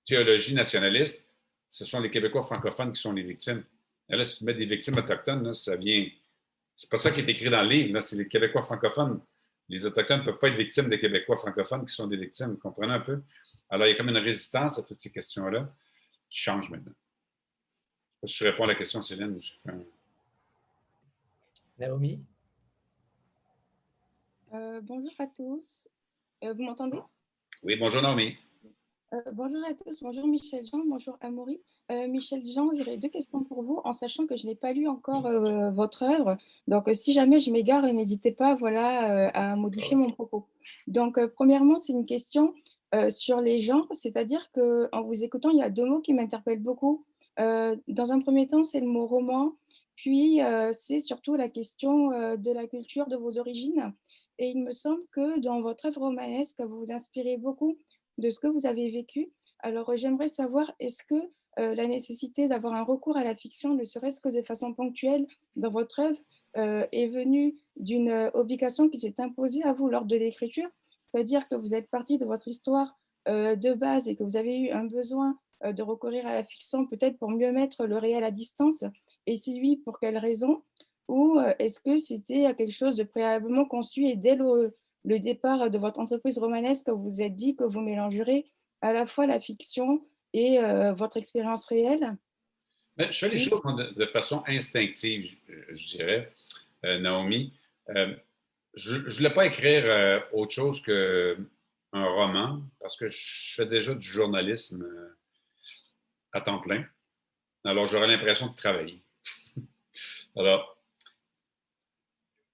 théologie nationaliste, ce sont les Québécois francophones qui sont les victimes. Là, si tu mets des victimes autochtones, ça vient. C'est pas ça qui est écrit dans le livre, c'est les Québécois francophones. Les Autochtones ne peuvent pas être victimes des Québécois francophones qui sont des victimes. Vous comprenez un peu? Alors, il y a comme une résistance à toutes ces questions-là qui change maintenant. Je, je réponds à la question, Céline. Naomi? Euh, bonjour à tous. Euh, vous m'entendez? Oui, bonjour Naomi. Euh, bonjour à tous, bonjour Michel Jean, bonjour Amaury. Michel Jean, j'aurais deux questions pour vous, en sachant que je n'ai pas lu encore votre œuvre. Donc, si jamais je m'égare, n'hésitez pas voilà, à modifier mon propos. Donc, premièrement, c'est une question sur les genres, c'est-à-dire qu'en vous écoutant, il y a deux mots qui m'interpellent beaucoup. dans un premier temps, c'est le mot roman, puis c'est surtout la question de la culture de vos origines. Et il me semble que dans votre œuvre romanesque, vous vous inspirez beaucoup de ce que vous avez vécu. Alors, j'aimerais savoir, est-ce que euh, la nécessité d'avoir un recours à la fiction, ne serait-ce que de façon ponctuelle, dans votre œuvre, euh, est venue d'une euh, obligation qui s'est imposée à vous lors de l'écriture? C'est-à-dire que vous êtes parti de votre histoire de base et que vous avez eu un besoin de recourir à la fiction, peut-être pour mieux mettre le réel à distance? Et si oui, pour quelles raisons ou euh, est-ce que c'était quelque chose de préalablement conçu et dès le, départ de votre entreprise romanesque, vous vous êtes dit que vous mélangerez à la fois la fiction et euh, votre expérience réelle? Ben, Je fais les choses de, façon instinctive, je, dirais, euh, Naomi. je ne voulais pas écrire autre chose qu'un roman parce que je fais déjà du journalisme à temps plein. Alors, j'aurais l'impression de travailler. Alors,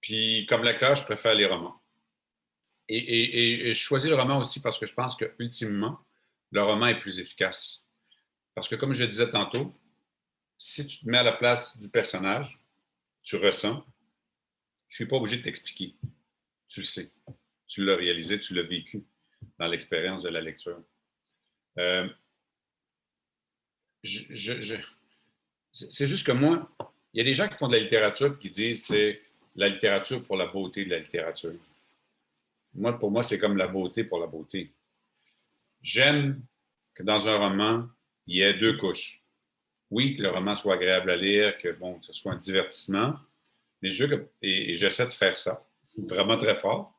puis comme lecteur, je préfère les romans. Et, je choisis le roman aussi parce que je pense que ultimement, le roman est plus efficace. Parce que comme je disais tantôt, si tu te mets à la place du personnage, tu ressens, je ne suis pas obligé de t'expliquer. Tu le sais. Tu l'as réalisé, tu l'as vécu dans l'expérience de la lecture. Euh, c'est juste que moi, il y a des gens qui font de la littérature qui disent, c'est la littérature pour la beauté de la littérature. Moi, pour moi, c'est comme la beauté pour la beauté. J'aime que dans un roman, il y ait deux couches. Oui, que le roman soit agréable à lire, que bon, ce soit un divertissement, mais je et, j'essaie de faire ça vraiment très fort.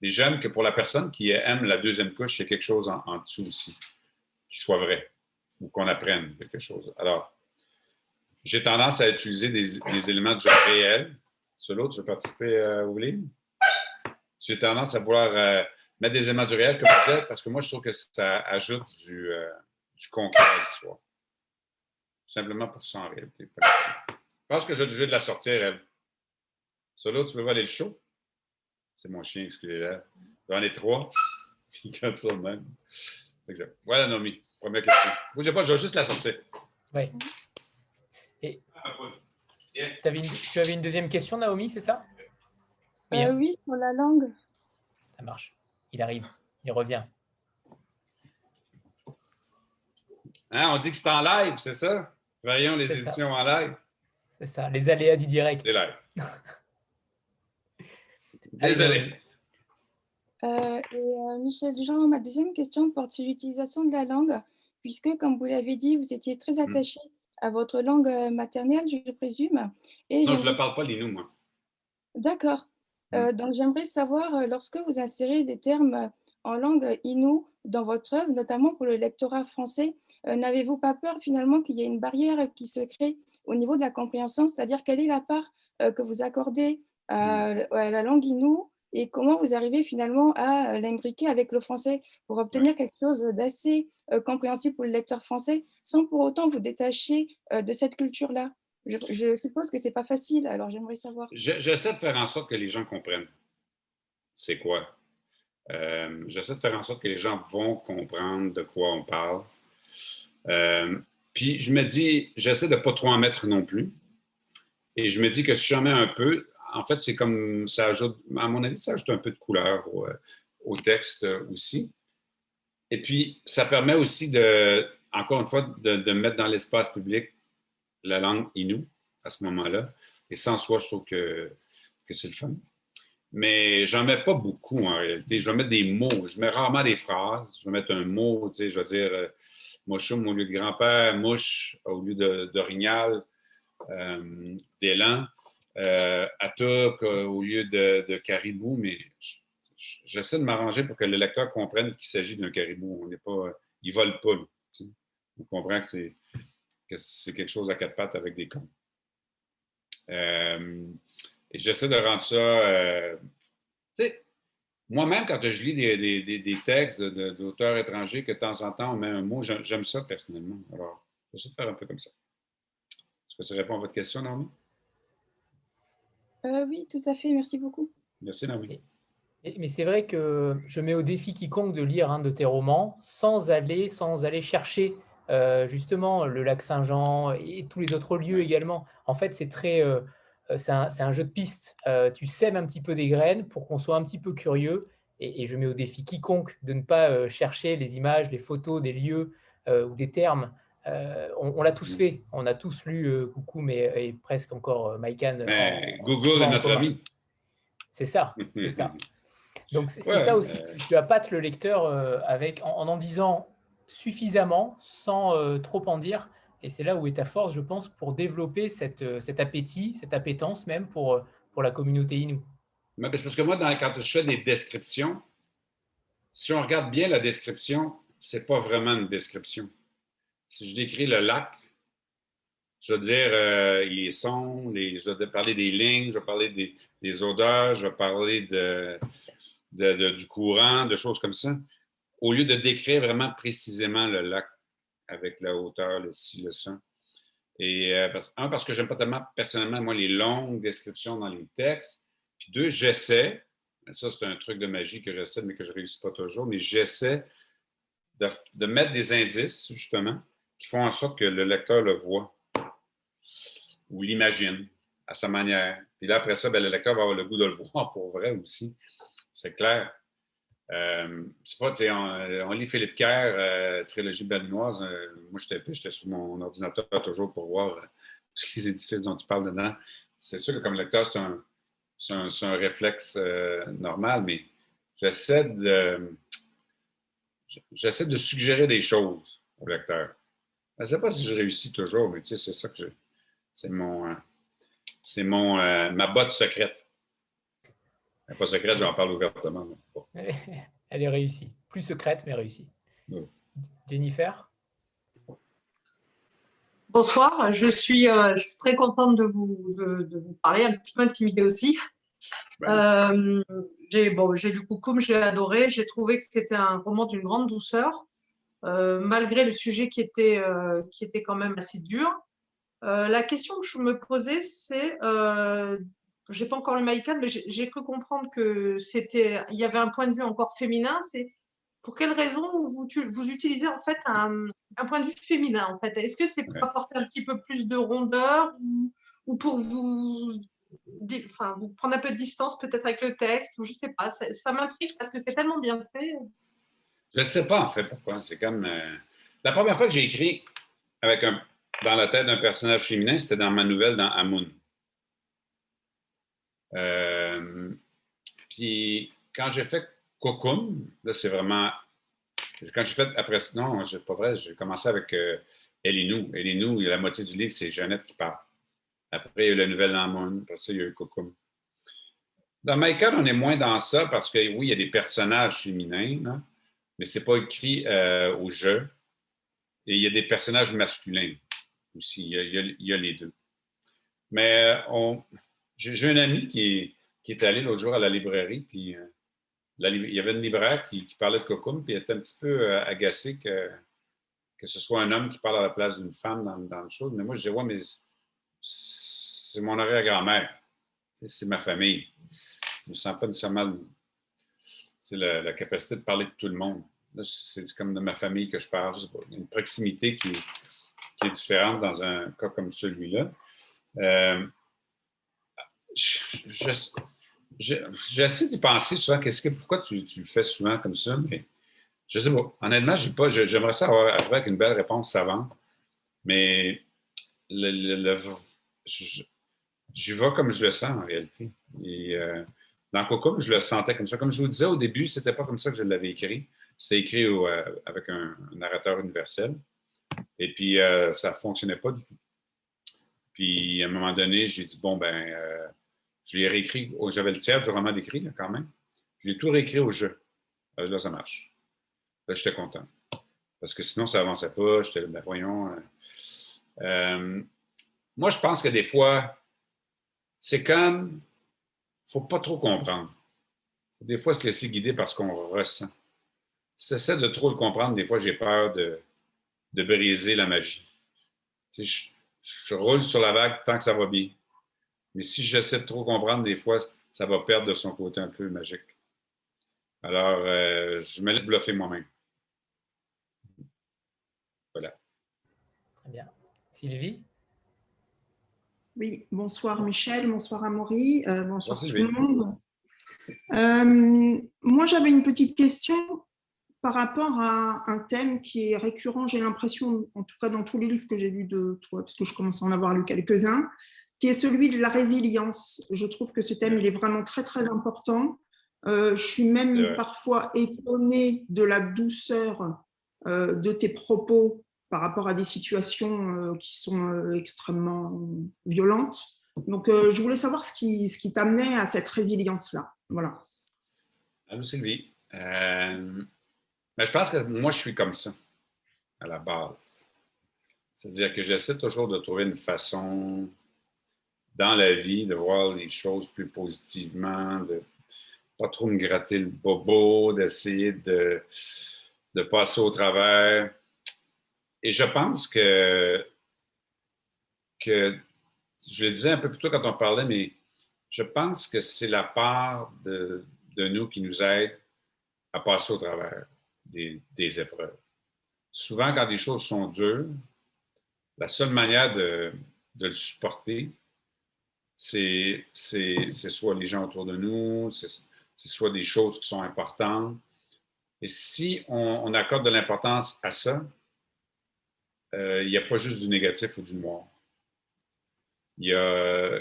Mais j'aime que pour la personne qui aime la deuxième couche, il y ait quelque chose en, dessous aussi, qui soit vrai, ou qu'on apprenne quelque chose. Alors, j'ai tendance à utiliser des, des éléments du réel sur l'autre, je veux participer euh, au livre. J'ai tendance à vouloir euh, mettre des éléments du réel comme vous êtes, parce que moi, je trouve que ça ajoute du, euh, du concret à l'histoire. Simplement pour ça, en réalité. Je pense que j'ai obligé de la sortir, elle. Sur l'autre, tu veux voir le show? C'est mon chien, excusez-le. Dans les trois. Quand ça même. Exact. Voilà, Nomi. Première question. Bougez pas, je vais juste la sortir. Oui. Et... Ah, tu avais une deuxième question, Naomi, c'est ça? Oui, euh, hein. oui, sur la langue. Ça marche. Il arrive. Il revient. Hein, on dit que c'est en live, c'est ça? Voyons les éditions en live. C'est ça, les aléas du direct. C'est live. Désolé. Euh, et euh, Michel Jean, ma deuxième question porte sur l'utilisation de la langue, puisque, comme vous l'avez dit, vous étiez très hmm. attaché à votre langue euh, maternelle, je présume. Et non, je ne parle pas l'inou, moi. D'accord. Euh, mm. donc, j'aimerais savoir, euh, lorsque vous insérez des termes en langue inou dans votre œuvre, notamment pour le lectorat français, n'avez-vous pas peur finalement qu'il y ait une barrière qui se crée au niveau de la compréhension? C'est-à-dire, quelle est la part que vous accordez à, mm. à, la langue inou et comment vous arrivez finalement à l'imbriquer avec le français pour obtenir quelque chose d'assez euh, compréhensible pour le lecteur français sans pour autant vous détacher euh, de cette culture-là? Je, suppose que ce n'est pas facile, alors j'aimerais savoir. J'essaie de faire en sorte que les gens comprennent c'est quoi. Euh, j'essaie de faire en sorte que les gens vont comprendre de quoi on parle. puis je me dis, j'essaie de ne pas trop en mettre non plus. Et je me dis que si j'en mets un peu, en fait, c'est comme ça ajoute, à mon avis, ça ajoute un peu de couleur au, au texte aussi. et puis, ça permet aussi de, encore une fois, de, mettre dans l'espace public la langue Innu à ce moment-là. Et sans soi, je trouve que, que c'est le fun. Mais j'en mets pas beaucoup en réalité. Je vais mettre des mots. Je mets rarement des phrases. Je vais mettre un mot, tu sais, je vais dire euh, au lieu de grand-père, mouche au lieu d'orignal, euh, d'élan, euh, au lieu de, caribou, mais j'essaie de m'arranger pour que le lecteur comprenne qu'il s'agit d'un caribou. On n'est pas, vole pas. On comprend que c'est, c'est quelque chose à quatre pattes avec des cons. Euh, et j'essaie de rendre ça. Euh, tu sais, moi-même, quand je lis des, textes d'auteurs étrangers, que de temps en temps on met un mot, j'aime ça personnellement. Alors, j'essaie de faire un peu comme ça. Est-ce que ça répond à votre question, Naomi? Euh, oui, tout à fait. Merci beaucoup. Merci, Naomi. Mais c'est vrai que je mets au défi quiconque de lire un de tes romans sans aller, sans aller chercher euh, justement le lac Saint-Jean et tous les autres lieux également. En fait, c'est très, euh, euh, c'est un, jeu de piste. tu sèmes un petit peu des graines pour qu'on soit un petit peu curieux. Et, je mets au défi quiconque de ne pas chercher les images, les photos des lieux ou des termes. On, l'a tous fait. On a tous lu Coucou, mais et presque encore Maïkan. Google est notre ami. C'est ça, c'est ça. Donc c'est ça aussi. Tu appâtes le lecteur avec en en disant suffisamment sans euh, trop en dire. Et c'est là où est ta force, je pense, pour développer cette, euh, cet appétit, cette appétence même pour, euh, pour la communauté Inou. Mais parce que moi, dans, quand je fais des descriptions, si on regarde bien la description, c'est pas vraiment une description. Si je décris le lac, je veux dire les sons, je vais parler des lignes, je vais parler des, odeurs, je vais parler de, du courant, de choses comme ça au lieu de décrire vraiment précisément le lac avec la hauteur, le ci, le ça. Et euh, un, parce que j'aime pas tellement personnellement, moi, les longues descriptions dans les textes. Puis deux, j'essaie, ça c'est un truc de magie que j'essaie, mais que je ne réussis pas toujours, mais j'essaie de, mettre des indices, justement, qui font en sorte que le lecteur le voit ou l'imagine à sa manière. Puis là, après ça, ben, le lecteur va avoir le goût de le voir pour vrai aussi. C'est clair. Euh, c'est pas, on, on, lit Philippe Kerr, euh, trilogie berlinoise. Euh, moi, j'étais sur mon ordinateur toujours pour voir les édifices dont tu parles dedans. C'est sûr que comme lecteur, c'est un, un, réflexe normal, mais j'essaie de, j'essaie de suggérer des choses au lecteur. Je ne sais pas si je réussis toujours, mais c'est ça que je, c'est mon, c'est mon, ma botte secrète. Pas secrète, j'en parle ouvertement. Elle est réussie. Plus secrète, mais réussie. Jennifer? Bonsoir, je suis, euh, je suis, très contente de vous, de, vous parler, un petit peu intimidée aussi. Euh, j'ai bon, lu Koukoum, j'ai adoré, j'ai trouvé que c'était un roman d'une grande douceur, euh, malgré le sujet qui était, qui était quand même assez dur. la question que je me posais, c'est j'ai pas encore le Maïkan, mais j'ai cru comprendre que c'était, il y avait un point de vue encore féminin. C'est pour quelle raison vous, vous utilisez en fait un, point de vue féminin en fait? Est-ce que c'est pour apporter un petit peu plus de rondeur ou, pour vous, enfin, vous prendre un peu de distance peut-être avec le texte Je sais pas. Ça, m'intrigue parce que c'est tellement bien fait. Je ne sais pas en fait pourquoi. C'est comme euh, la première fois que j'ai écrit avec dans la tête d'un personnage féminin, c'était dans ma nouvelle dans Amoun. Euh, puis quand j'ai fait Cocoon, là, c'est vraiment. Quand j'ai fait après. Non, c'est pas vrai, j'ai commencé avec euh, Elinou. Elinou, la moitié du livre, c'est Jeannette qui parle. Après, il y a eu la nouvelle Amon. Après ça, il y a eu Cocoon. Dans Michael, on est moins dans ça parce que oui, il y a des personnages féminins, mais ce n'est pas écrit euh, au jeu. Et il y a des personnages masculins aussi. Il y a, les deux. Mais on, j'ai un ami qui, qui est allé l'autre jour à la librairie, puis euh, il y avait une libraire qui, parlait de Cocoon, puis il était un petit peu euh, agacé que, que ce soit un homme qui parle à la place d'une femme dans, dans le show. Mais moi, je disais, ouais, mais c'est mon arrière-grand-mère. C'est ma famille. Je ne me sens pas nécessairement la, la, capacité de parler de tout le monde. C'est comme de ma famille que je parle. Une proximité qui, est différente dans un cas comme celui-là. Euh, j'essaie d'y penser souvent. Qu'est-ce que, pourquoi tu, le fais souvent comme ça? Mais Je sais pas. Honnêtement, j'aimerais ça avoir avec une belle réponse savante, mais le, je, vais comme je le sens en réalité. Et euh, dans Coco, je le sentais comme ça. Comme je vous disais au début, c'était pas comme ça que je l'avais écrit. C'était écrit euh, avec un, narrateur universel. Et puis, euh, ça ne fonctionnait pas du tout. Puis, à un moment donné, j'ai dit, bon, ben, je l'ai réécrit. J'avais le tiers du roman d'écrit, quand même. Je l'ai tout réécrit au jeu. Là, ça marche. Là, j'étais content. Parce que sinon, ça n'avançait pas. J'étais, ben, voyons. Euh, moi, je pense que des fois, c'est comme, faut pas trop comprendre. Des fois, se laisser guider par ce qu'on ressent. Si j'essaie de trop le comprendre, des fois, j'ai peur de, de, briser la magie. je, je, roule sur la vague tant que ça va bien. Mais si j'essaie de trop comprendre, des fois, ça va perdre de son côté un peu magique. Alors, euh, je me laisse bluffer moi-même. Voilà. Très bien. Sylvie? Oui, bonsoir Michel, bonsoir Amaury, euh, bonsoir tout le monde. Euh, moi, j'avais une petite question par rapport à un thème qui est récurrent, j'ai l'impression, en tout cas dans tous les livres que j'ai lus de toi, parce que je commence à en avoir lu quelques-uns, qui est celui de la résilience. Je trouve que ce thème, il est vraiment très, très important. Euh, je suis même parfois étonnée de la douceur euh, de tes propos par rapport à des situations euh, qui sont extrêmement violentes. Donc, je voulais savoir ce qui, ce qui t'amenait à cette résilience-là. Voilà. Allô, Sylvie. Mais je pense que moi, je suis comme ça, à la base. C'est-à-dire que j'essaie toujours de trouver une façon dans la vie de voir les choses plus positivement, de pas trop me gratter le bobo, d'essayer de, de passer au travers. Et je pense que, je le disais un peu plus tôt quand on parlait, mais je pense que c'est la part de, nous qui nous aide à passer au travers des, épreuves. Souvent, quand des choses sont dures, la seule manière de, le supporter, c'est soit les gens autour de nous, c'est soit des choses qui sont importantes. Et si on, accorde de l'importance à ça, euh, il n'y a pas juste du négatif ou du noir. Il y a,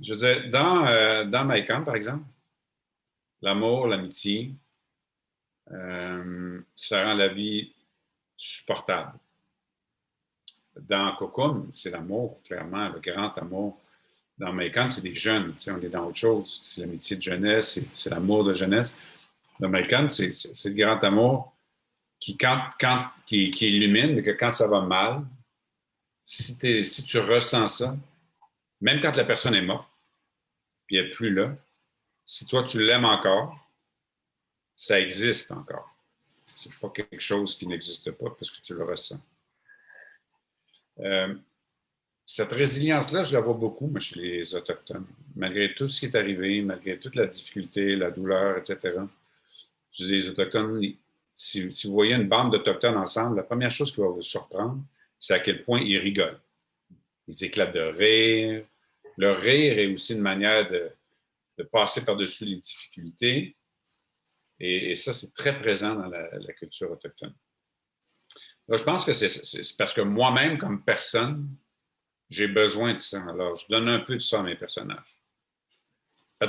je veux dire, dans, euh, dans par exemple, l'amour, l'amitié, euh, ça rend la vie supportable. Dans Cocoon, c'est l'amour, clairement, le grand amour dans Maïkan, c'est des jeunes, on est dans autre chose. C'est l'amitié de jeunesse, c'est l'amour de jeunesse. Dans Maïkan, c'est le grand amour qui, quand, quand, qui, illumine, mais que quand ça va mal, si, si tu ressens ça, même quand la personne est morte, puis elle n'est plus là, si toi tu l'aimes encore, ça existe encore. C'est pas quelque chose qui n'existe pas parce que tu le ressens. Euh, cette résilience-là, je la vois beaucoup chez les Autochtones. Malgré tout ce qui est arrivé, malgré toute la difficulté, la douleur, etc. Je dis, les Autochtones, si, vous voyez une bande d'Autochtones ensemble, la première chose qui va vous surprendre, c'est à quel point ils rigolent. Ils éclatent de rire. Le rire est aussi une manière de, passer par-dessus les difficultés. Et, ça, c'est très présent dans la, culture autochtone. je pense que c'est parce que moi-même, comme personne, j'ai besoin de ça. Alors, je donne un peu de ça à mes personnages.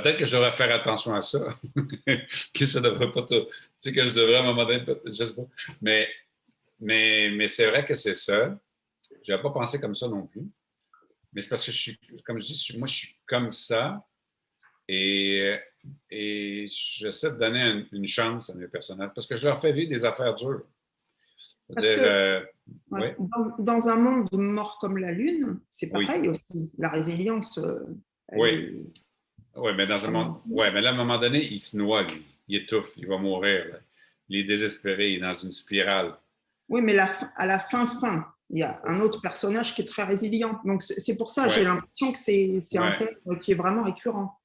Peut-être que je devrais faire attention à ça. que ça devrait pas tout. Tu sais, que je devrais à un moment donné, je sais pas. Mais, mais, mais c'est vrai que c'est ça. Je n'avais pas pensé comme ça non plus. Mais c'est parce que je suis, comme je dis, moi, je suis comme ça. Et, et j'essaie de donner une chance à mes personnages parce que je leur fais vivre des affaires dures. Euh, dans, un monde mort comme la Lune, c'est pareil aussi. La résilience. Euh, oui. Oui, mais dans un monde. Oui, mais là, à un moment donné, il se noie, il étouffe, il va mourir. Il est désespéré, il est dans une spirale. Oui, mais à la fin, fin, il y a un autre personnage qui est très résilient. Donc, c'est pour ça, j'ai l'impression que c'est un thème qui est vraiment récurrent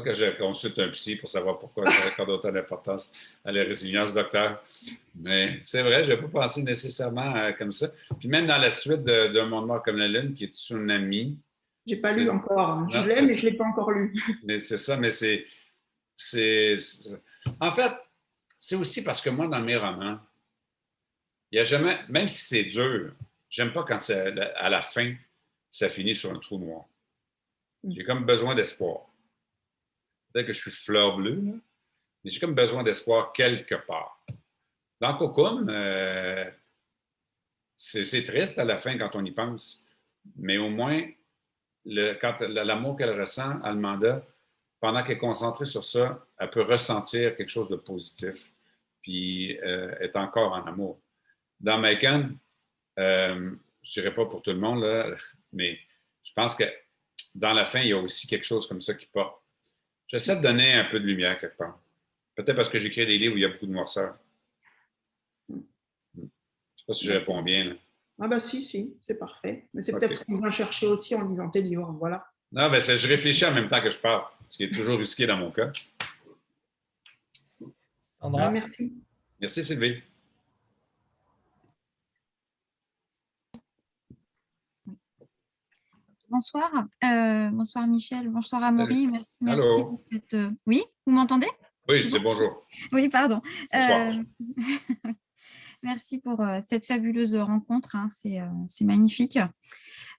que je consulte un psy pour savoir pourquoi ça accorde autant d'importance à la résilience, docteur. Mais c'est vrai, je n'ai pas pensé nécessairement euh, comme ça. Puis même dans la suite d'un monde mort comme la Lune, qui est Tsunami. Je n'ai pas lu encore. Je l'ai, mais je ne l'ai pas encore lu. Mais c'est ça, mais c'est. En fait, c'est aussi parce que moi, dans mes romans, il n'y a jamais, même si c'est dur, j'aime pas quand à la fin, ça finit sur un trou noir. Mm. J'ai comme besoin d'espoir. Peut-être que je suis fleur bleue, mais j'ai comme besoin d'espoir quelque part. Dans Cocum, euh, c'est triste à la fin quand on y pense, mais au moins, l'amour qu'elle ressent, Almanda, pendant qu'elle est concentrée sur ça, elle peut ressentir quelque chose de positif, puis euh, est encore en amour. Dans Macon, euh, je ne dirais pas pour tout le monde, là, mais je pense que dans la fin, il y a aussi quelque chose comme ça qui porte. J'essaie de donner un peu de lumière quelque part. Peut-être parce que j'écris des livres où il y a beaucoup de noirceur. Je ne sais pas si je réponds bien. Là. Ah bah si, si, c'est parfait. Mais c'est peut-être ce qu'on vient chercher aussi en lisant tes livres. Voilà. Non, mais je réfléchis en même temps que je parle, ce qui est toujours risqué dans mon cas. Sandra? Ah, merci. Merci Sylvie. Bonsoir. Euh, bonsoir Michel. Bonsoir Amaury. Merci, merci pour cette. Euh, oui, vous m'entendez? Oui, je dis bonjour. Oui, pardon. Euh, merci pour cette fabuleuse rencontre. Hein. C'est magnifique.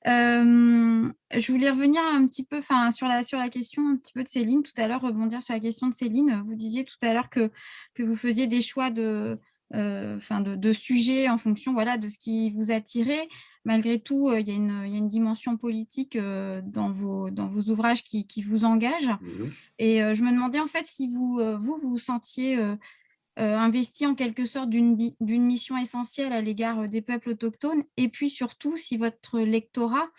je voulais revenir un petit peu sur la, sur la question un petit peu de Céline tout à l'heure, rebondir sur la question de Céline. Vous disiez tout à l'heure que, que vous faisiez des choix de, enfin de, sujets en fonction voilà, de ce qui vous attirait malgré tout, euh, il y, a une dimension politique euh, dans, vos, dans vos ouvrages qui, vous engage. Mmh Et euh, je me demandais en fait si vous vous, vous sentiez investi en quelque sorte d'une mission essentielle à l'égard des peuples autochtones, et puis surtout si votre lectorat,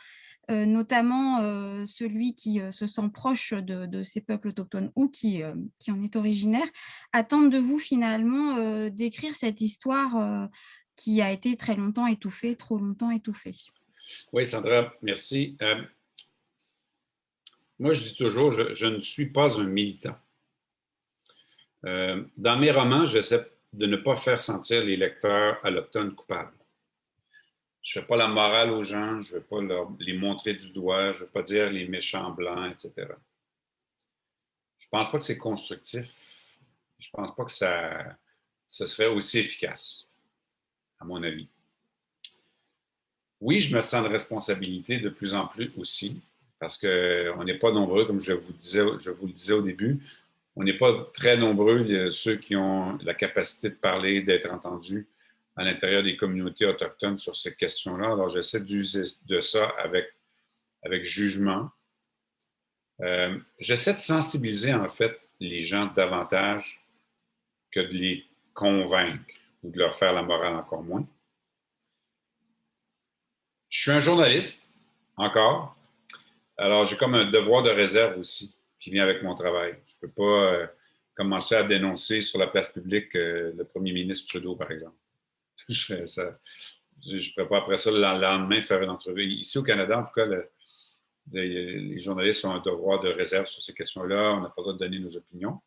notamment celui qui se sent proche de, ces peuples autochtones ou qui, en est originaire, attend de vous finalement d'écrire cette histoire qui a été très longtemps étouffé, trop longtemps étouffé. Oui, Sandra, merci. Euh, moi, je dis toujours, je, ne suis pas un militant. Euh, dans mes romans, j'essaie de ne pas faire sentir les lecteurs allochtones coupables. Je ne fais pas la morale aux gens, je ne veux pas les montrer du doigt, je ne veux pas dire les méchants blancs, etc. Je ne pense pas que c'est constructif. Je ne pense pas que ça, ce serait aussi efficace à mon avis. Oui, je me sens de responsabilité de plus en plus aussi, parce qu'on n'est pas nombreux, comme je vous, je vous le disais au début, on n'est pas très nombreux, ceux qui ont la capacité de parler, d'être entendus à l'intérieur des communautés autochtones sur ces questions-là. Alors, j'essaie d'user de ça avec, avec jugement. Euh, j'essaie de sensibiliser, en fait, les gens davantage que de les convaincre ou de leur faire la morale encore moins. Je suis un journaliste, encore. Alors, j'ai comme un devoir de réserve aussi qui vient avec mon travail. Je ne peux pas euh, commencer à dénoncer sur la place publique euh, le premier ministre Trudeau, par exemple. je ne peux pas après ça, le lendemain, faire une entrevue. Ici au Canada, en tout cas, les, journalistes ont un devoir de réserve sur ces questions-là. On n'a pas le droit de donner nos opinions.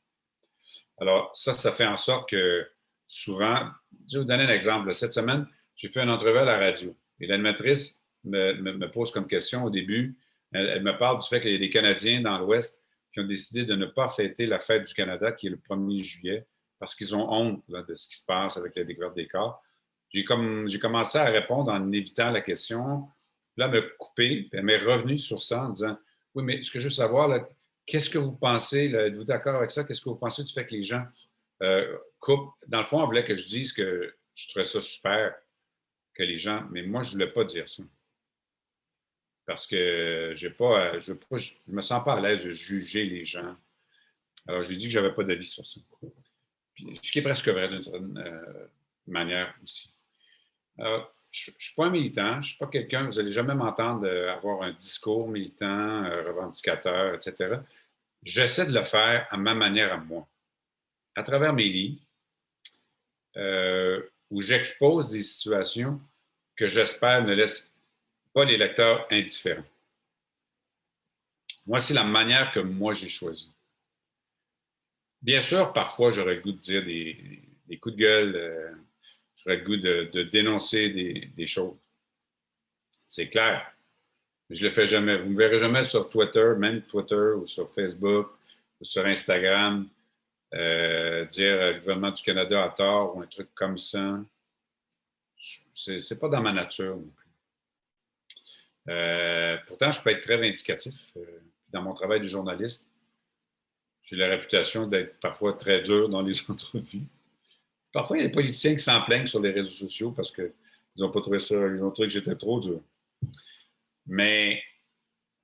Alors, ça, ça fait en sorte que souvent, je vais vous donner un exemple. Cette semaine, j'ai fait une entrevue à la radio et l'animatrice me, pose comme question au début, elle, me parle du fait qu'il y a des Canadiens dans l'Ouest qui ont décidé de ne pas fêter la fête du Canada qui est le 1er juillet parce qu'ils ont honte de ce qui se passe avec la découverte des corps. J'ai commencé à répondre en évitant la question. Là, elle m'a coupé, elle m'est revenue sur ça en disant Oui, mais ce que je veux savoir, qu'est-ce que vous pensez? Êtes-vous d'accord avec ça? Qu'est-ce que vous pensez du fait que les gens euh, coupe. Dans le fond, on voulait que je dise que je trouvais ça super que les gens, mais moi, je ne voulais pas dire ça. Parce que j'ai pas, je ne me sens pas à l'aise de juger les gens. Alors, je lui ai dit que je n'avais pas d'avis sur ça. ce qui est presque vrai d'une certaine euh, manière aussi. Alors, je ne suis pas un militant, je ne suis pas quelqu'un, vous n'allez jamais m'entendre avoir un discours militant, revendicateur, etc. J'essaie de le faire à ma manière à moi à travers mes livres euh, où j'expose des situations que j'espère ne laissent pas les lecteurs indifférents. Moi, c'est la manière que moi j'ai choisi. Bien sûr, parfois, j'aurais le goût de dire des, coups de gueule, euh, j'aurais le goût de, dénoncer des, choses. C'est clair. Je ne le fais jamais. Vous ne me verrez jamais sur Twitter, même Twitter ou sur Facebook ou sur Instagram, euh, dire le gouvernement du Canada a tort ou un truc comme ça, c'est n'est pas dans ma nature non plus. Pourtant, je peux être très vindicatif. dans mon travail de journaliste, j'ai la réputation d'être parfois très dur dans les entrevues. Parfois, il y a des politiciens qui s'en plaignent sur les réseaux sociaux parce qu'ils n'ont pas trouvé ça, ils ont trouvé que j'étais trop dur. Mais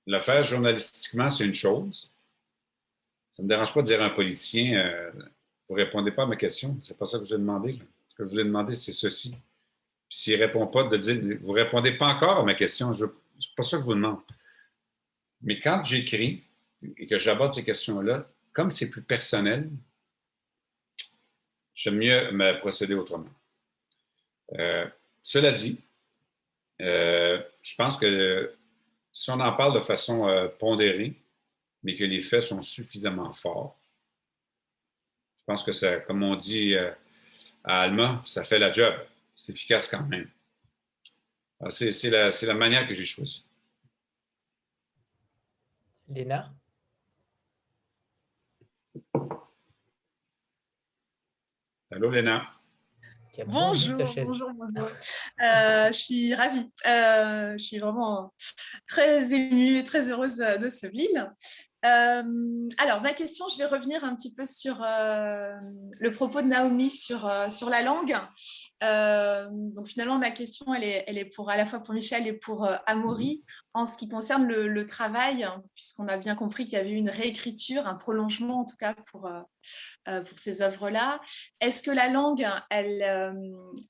le faire journalistiquement, c'est une chose. Ça ne me dérange pas de dire à un politicien euh, Vous ne répondez pas à ma question. Ce n'est pas ça que je vous ai demandé. Ce que je vous ai demandé, c'est ceci. Puis s'il ne répond pas, de dire Vous ne répondez pas encore à ma question. Ce n'est pas ça que je vous demande. Mais quand j'écris et que j'aborde ces questions-là, comme c'est plus personnel, j'aime mieux me procéder autrement. Euh, cela dit, euh, je pense que si on en parle de façon euh, pondérée, mais que les faits sont suffisamment forts, je pense que ça, comme on dit à Alma, ça fait la job. C'est efficace quand même. C'est la, la manière que j'ai choisie. Léna? Allô, Léna? Bonjour, bonjour, bonjour. Euh, je suis ravie. Euh, je suis vraiment très émue et très heureuse de ce ville. Euh, alors, ma question, je vais revenir un petit peu sur le propos de Naomi sur, sur la langue. donc, finalement, ma question, elle est, est pour, à la fois pour Michel et pour Amaury en ce qui concerne le, travail, puisqu'on a bien compris qu'il y avait une réécriture, un prolongement en tout cas pour, euh, euh, pour ces œuvres-là, est-ce que la langue, elle, euh,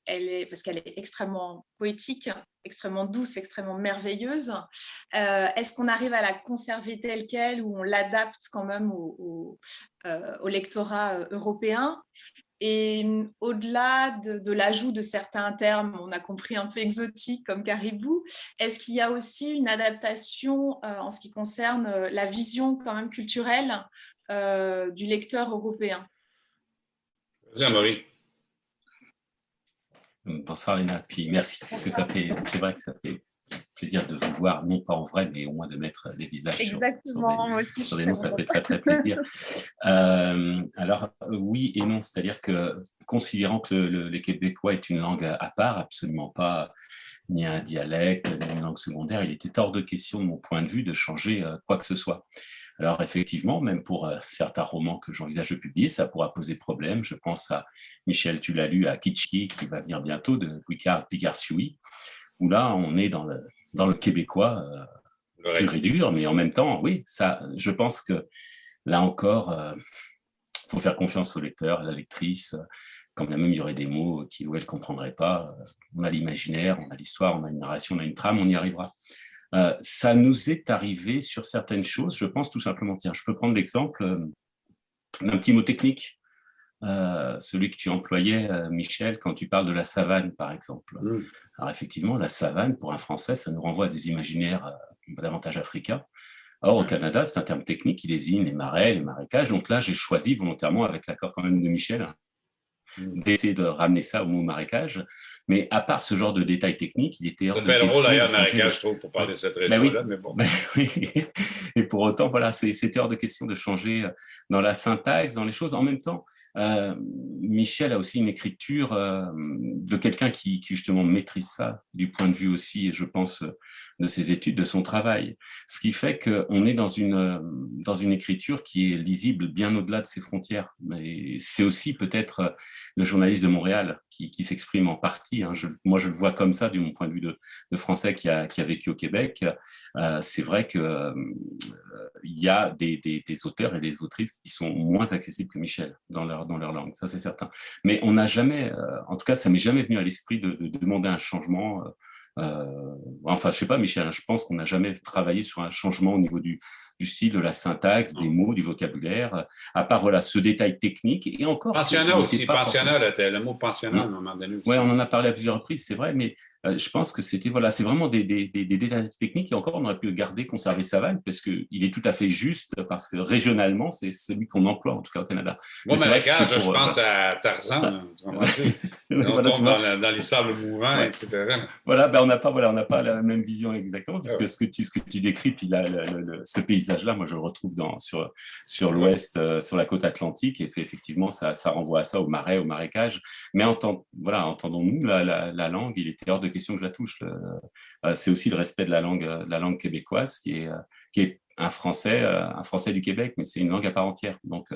elle est, parce qu'elle est extrêmement poétique, extrêmement douce, extrêmement merveilleuse, est-ce qu'on arrive à la conserver telle qu'elle ou on l'adapte quand même au lectorat européen? Et au-delà de, l'ajout de certains termes, on a compris un peu exotiques comme caribou, est-ce qu'il y a aussi une adaptation euh, en ce qui concerne euh, la vision quand même culturelle euh, du lecteur européen? Vas-y, Marie. Bonsoir Léna, puis merci, parce que ça fait, c'est vrai que ça fait plaisir de vous voir, non pas en vrai, mais au moins de mettre des visages sur, sur, des, noms, ça fait très très plaisir. Euh, alors oui et non, c'est-à-dire que considérant que le, québécois est une langue à part, absolument pas ni un dialecte, ni une langue secondaire, il était hors de question de mon point de vue de changer euh, quoi que ce soit. Alors effectivement, même pour euh, certains romans que j'envisage de publier, ça pourra poser problème. Je pense à Michel, tu l'as lu, à Kitschki, qui va venir bientôt, de Picard Pigarsui, où là, on est dans le, dans le québécois euh, pur et dur, mais en même temps, oui, ça, je pense que là encore, il euh, faut faire confiance au lecteur, à la lectrice. Quand même, il y aurait des mots qu'il ou elle ne comprendrait pas. On a l'imaginaire, on a l'histoire, on a une narration, on a une trame, on y arrivera. Euh, ça nous est arrivé sur certaines choses, je pense tout simplement. Tiens, je peux prendre l'exemple d'un petit mot technique, celui que tu employais, Michel, quand tu parles de la savane, par exemple. Mmh. Alors effectivement, la savane, pour un Français, ça nous renvoie à des imaginaires euh, davantage africains. Or, au Canada, c'est un terme technique qui désigne les marais, les marécages. Donc là, j'ai choisi volontairement, avec l'accord quand même de Michel, mmh. d'essayer de ramener ça au mot marécage. Mais à part ce genre de détails techniques, il était... Ça fait le rôle d'ailleurs marécage, je trouve, pour parler de cette ben région-là, mais bon. Ben oui. Et pour autant, voilà, c'était hors de question de changer dans la syntaxe, dans les choses. En même temps, euh, Michel a aussi une écriture euh, de quelqu'un qui, justement maîtrise ça du point de vue aussi, je pense, de ses études, de son travail. Ce qui fait qu'on est dans une, dans une écriture qui est lisible bien au-delà de ses frontières. Mais c'est aussi peut-être le journaliste de Montréal qui, s'exprime en partie. Hein. Moi, je le vois comme ça, du mon point de vue de, Français qui a, qui a vécu au Québec. Euh, c'est vrai qu'il euh, y a des, auteurs et des autrices qui sont moins accessibles que Michel dans leur, dans leur langue, ça c'est certain. Mais on n'a jamais, euh, en tout cas, ça m'est jamais venu à l'esprit de, de, demander un changement. Euh, enfin, je sais pas, Michel, hein, je pense qu'on n'a jamais travaillé sur un changement au niveau du, du style, de la syntaxe, des mots, du vocabulaire, à part voilà ce détail technique. Et encore. Pensionnat aussi, pensionnat, le mot pensionnat, à un moment donné Oui, on en a parlé à plusieurs reprises, c'est vrai, mais euh, je pense que c'était voilà, c'est vraiment des, des, des, détails techniques et encore on aurait pu garder, conserver Savane parce qu'il est tout à fait juste parce que régionalement c'est celui qu'on emploie en tout cas au Canada. Bon, mais, mais je euh, pense à Tarzan, tu on tombe dans, les sables mouvants, etc. Voilà, ben on n'a pas voilà, on pas la même vision exactement puisque ce que tu ce que tu décris puis là, ce paysage paysage-là, moi, je le retrouve dans, sur, sur l'ouest, euh, sur la côte atlantique, et puis effectivement, ça, ça renvoie à ça, au marais, au marécage. Mais entend, voilà, entendons-nous la, la, langue, il était hors de question que je la touche. Euh, c'est aussi le respect de la langue, de la langue québécoise qui est, qui est un français, un français du Québec, mais c'est une langue à part entière. Donc,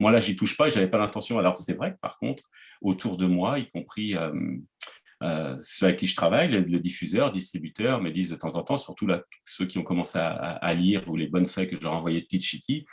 moi, là, j'y touche pas, j'avais pas l'intention. Alors, c'est vrai que par contre, autour de moi, y compris euh, ceux avec qui je travaille, le, diffuseurs, diffuseur, distributeur, me disent de temps en temps, surtout là, ceux qui ont commencé à, lire ou les bonnes feuilles que je leur envoyais de Kitschiti,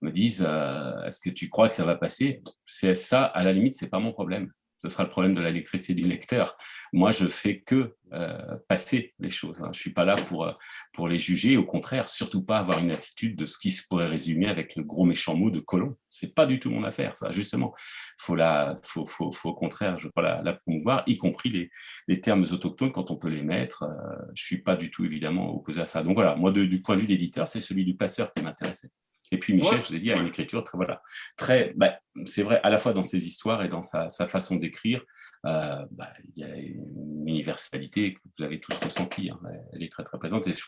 me disent euh, Est-ce que tu crois que ça va passer? C'est ça, à la limite, c'est pas mon problème ce sera le problème de la du lecteur. Moi, je fais que euh, passer les choses. Hein. Je suis pas là pour, euh, pour les juger. Au contraire, surtout pas avoir une attitude de ce qui se pourrait résumer avec le gros méchant mot de colon. C'est pas du tout mon affaire, ça. Justement, faut la, faut, au contraire, je crois la, promouvoir, y compris les, termes autochtones quand on peut les mettre. Euh, je suis pas du tout évidemment opposé à ça. Donc voilà, moi, du point de vue d'éditeur, c'est celui du passeur qui m'intéressait. Et puis Michel, je vous ai dit, a une écriture très, voilà, très, bah, c'est vrai, à la fois dans ses histoires et dans sa, façon d'écrire, euh, bah, il y a une universalité que vous avez tous ressenti. Hein. Elle est très très présente et je,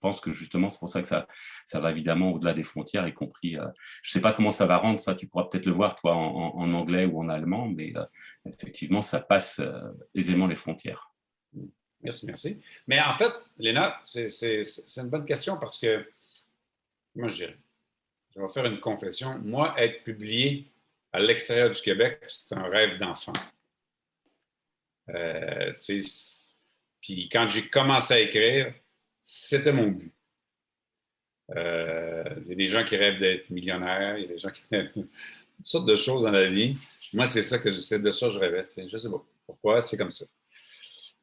pense que justement c'est pour ça que ça, ça va évidemment au-delà des frontières, y compris. Euh, je ne sais pas comment ça va rendre ça. Tu pourras peut-être le voir toi en, anglais ou en allemand, mais euh, effectivement ça passe aisément les frontières. Merci, merci. Mais en fait, Léna, c'est une bonne question parce que moi je dirais je vais faire une confession. Moi, être publié à l'extérieur du Québec, c'est un rêve d'enfant. Euh, puis quand j'ai commencé à écrire, c'était mon but. Euh, il y a des gens qui rêvent d'être millionnaires, il y a des gens qui rêvent toutes sortes de choses dans la vie. Moi, c'est ça que c'est de ça je rêvais. Je ne sais pas pourquoi, c'est comme ça.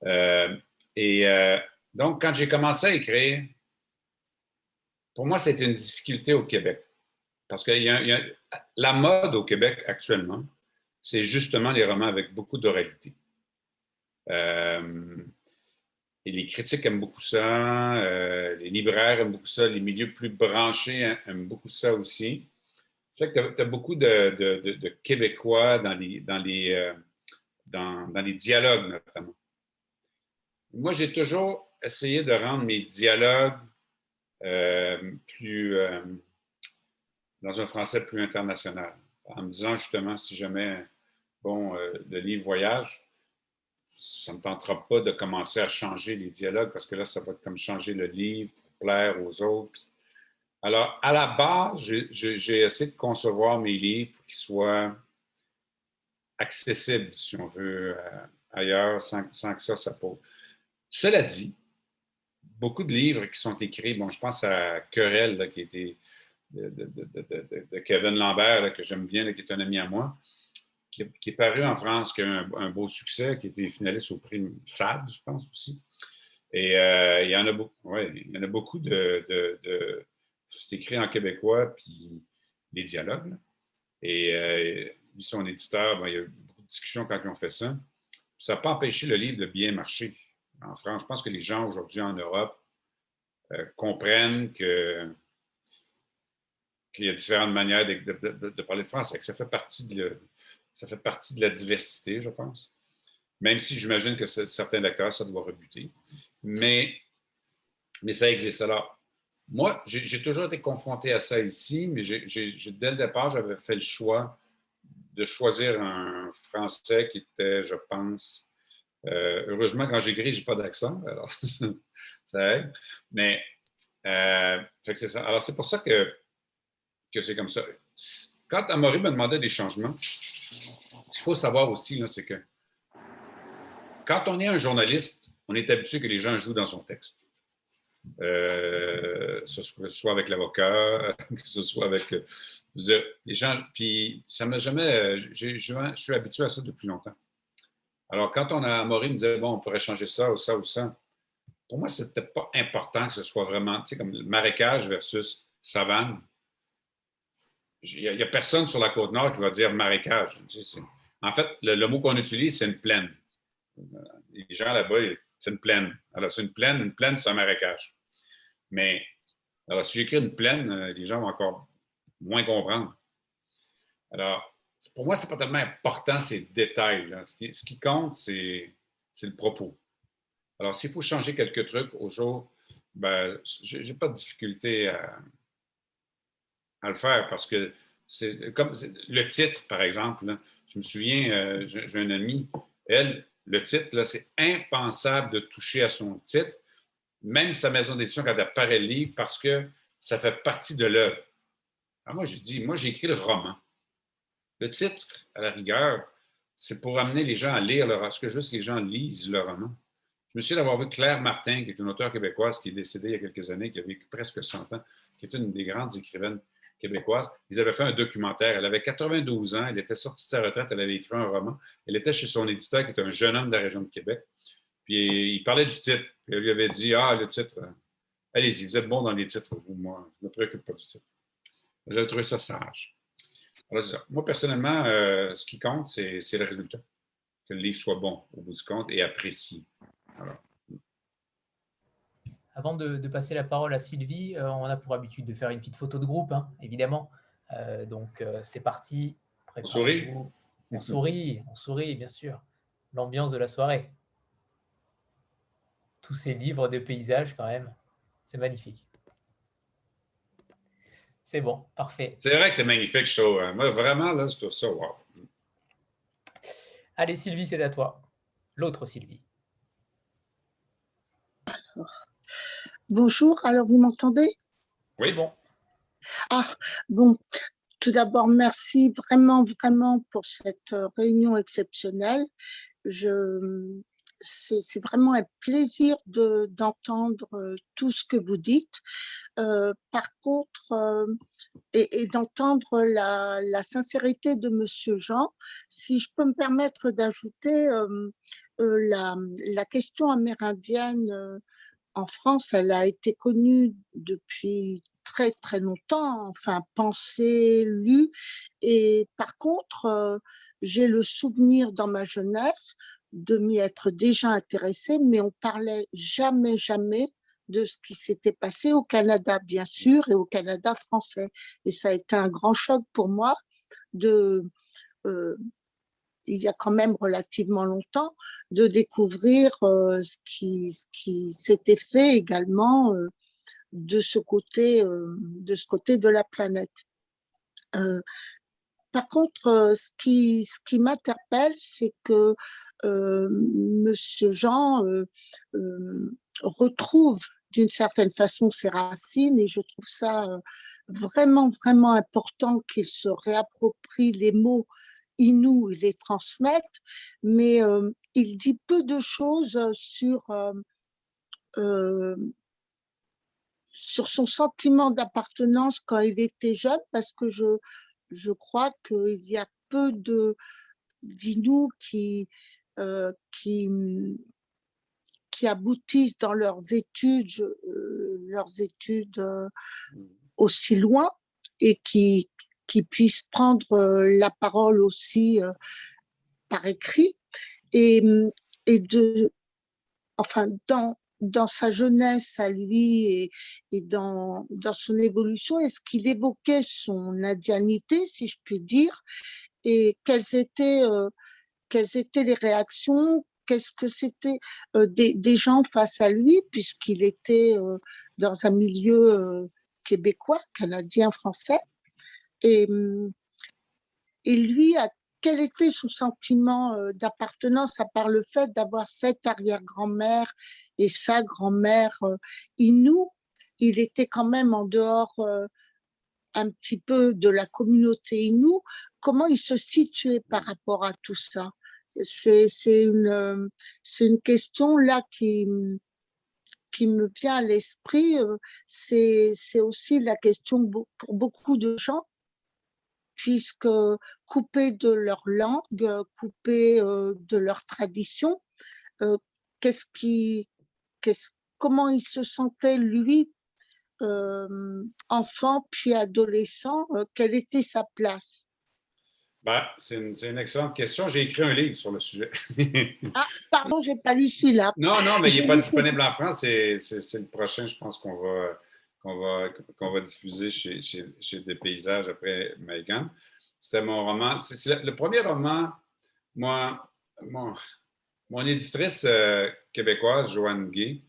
Euh, et donc, quand j'ai commencé à écrire, pour moi, c'était une difficulté au Québec. Parce que la mode au Québec actuellement, c'est justement les romans avec beaucoup d'oralité. Euh, et les critiques aiment beaucoup ça, euh, les libraires aiment beaucoup ça, les milieux plus branchés aiment beaucoup ça aussi. C'est vrai que tu as, beaucoup de, Québécois euh, dans les dialogues, notamment. Moi, j'ai toujours essayé de rendre mes dialogues plus dans un français plus international, en me disant justement, si jamais, bon, euh, le livre voyage, ça ne me tentera pas de commencer à changer les dialogues parce que là, ça va être comme changer le livre pour plaire aux autres. Alors, à la base, j'ai essayé de concevoir mes livres pour qu'ils soient accessibles, si on veut, euh, ailleurs, sans, que ça, ça pose. Cela dit, beaucoup de livres qui sont écrits, bon, je pense à Querelle, qui a été de, Kevin Lambert, que j'aime bien, qui est un ami à moi, qui, est paru en France, qui a eu un, beau succès, qui été finaliste au prix SAD, je pense aussi. Et euh, il, y en a beaucoup, ouais, il y en a beaucoup de. c'est écrit en québécois, puis les dialogues. Et euh, son éditeur, il y a eu beaucoup de discussions quand ils ont fait ça. Ça n'a pas empêché le livre de bien marcher en France. Je pense que les gens aujourd'hui en Europe euh, comprennent que qu'il y a différentes manières de, parler de France. Ça fait, partie de la diversité, je pense. Même si j'imagine que certains lecteurs, ça doit rebuter. Mais, mais ça existe. Alors, moi, j'ai toujours été confronté à ça ici, mais dès le départ, j'avais fait le choix de choisir un français qui était, je pense, euh, heureusement, quand j'écris, je n'ai pas d'accent, alors ça aide. Mais, euh, c'est ça. Alors, c'est pour ça que que c'est comme ça. Quand Amaury me demandait des changements, ce qu'il faut savoir aussi, c'est que quand on est un journaliste, on est habitué que les gens jouent dans son texte. Euh, que ce soit avec l'avocat, que ce soit avec euh, les gens. Puis ça m'a jamais. je suis habitué à ça depuis longtemps. Alors, quand on a Amaury me disait, bon, on pourrait changer ça ou ça ou ça, pour moi, c'était pas important que ce soit vraiment, tu sais, comme marécage versus savane il n'y a, personne sur la côte nord qui va dire marécage. en fait, le, mot qu'on utilise, c'est une plaine. Les gens là-bas, c'est une plaine. Alors, c'est une plaine. Une plaine, c'est un marécage. Mais, alors, si j'écris une plaine, euh, les gens vont encore moins comprendre. Alors, pour moi, ce n'est pas tellement important ces détails. Ce, qui, compte, c'est le propos. Alors, s'il faut changer quelques trucs au jour, ben, je n'ai pas de difficulté à, à le faire parce que c'est comme le titre, par exemple. je me souviens, euh, j'ai un ami, elle, le titre, c'est impensable de toucher à son titre, même sa maison d'édition quand elle paraît le livre, parce que ça fait partie de l'œuvre. Alors moi, j'ai dit, moi, j'ai écrit le roman. Le titre, à la rigueur, c'est pour amener les gens à lire le roman. Ce que que les gens lisent le roman. Je me souviens d'avoir vu Claire Martin, qui est une auteure québécoise qui est décédée il y a quelques années, qui a vécu presque 100 ans, qui est une des grandes écrivaines québécoises. Ils avaient fait un documentaire. Elle avait 92 ans, elle était sortie de sa retraite, elle avait écrit un roman. Elle était chez son éditeur, qui est un jeune homme de la région de Québec. Puis il parlait du titre. Puis elle lui avait dit Ah, le titre, euh, allez-y, vous êtes bon dans les titres, vous, moi, je ne me préoccupe pas du titre. J'avais trouvé ça sage. Moi, personnellement, euh, ce qui compte, c'est le résultat. Que le livre soit bon au bout du compte et apprécié. Avant de, passer la parole à Sylvie, euh, on a pour habitude de faire une petite photo de groupe, hein, évidemment. Euh, donc, euh, c'est parti. On sourit On sourit, on sourit, bien sûr. L'ambiance de la soirée. Tous ces livres de paysages, quand même. C'est magnifique. C'est bon, parfait. C'est vrai que c'est magnifique, je trouve. Hein. Moi, vraiment, là, je trouve ça wow. Allez, Sylvie, c'est à toi. L'autre Sylvie. Bonjour, alors vous m'entendez? Oui, bon. Ah, bon. Tout d'abord, merci vraiment, vraiment pour cette euh, réunion exceptionnelle. Je, c'est vraiment un plaisir d'entendre euh, tout ce que vous dites. Euh, par contre, et, d'entendre la, la, sincérité de Monsieur Jean, si je peux me permettre d'ajouter la, la, question amérindienne en France, elle a été connue depuis très très longtemps, enfin pensée, lue. Et par contre, euh, j'ai le souvenir dans ma jeunesse de m'y être déjà intéressée, mais on parlait jamais, jamais de ce qui s'était passé au Canada, bien sûr, et au Canada français. Et ça a été un grand choc pour moi de, euh, il y a quand même relativement longtemps, de découvrir euh, ce qui, s'était fait également euh, de ce côté, euh, de ce côté de la planète. par contre, ce qui, ce qui m'interpelle, c'est que Monsieur Jean retrouve d'une certaine façon ses racines et je trouve ça vraiment, vraiment important qu'il se réapproprie les mots Inou les transmettent, mais euh, il dit peu de choses sur, euh, euh, sur son sentiment d'appartenance quand il était jeune, parce que je, je crois qu'il y a peu de d'Inou qui, qui, qui aboutissent dans leurs études, leurs études aussi loin et qui, qui puisse prendre euh, la parole aussi euh, par écrit. Et, et de, enfin, dans, dans sa jeunesse à lui et, et dans, dans son évolution, est-ce qu'il évoquait son indianité, si je puis dire, et quelles étaient, euh, quelles étaient les réactions, qu'est-ce que c'était des, des, gens face à lui, puisqu'il était dans un milieu québécois, canadien, français? Et, et lui, quel était son sentiment euh, d'appartenance à part le fait d'avoir cette arrière-grand-mère et sa grand-mère euh, Inou Il était quand même en dehors euh, un petit peu de la communauté Inou. Comment il se situait par rapport à tout ça? C'est une, une question là qui, qui me vient à l'esprit. C'est aussi la question pour beaucoup de gens puisque coupés de leur langue, coupés euh, de leur tradition, euh, qu'est-ce qui, comment il se sentait lui, euh, enfant puis adolescent, quelle était sa place? Ben, c'est une, excellente question. J'ai écrit un livre sur le sujet. ah, pardon, je n'ai pas lu celui-là. Non, non, mais il n'est pas disponible en France. C'est le prochain, je pense qu'on va, qu'on va, diffuser chez, chez, Des Paysages après Megan. C'était mon roman. C'est le, premier roman, moi, mon, mon éditrice euh, québécoise, Joanne Gay,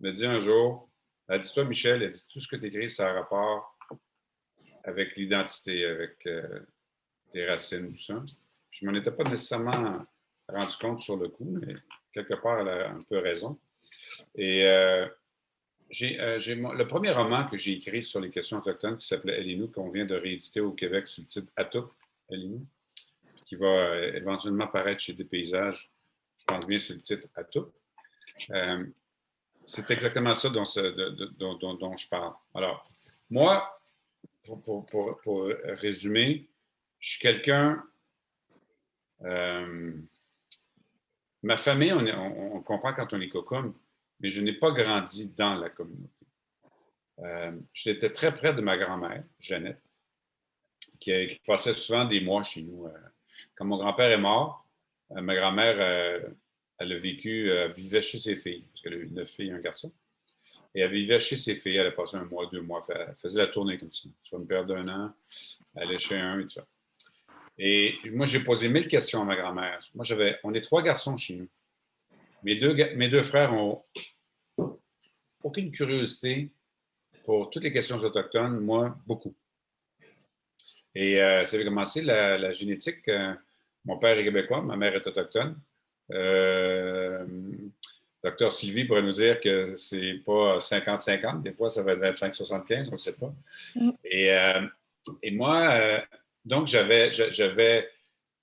me dit un jour, elle dit, toi, Michel, elle dit, tout ce que tu écris, ça a rapport avec l'identité, avec tes racines, tout ça. Je ne m'en étais pas nécessairement rendu compte sur le coup, mais quelque part, elle a un peu raison. Et j'ai, le premier roman que j'ai écrit sur les questions autochtones qui s'appelait Elinou, qu'on vient de rééditer au Québec sous le titre Atup, Elinou, qui va éventuellement paraître chez Des Paysages, je pense bien sur le titre Atup. c'est exactement ça dont, je parle. Alors, moi, pour, résumer, je suis quelqu'un. Euh, ma famille, on, comprend quand on est cocon, mais je n'ai pas grandi dans la communauté. Euh, j'étais très près de ma grand-mère, Jeannette, qui, passait souvent des mois chez nous. Euh. quand mon grand-père est mort, ma grand-mère, elle a vécu, elle vivait chez ses filles, parce qu'elle a eu neuf filles et un garçon. Et elle vivait chez ses filles, elle a passé un mois, deux mois, elle faisait la tournée comme ça. Sur une période d'un an, elle allait chez un et tout ça. Et moi, j'ai posé mille questions à ma grand-mère. Moi, j'avais, on est trois garçons chez nous. Mes deux, mes deux frères ont aucune curiosité pour toutes les questions autochtones, moi, beaucoup. Et euh, ça avait commencé la, génétique. Euh, mon père est québécois, ma mère est autochtone. Euh, docteur Sylvie pourrait nous dire que c'est pas 50-50, des fois ça va être 25-75, on ne sait pas. Mm. Et, et moi, donc, j'avais, j'avais,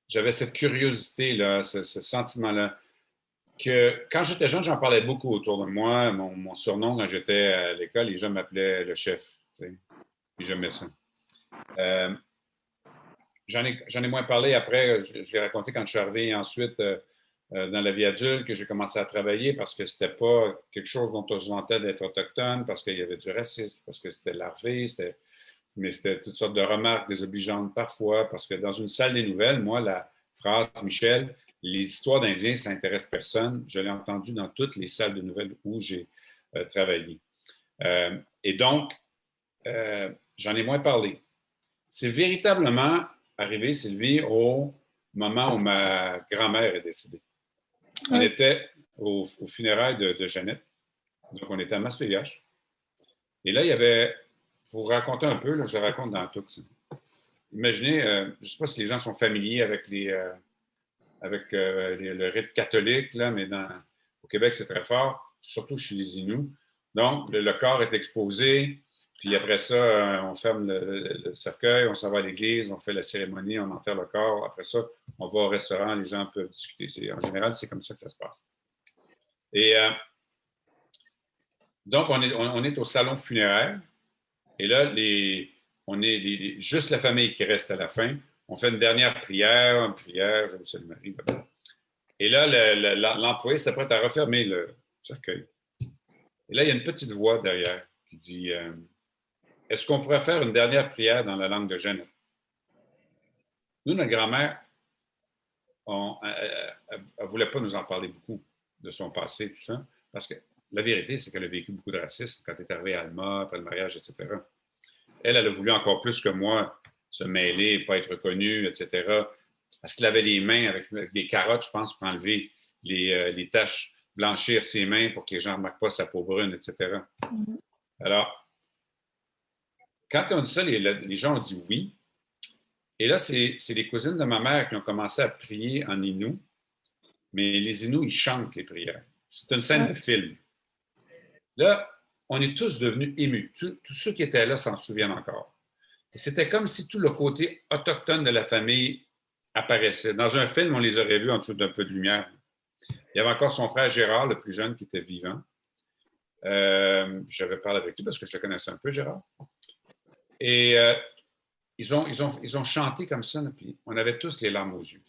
j'avais cette curiosité-là, ce, sentiment-là, que quand j'étais jeune, j'en parlais beaucoup autour de moi. Mon, surnom, quand j'étais à l'école, les gens m'appelaient le chef. Tu sais, et ça. Euh, j'en, ai, moins parlé après, je, l'ai raconté quand je suis arrivé ensuite euh, euh, dans la vie adulte, que j'ai commencé à travailler parce que c'était pas quelque chose dont on se vantait d'être autochtone, parce qu'il y avait du racisme, parce que c'était larvé, mais c'était toutes sortes de remarques désobligeantes parfois, parce que dans une salle des nouvelles, moi, la phrase Michel, les histoires d'Indiens, ça n'intéresse personne, je l'ai entendu dans toutes les salles de nouvelles où j'ai euh, travaillé. Euh, et donc, euh, j'en ai moins parlé. C'est véritablement arrivé, Sylvie, au moment où ma grand-mère est décédée. On était au, funérailles de, de, Jeannette. Donc, on était à Massoyache. Et là, il y avait vous raconter un peu, je raconte dans tout. Imaginez, je ne sais pas si les gens sont familiers avec, les, avec euh, le rite catholique, là, mais au Québec, c'est très fort, surtout chez les Inuits. Donc, le, corps est exposé, puis après ça, on ferme le, cercueil, on s'en va à l'église, on fait la cérémonie, on enterre le corps. Après ça, on va au restaurant, les gens peuvent discuter. En général, c'est comme ça que ça se passe. Et donc, on est, au salon funéraire. Et là, on est juste la famille qui reste à la fin. On fait une dernière prière, une prière, je vous salue Marie. Et là, l'employé s'apprête à refermer le cercueil. Et là, il y a une petite voix derrière qui dit euh, Est-ce qu'on pourrait faire une dernière prière dans la langue de Jeannette Nous, notre grand-mère, elle ne voulait pas nous en parler beaucoup de son passé, tout ça, parce que la vérité, c'est qu'elle a vécu beaucoup de racisme quand elle est arrivée à Alma, après le mariage, etc. Elle, elle a voulu encore plus que moi se mêler, pas être reconnue, etc. Elle se lavait les mains avec, des carottes, je pense, pour enlever euh, les, taches, blanchir ses mains pour que les gens ne remarquent pas sa peau brune, etc. Mm-hmm. Alors, quand on dit ça, les, gens ont dit oui. Et là, c'est les cousines de ma mère qui ont commencé à prier en Inou. Mais les Inuits, ils chantent les prières. C'est une scène de film. Là, on est tous devenus émus. Tous, ceux qui étaient là s'en souviennent encore. C'était comme si tout le côté autochtone de la famille apparaissait. Dans un film, on les aurait vus en dessous d'un peu de lumière. Il y avait encore son frère Gérard, le plus jeune, qui était vivant. Euh, J'avais parlé avec lui parce que je le connaissais un peu, Gérard. Et euh, ils, ont, ils, ont, ils ont chanté comme ça, puis on avait tous les larmes aux yeux.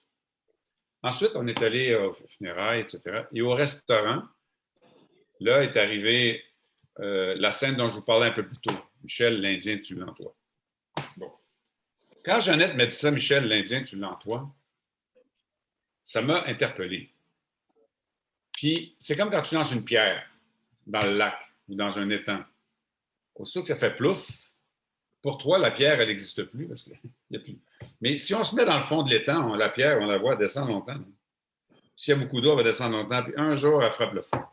Ensuite, on est allé au funérailles, etc. Et au restaurant, Là est arrivée euh, la scène dont je vous parlais un peu plus tôt. Michel, l'Indien, tu l'entends. Bon. Quand Jeannette m'a dit ça, Michel, l'Indien, tu l'entends, ça m'a interpellé. Puis, c'est comme quand tu lances une pierre dans le lac ou dans un étang. Aussitôt que ça fait plouf, pour toi, la pierre, elle n'existe plus. Mais si on se met dans le fond de l'étang, la pierre, on la voit descendre longtemps. S'il y a beaucoup d'eau, elle va descendre longtemps, puis un jour, elle frappe le fond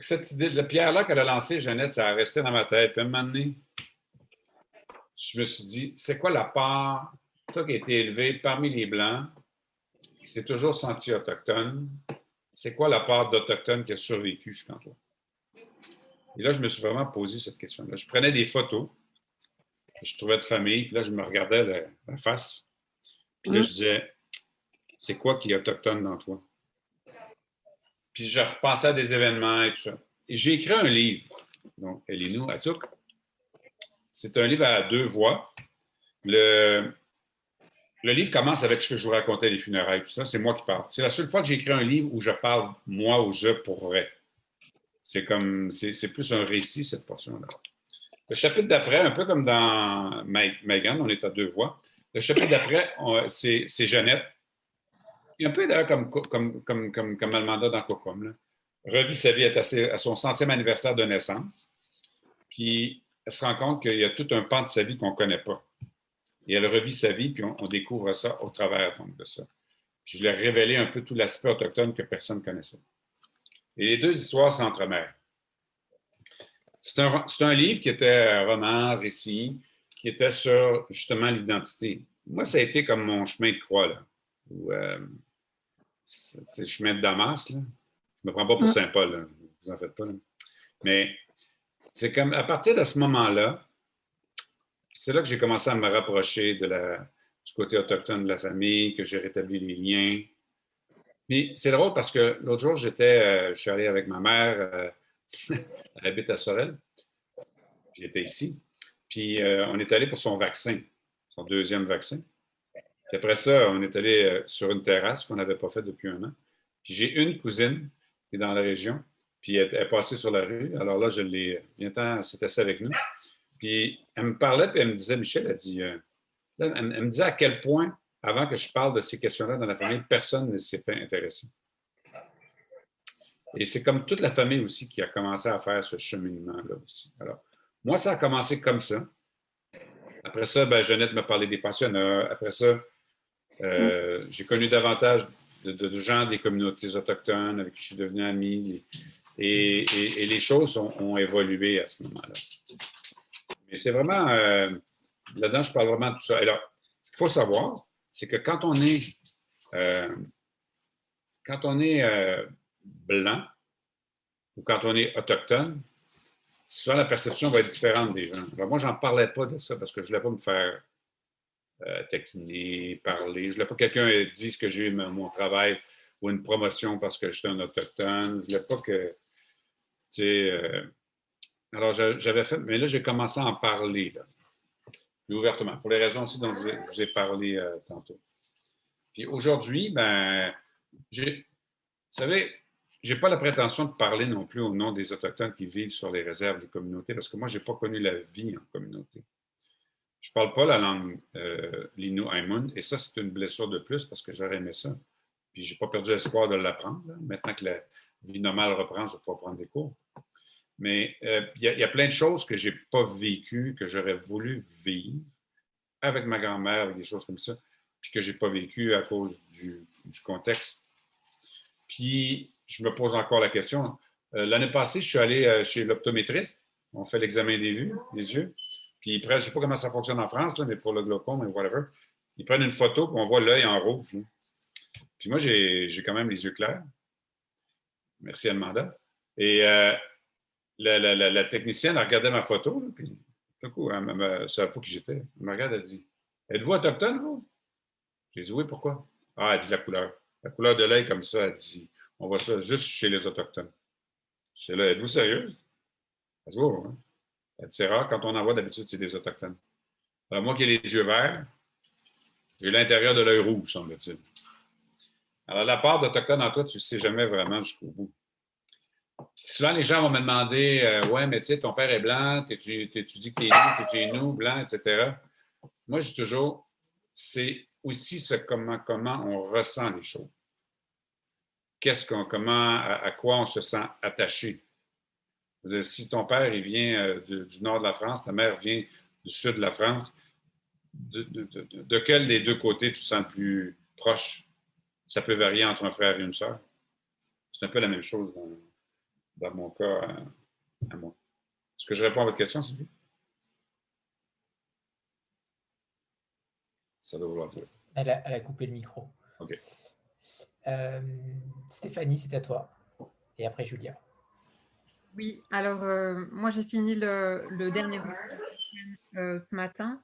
cette idée, la pierre-là qu'elle a lancée, Jeannette, ça a resté dans ma tête. Puis à un moment je me suis dit, c'est quoi la part, toi qui as été élevé parmi les Blancs, qui s'est toujours senti autochtone, c'est quoi la part d'Autochtone qui a survécu jusqu'à toi? Et là, je me suis vraiment posé cette question-là. Je prenais des photos, je trouvais de famille, puis là, je me regardais la, face, puis là, je disais, c'est quoi qui est autochtone dans toi? Puis je repensais à des événements et tout ça. Et j'ai écrit un livre, donc Elinou Atouk. C'est un livre à deux voix. Le, livre commence avec ce que je vous racontais, les funérailles, tout ça. C'est moi qui parle. C'est la seule fois que j'ai écrit un livre où je parle moi ou je pourrais. C'est comme, c'est plus un récit, cette portion-là. Le chapitre d'après, un peu comme dans Megan, on est à deux voix. Le chapitre d'après, c'est Jeannette. un peu d'ailleurs comme, comme, comme, comme, comme Almanda dans Cocom. Revit sa vie à, à son centième anniversaire de naissance. Puis elle se rend compte qu'il y a tout un pan de sa vie qu'on ne connaît pas et elle revit sa vie, puis on, découvre ça au travers de ça. Puis je lui ai révélé un peu tout l'aspect autochtone que personne ne connaissait. Et les deux histoires s'entremêlent. C'est un, un, livre qui était un roman, récit, qui était sur justement l'identité. Moi, ça a été comme mon chemin de croix, là. Euh, c'est le chemin de Damas, là. Je ne me prends pas pour mm. Saint-Paul, vous en faites pas. Mais c'est comme à partir de ce moment-là, c'est là que j'ai commencé à me rapprocher du côté autochtone de la famille, que j'ai rétabli les liens. Puis c'est drôle parce que l'autre jour, j'étais, euh, je suis allé avec ma mère, euh, elle habite à Sorel, j'étais ici, puis euh, on est allé pour son vaccin, son deuxième vaccin. Puis après ça, on est allé sur une terrasse qu'on n'avait pas fait depuis un an. Puis j'ai une cousine qui est dans la région, puis elle est passée sur la rue. Alors là, je l'ai, c'était ça avec nous. Puis elle me parlait, puis elle me disait, Michel, elle, dit, euh, elle, me disait à quel point, avant que je parle de ces questions-là dans la famille, personne ne s'était intéressé. Et c'est comme toute la famille aussi qui a commencé à faire ce cheminement-là aussi. Alors, moi, ça a commencé comme ça. Après ça, ben, Jeannette me parlait des pensionnats. Après ça, euh, j'ai connu davantage de, gens des communautés autochtones avec qui je suis devenu ami. Et, les choses ont évolué à ce moment-là. Mais c'est vraiment, euh, là-dedans, je parle vraiment de tout ça. Alors, ce qu'il faut savoir, c'est que quand on est, euh, quand on est euh, blanc ou quand on est autochtone, souvent la perception va être différente des gens. Moi, je n'en parlais pas de ça parce que je ne voulais pas me faire taquiner, parler. Je ne voulais pas que quelqu'un dise que j'ai eu mon travail ou une promotion parce que je suis un autochtone. Je ne voulais pas que, tu sais, alors, j'avais fait, mais là, j'ai commencé à en parler, plus ouvertement, pour les raisons aussi dont je vous ai, parlé euh, tantôt. Puis aujourd'hui, ben, vous savez, je n'ai pas la prétention de parler non plus au nom des Autochtones qui vivent sur les réserves des communautés, parce que moi, je n'ai pas connu la vie en communauté. Je ne parle pas la langue euh, lino et ça, c'est une blessure de plus parce que j'aurais aimé ça. Puis, je n'ai pas perdu l'espoir de l'apprendre. Maintenant que la vie normale reprend, je vais pouvoir prendre des cours. Mais euh, il y, a plein de choses que je n'ai pas vécues, que j'aurais voulu vivre avec ma grand-mère, des choses comme ça, puis que je n'ai pas vécu à cause du, contexte. Puis, je me pose encore la question. Euh, l'année passée, je suis allé euh, chez l'optométriste. On fait l'examen des vues, des yeux. Puis, je ne sais pas comment ça fonctionne en France, mais pour le glaucome, whatever, ils prennent une photo, puis on voit l'œil en rouge. Puis moi, j'ai quand même les yeux clairs. Merci, Amanda. Et la, technicienne a regardé ma photo, puis tout coup, elle ne savait pas qui j'étais. Elle me regarde, elle dit Êtes-vous autochtone, vous? J'ai dit Oui, pourquoi? Ah, elle dit la couleur. La couleur de l'œil, comme ça, elle dit On voit ça juste chez les Autochtones. Je suis là Êtes-vous sérieuse? Elle dit hein? Elle dit C'est rare, quand on en voit d'habitude, c'est des Autochtones. Alors, moi qui ai les yeux verts, j'ai l'intérieur de l'œil rouge, semble-t-il. Alors, la part d'Autochtone en toi, tu ne sais jamais vraiment jusqu'au bout souvent, les gens vont me demander euh, Ouais, mais tu sais, ton père est blanc, tu dis que tu es nous, tu es nous, blanc, etc. Moi, je dis toujours c'est aussi ce comment, comment on ressent les choses. Qu'est-ce qu'on, comment, à, quoi on se sent attaché? si ton père il vient euh, du nord de la France, ta mère vient du sud de la France, de, de, quel des deux côtés tu te sens plus proche? Ça peut varier entre un frère et une soeur. C'est un peu la même chose dans, dans mon cas à, moi. Est-ce que je réponds à votre question, Sylvie? Ça doit vouloir dire. Elle a, elle a coupé le micro. OK. Euh, Stéphanie, c'est à toi. Et après, Julia. Oui, alors euh, moi j'ai fini le, le dernier euh, ce matin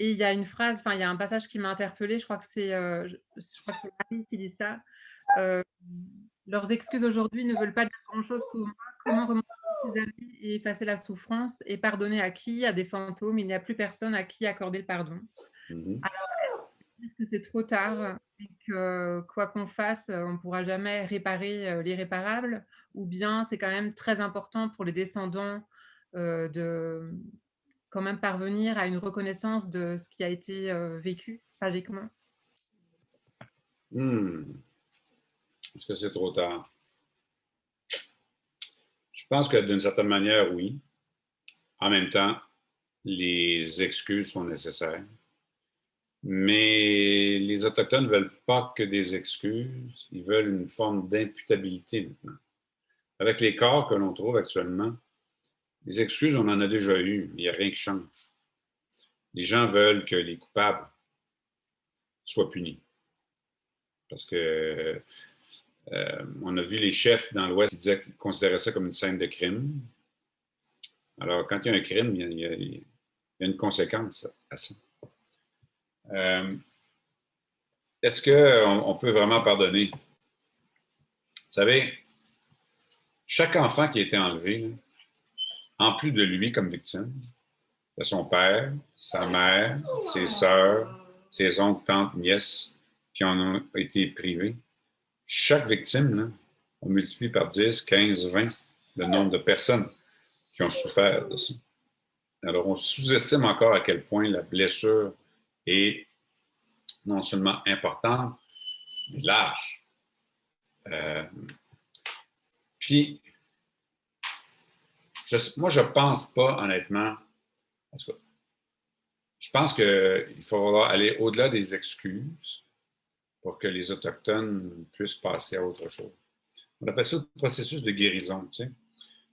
et il y a une phrase, enfin il y a un passage qui m'a interpellée, je crois que c'est euh, Marie qui dit ça. Euh, leurs excuses aujourd'hui ne veulent pas dire grand-chose pour moi. Comment remonter ses amis et effacer la souffrance et pardonner à qui? À des fantômes. Il n'y a plus personne à qui accorder le pardon. Mhm. Alors, est-ce que c'est trop tard et que quoi qu'on fasse, on ne pourra jamais réparer euh, l'irréparable? Ou bien c'est quand même très important pour les descendants euh, de quand même parvenir à une reconnaissance de ce qui a été euh, vécu tragiquement? Hmm. Est-ce que c'est trop tard? Je pense que d'une certaine manière, oui. En même temps, les excuses sont nécessaires. Mais les Autochtones ne veulent pas que des excuses, ils veulent une forme d'imputabilité maintenant. Avec les corps que l'on trouve actuellement, les excuses, on en a déjà eu, il n'y a rien qui change. Les gens veulent que les coupables soient punis. Parce que euh, on a vu les chefs dans l'Ouest qui disaient considéraient ça comme une scène de crime. Alors, quand il y a un crime, il y a, une conséquence à ça. Euh, Est-ce qu'on on peut vraiment pardonner? Vous savez, chaque enfant qui a été enlevé, en plus de lui comme victime, a son père, sa mère, ses sœurs, ses oncles, tantes, nièces qui en ont été privés. Chaque victime, on multiplie par 10, 15, 20 le nombre de personnes qui ont souffert de. Alors, on sous-estime encore à quel point la blessure est non seulement importante, mais large. Euh, puis, moi, je ne pense pas, honnêtement, en tout je pense qu'il falloir aller au-delà des excuses pour que les Autochtones puissent passer à autre chose. On appelle ça le processus de guérison, tu sais.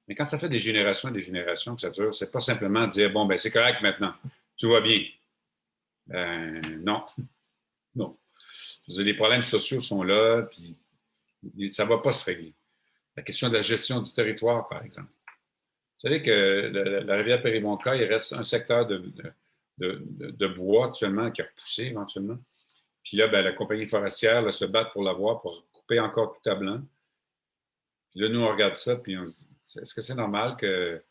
Mais quand ça fait des générations et des générations que ça dure, c'est pas simplement dire, bon, ben c'est correct maintenant, tout va bien. Ben, non. Non. Les problèmes sociaux sont là, puis ça ne va pas se régler. La question de la gestion du territoire, par exemple. Vous savez que la, rivière Péribonka, il reste un secteur de, bois actuellement qui a repoussé éventuellement. Puis là, ben, la compagnie forestière là, se bat pour l'avoir, pour couper encore tout à blanc. Puis là, nous, on regarde ça, puis on se dit, est-ce que c'est normal que,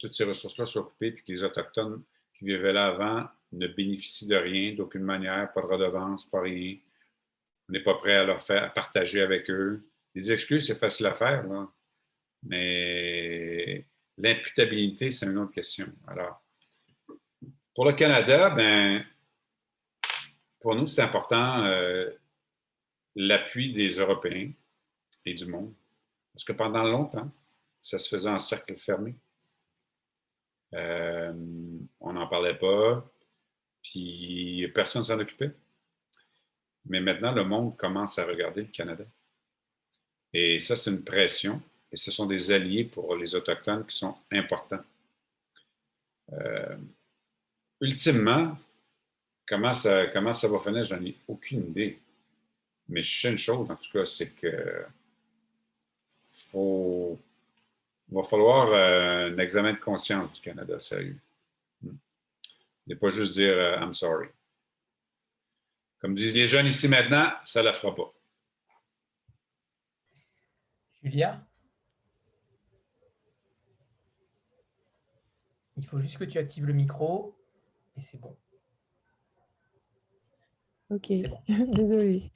toutes ces ressources-là soient coupées, puis que les Autochtones qui vivaient là avant ne bénéficient de rien, d'aucune manière, pas de redevance, pas rien. On n'est pas prêt à leur faire à partager avec eux. Des excuses, c'est facile à faire, là. mais l'imputabilité, c'est une autre question. Alors, pour le Canada, ben, pour nous, c'est important euh, l'appui des Européens et du monde. Parce que pendant longtemps, ça se faisait en cercle fermé. Euh, on n'en parlait pas, puis personne ne s'en occupait. Mais maintenant, le monde commence à regarder le Canada. Et ça, c'est une pression. Et ce sont des alliés pour les Autochtones qui sont importants. Euh, ultimement, comment ça, comment ça va finir, j'en ai aucune idée. Mais je sais une chose, en tout cas, c'est que faut, il va falloir euh, un examen de conscience du Canada, sérieux. Hmm. Et pas juste dire euh, I'm sorry. Comme disent les jeunes ici maintenant, ça ne la fera pas. Julia? Il faut juste que tu actives le micro et c'est bon. Ok, bon. désolée.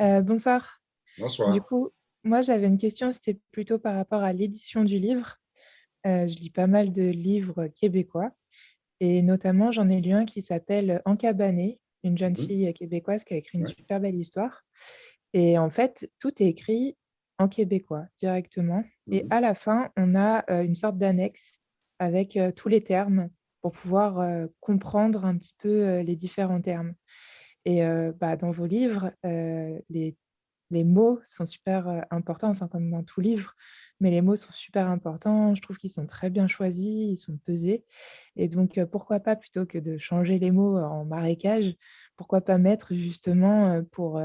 Euh, bonsoir. Bonsoir. Du coup, moi j'avais une question, c'était plutôt par rapport à l'édition du livre. Euh, je lis pas mal de livres québécois et notamment j'en ai lu un qui s'appelle Encabanée, une jeune Mhm. fille québécoise qui a écrit une Ouais. super belle histoire. Et en fait, tout est écrit en québécois directement. Et Mhm. à la fin, on a euh, une sorte d'annexe avec euh, tous les termes pour pouvoir euh, comprendre un petit peu euh, les différents termes. Et bah, dans vos livres, les, mots sont super importants, enfin comme dans tout livre, mais les mots sont super importants. Je trouve qu'ils sont très bien choisis, ils sont pesés. Et donc, pourquoi pas, plutôt que de changer les mots en marécage, pourquoi pas mettre justement pour,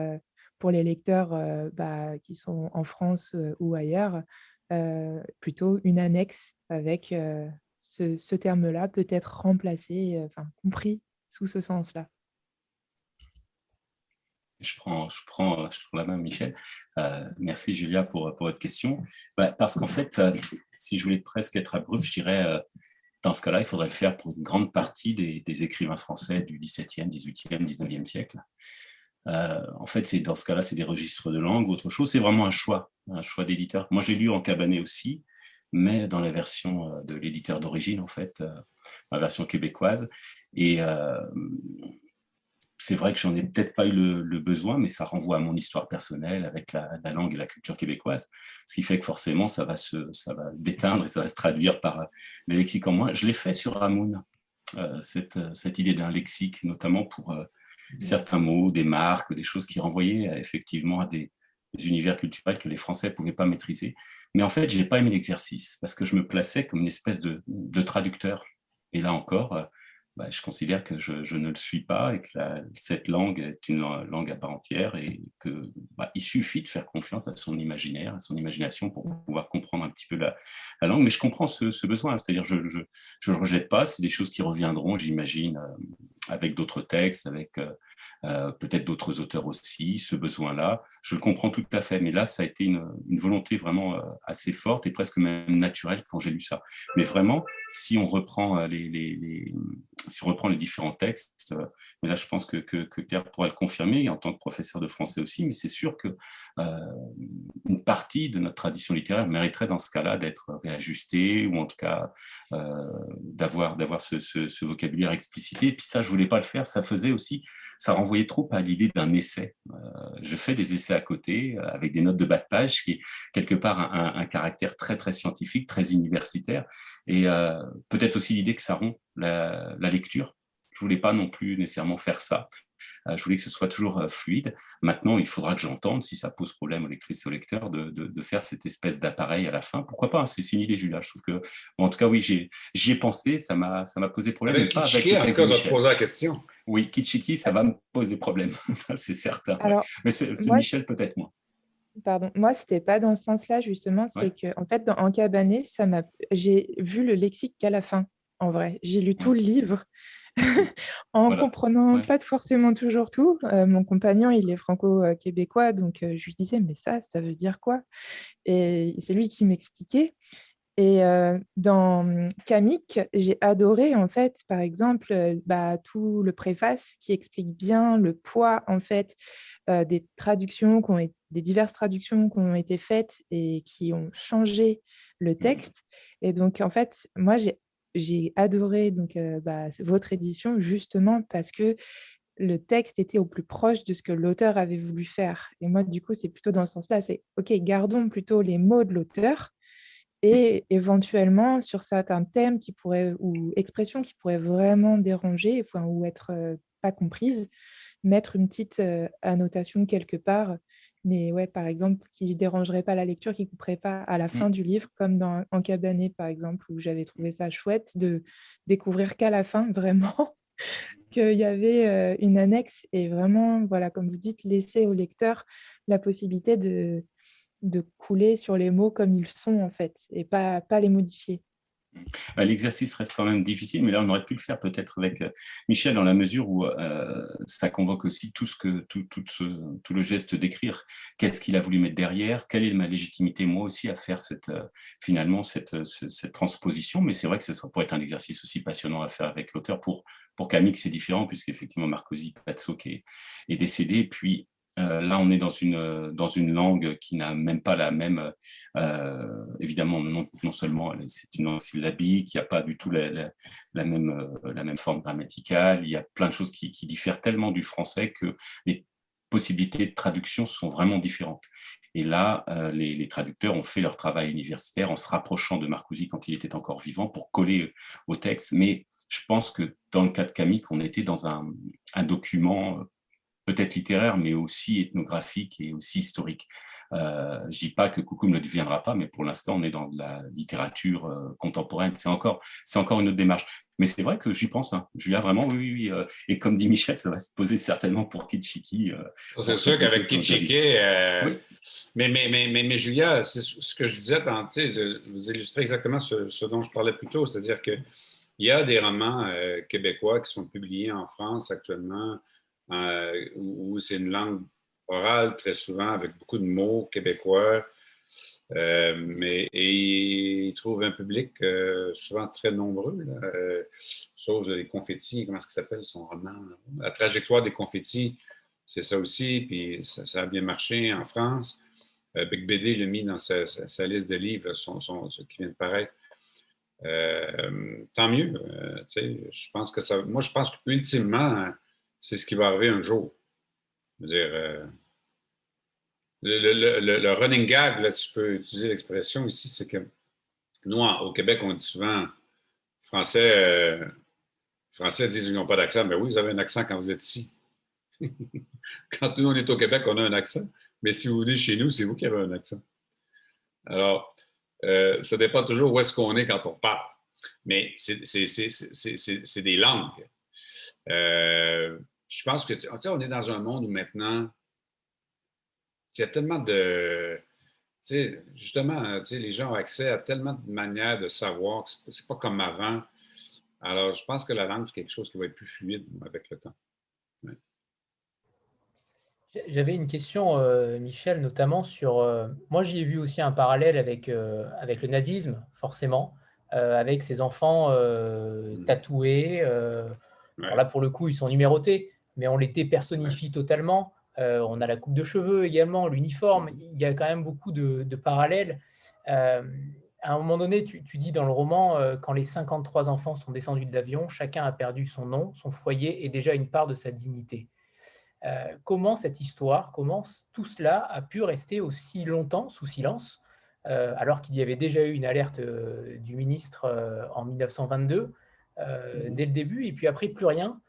pour les lecteurs bah, qui sont en France ou ailleurs, plutôt une annexe avec ce, terme-là, peut-être remplacé, enfin compris sous ce sens-là. Je prends, je, prends, je prends la main, Michel. Euh, merci, Julia, pour, votre question. Bah, parce qu'en fait, euh, si je voulais presque être abrupt, je dirais, euh, dans ce cas-là, il faudrait le faire pour une grande partie des, écrivains français du XVIIe, XVIIIe, XIXe siècle. en fait, c'est dans ce cas-là, c'est des registres de langue. Autre chose, c'est vraiment un choix, un choix d'éditeur. Moi, j'ai lu en cabanet aussi, mais dans la version de l'éditeur d'origine, en fait, la version québécoise. Et c'est vrai que j'en ai peut-être pas eu le, besoin, mais ça renvoie à mon histoire personnelle avec la, langue et la culture québécoise, ce qui fait que forcément ça va se, ça va déteindre et ça va se traduire par euh, des lexiques en moins. Je l'ai fait sur Ramoun, euh, cette, cette, idée d'un lexique, notamment pour euh, certains mots, des marques, des choses qui renvoyaient effectivement à des, univers culturels que les Français ne pouvaient pas maîtriser. Mais en fait, je n'ai pas aimé l'exercice parce que je me plaçais comme une espèce de, traducteur. Et là encore, bah, je considère que je, ne le suis pas et que cette langue est une langue à part entière et qu'il bah, suffit de faire confiance à son imaginaire, à son imagination pour pouvoir comprendre un petit peu la, langue. Mais je comprends ce, besoin, c'est-à-dire je ne le rejette pas, c'est des choses qui reviendront, j'imagine, euh, avec d'autres textes, avec euh, euh, peut-être d'autres auteurs aussi, ce besoin-là. Je le comprends tout à fait, mais là, ça a été une, volonté vraiment euh, assez forte et presque même naturelle quand j'ai lu ça. Mais vraiment, si on reprend euh, les, si on reprend les différents textes, mais là, je pense que, que, que Claire pourra le confirmer en tant que professeur de français aussi, mais c'est sûr que une partie de notre tradition littéraire mériterait dans ce cas-là d'être réajustée ou en tout cas d'avoir d'avoir ce, ce, vocabulaire explicité. Et puis ça, je voulais pas le faire. Ça faisait aussi ça renvoyait trop à l'idée d'un essai. Euh, je fais des essais à côté euh, avec des notes de bas de page qui est quelque part un, caractère très très scientifique, très universitaire, et euh, peut-être aussi l'idée que ça rompt la, la lecture. Je voulais pas non plus nécessairement faire ça. Euh, je voulais que ce soit toujours euh, fluide. Maintenant, il faudra que j'entende, si ça pose problème aux lectrices et aux lecteurs, de, faire cette espèce d'appareil à la fin. Pourquoi pas hein, C'est une idée, Julia. Je trouve que, en tout cas, oui, j'y ai, pensé, ça m'a posé problème. Avec Kitschiki, en tout cas, doit poser la question? Oui, Kitschiki, ça va me poser problème, ça c'est certain. Mais c'est Michel peut-être moins. Pardon, moi, c'était pas dans ce sens-là, justement. C'est que, en fait, dans, en ça m'a. J'ai vu le lexique qu'à la fin, en vrai. J'ai lu tout le livre. en comprenant pas forcément toujours tout. Euh, mon compagnon, il est franco-québécois, donc euh, je lui disais, mais ça, ça veut dire quoi? Et c'est lui qui m'expliquait. Et euh, dans Kamik, j'ai adoré, en fait, par exemple, bah, tout le préface qui explique bien le poids, en fait, des traductions, qui ont des diverses traductions qui ont été faites et qui ont changé le mmh texte. Et donc, en fait, moi, j'ai j'ai adoré donc, bah, votre édition justement parce que le texte était au plus proche de ce que l'auteur avait voulu faire. Et moi, du coup, c'est plutôt dans ce sens-là, c'est OK, gardons plutôt les mots de l'auteur et éventuellement sur certains thèmes qui pourraient ou expressions qui pourraient vraiment déranger enfin, ou être pas comprises, mettre une petite annotation quelque part mais ouais, par exemple, qui ne dérangerait pas la lecture, qui ne couperait pas à la mmh. fin du livre, comme dans En cabanet, par exemple, où j'avais trouvé ça chouette de découvrir qu'à la fin, vraiment, qu'il y avait une annexe et vraiment, voilà, comme vous dites, laisser au lecteur la possibilité de, de couler sur les mots comme ils sont, en fait, et pas, pas les modifier. Bah, l'exercice reste quand même difficile, mais là, on aurait pu le faire peut-être avec euh, Michel, dans la mesure où euh, ça convoque aussi tout, ce que, tout, tout, ce, le geste d'écrire. Qu'est-ce qu'il a voulu mettre derrière? Quelle est ma légitimité, moi aussi, à faire cette, euh, finalement cette, cette, transposition? Mais c'est vrai que ça pourrait être un exercice aussi passionnant à faire avec l'auteur. Pour, pour Camille, c'est différent, puisqu'effectivement, Marcosi Pazzo est, est décédé. puis, euh, là, on est dans une, euh, dans une langue qui n'a même pas la même, euh, évidemment, non, non seulement c'est une langue syllabique, il n'y a pas du tout la, la, même, la même forme grammaticale, il y a plein de choses qui, diffèrent tellement du français que les possibilités de traduction sont vraiment différentes. Et là, les, traducteurs ont fait leur travail universitaire en se rapprochant de Marcousi quand il était encore vivant pour coller au texte. Mais je pense que dans le cas de Camille, on était dans un, un document peut-être littéraire, mais aussi ethnographique et aussi historique. Euh, je dis pas que Coucou ne le deviendra pas, mais pour l'instant, on est dans de la littérature euh, contemporaine. C'est encore, c'est encore une autre démarche. Mais c'est vrai que j'y pense. Hein. Julia, vraiment, oui, oui. Euh, et comme dit Michel, ça va se poser certainement pour Kitschiki. Euh, c'est sûr qu'avec Kitschiki, mais, mais, mais, mais, Julia, c'est ce que je disais, vous illustrez exactement ce, dont je parlais plus tôt, c'est-à-dire qu'il y a des romans québécois qui sont publiés en France actuellement où c'est une langue orale très souvent avec beaucoup de mots québécois. Euh, mais et il trouve un public euh, souvent très nombreux. Euh, chose des confettis, comment est-ce qu'il s'appelle son roman? La trajectoire des confettis, c'est ça aussi, puis ça, a bien marché en France. Big BD l'a mis dans sa, liste de livres son, son, qui vient de paraître. tant mieux. je pense que ça. Moi, je pense qu'ultimement, c'est ce qui va arriver un jour. Dire, le, running gag, si je peux utiliser l'expression ici, c'est que nous, au Québec, on dit souvent Français, euh, Français disent qu'ils n'ont pas d'accent. Mais oui, vous avez un accent quand vous êtes ici. quand nous, on est au Québec, on a un accent. Mais si vous venez chez nous, c'est vous qui avez un accent. Alors, euh, ça dépend toujours où est-ce qu'on est quand on parle. Mais c'est des langues. Euh, je pense que, on est dans un monde où maintenant, il y a tellement de. Justement, les gens ont accès à tellement de manières de savoir que ce n'est pas comme avant. Alors, je pense que la langue, c'est quelque chose qui va être plus fluide avec le temps. J'avais une question, euh, Michel, notamment sur. Euh, moi, j'y ai vu aussi un parallèle avec, euh, avec le nazisme, forcément, avec ces enfants là, pour le coup, ils sont numérotés, mais on les dépersonnifie totalement. Euh, on a la coupe de cheveux également, l'uniforme. Il y a quand même beaucoup de, parallèles. Euh, à un moment donné, tu, dis dans le roman, euh, quand les 53 enfants sont descendus de l'avion, chacun a perdu son nom, son foyer et déjà une part de sa dignité. comment cette histoire, comment tout cela a pu rester aussi longtemps sous silence, alors qu'il y avait déjà eu une alerte du ministre en 1922, dès le début, et puis après plus rien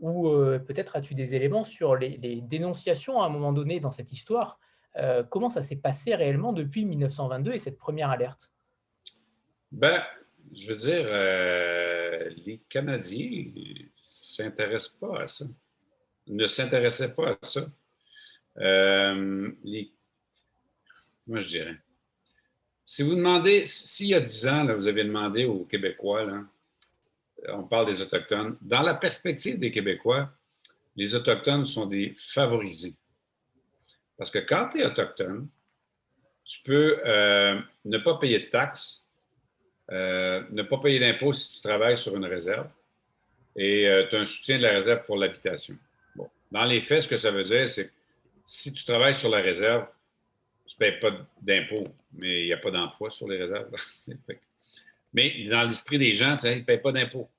ou euh, peut-être as-tu des éléments sur les, dénonciations à un moment donné dans cette histoire? Euh, Comment ça s'est passé réellement depuis 1922 et cette première alerte? Ben, je veux dire, euh, les Canadiens ne s'intéressent pas à ça. Ne s'intéressaient pas à ça. les... Moi, je dirais? Si vous demandez, s'il y a dix ans, là, vous avez demandé aux Québécois, là, on parle des Autochtones. Dans la perspective des Québécois, les Autochtones sont des favorisés. Parce que quand tu es autochtone, tu peux euh, ne pas payer de taxes, euh, ne pas payer d'impôts si tu travailles sur une réserve et euh, tu as un soutien de la réserve pour l'habitation. Dans les faits, ce que ça veut dire, c'est que si tu travailles sur la réserve, tu ne payes pas d'impôts, mais il n'y a pas d'emploi sur les réserves. mais dans l'esprit des gens, ils ne payent pas d'impôts.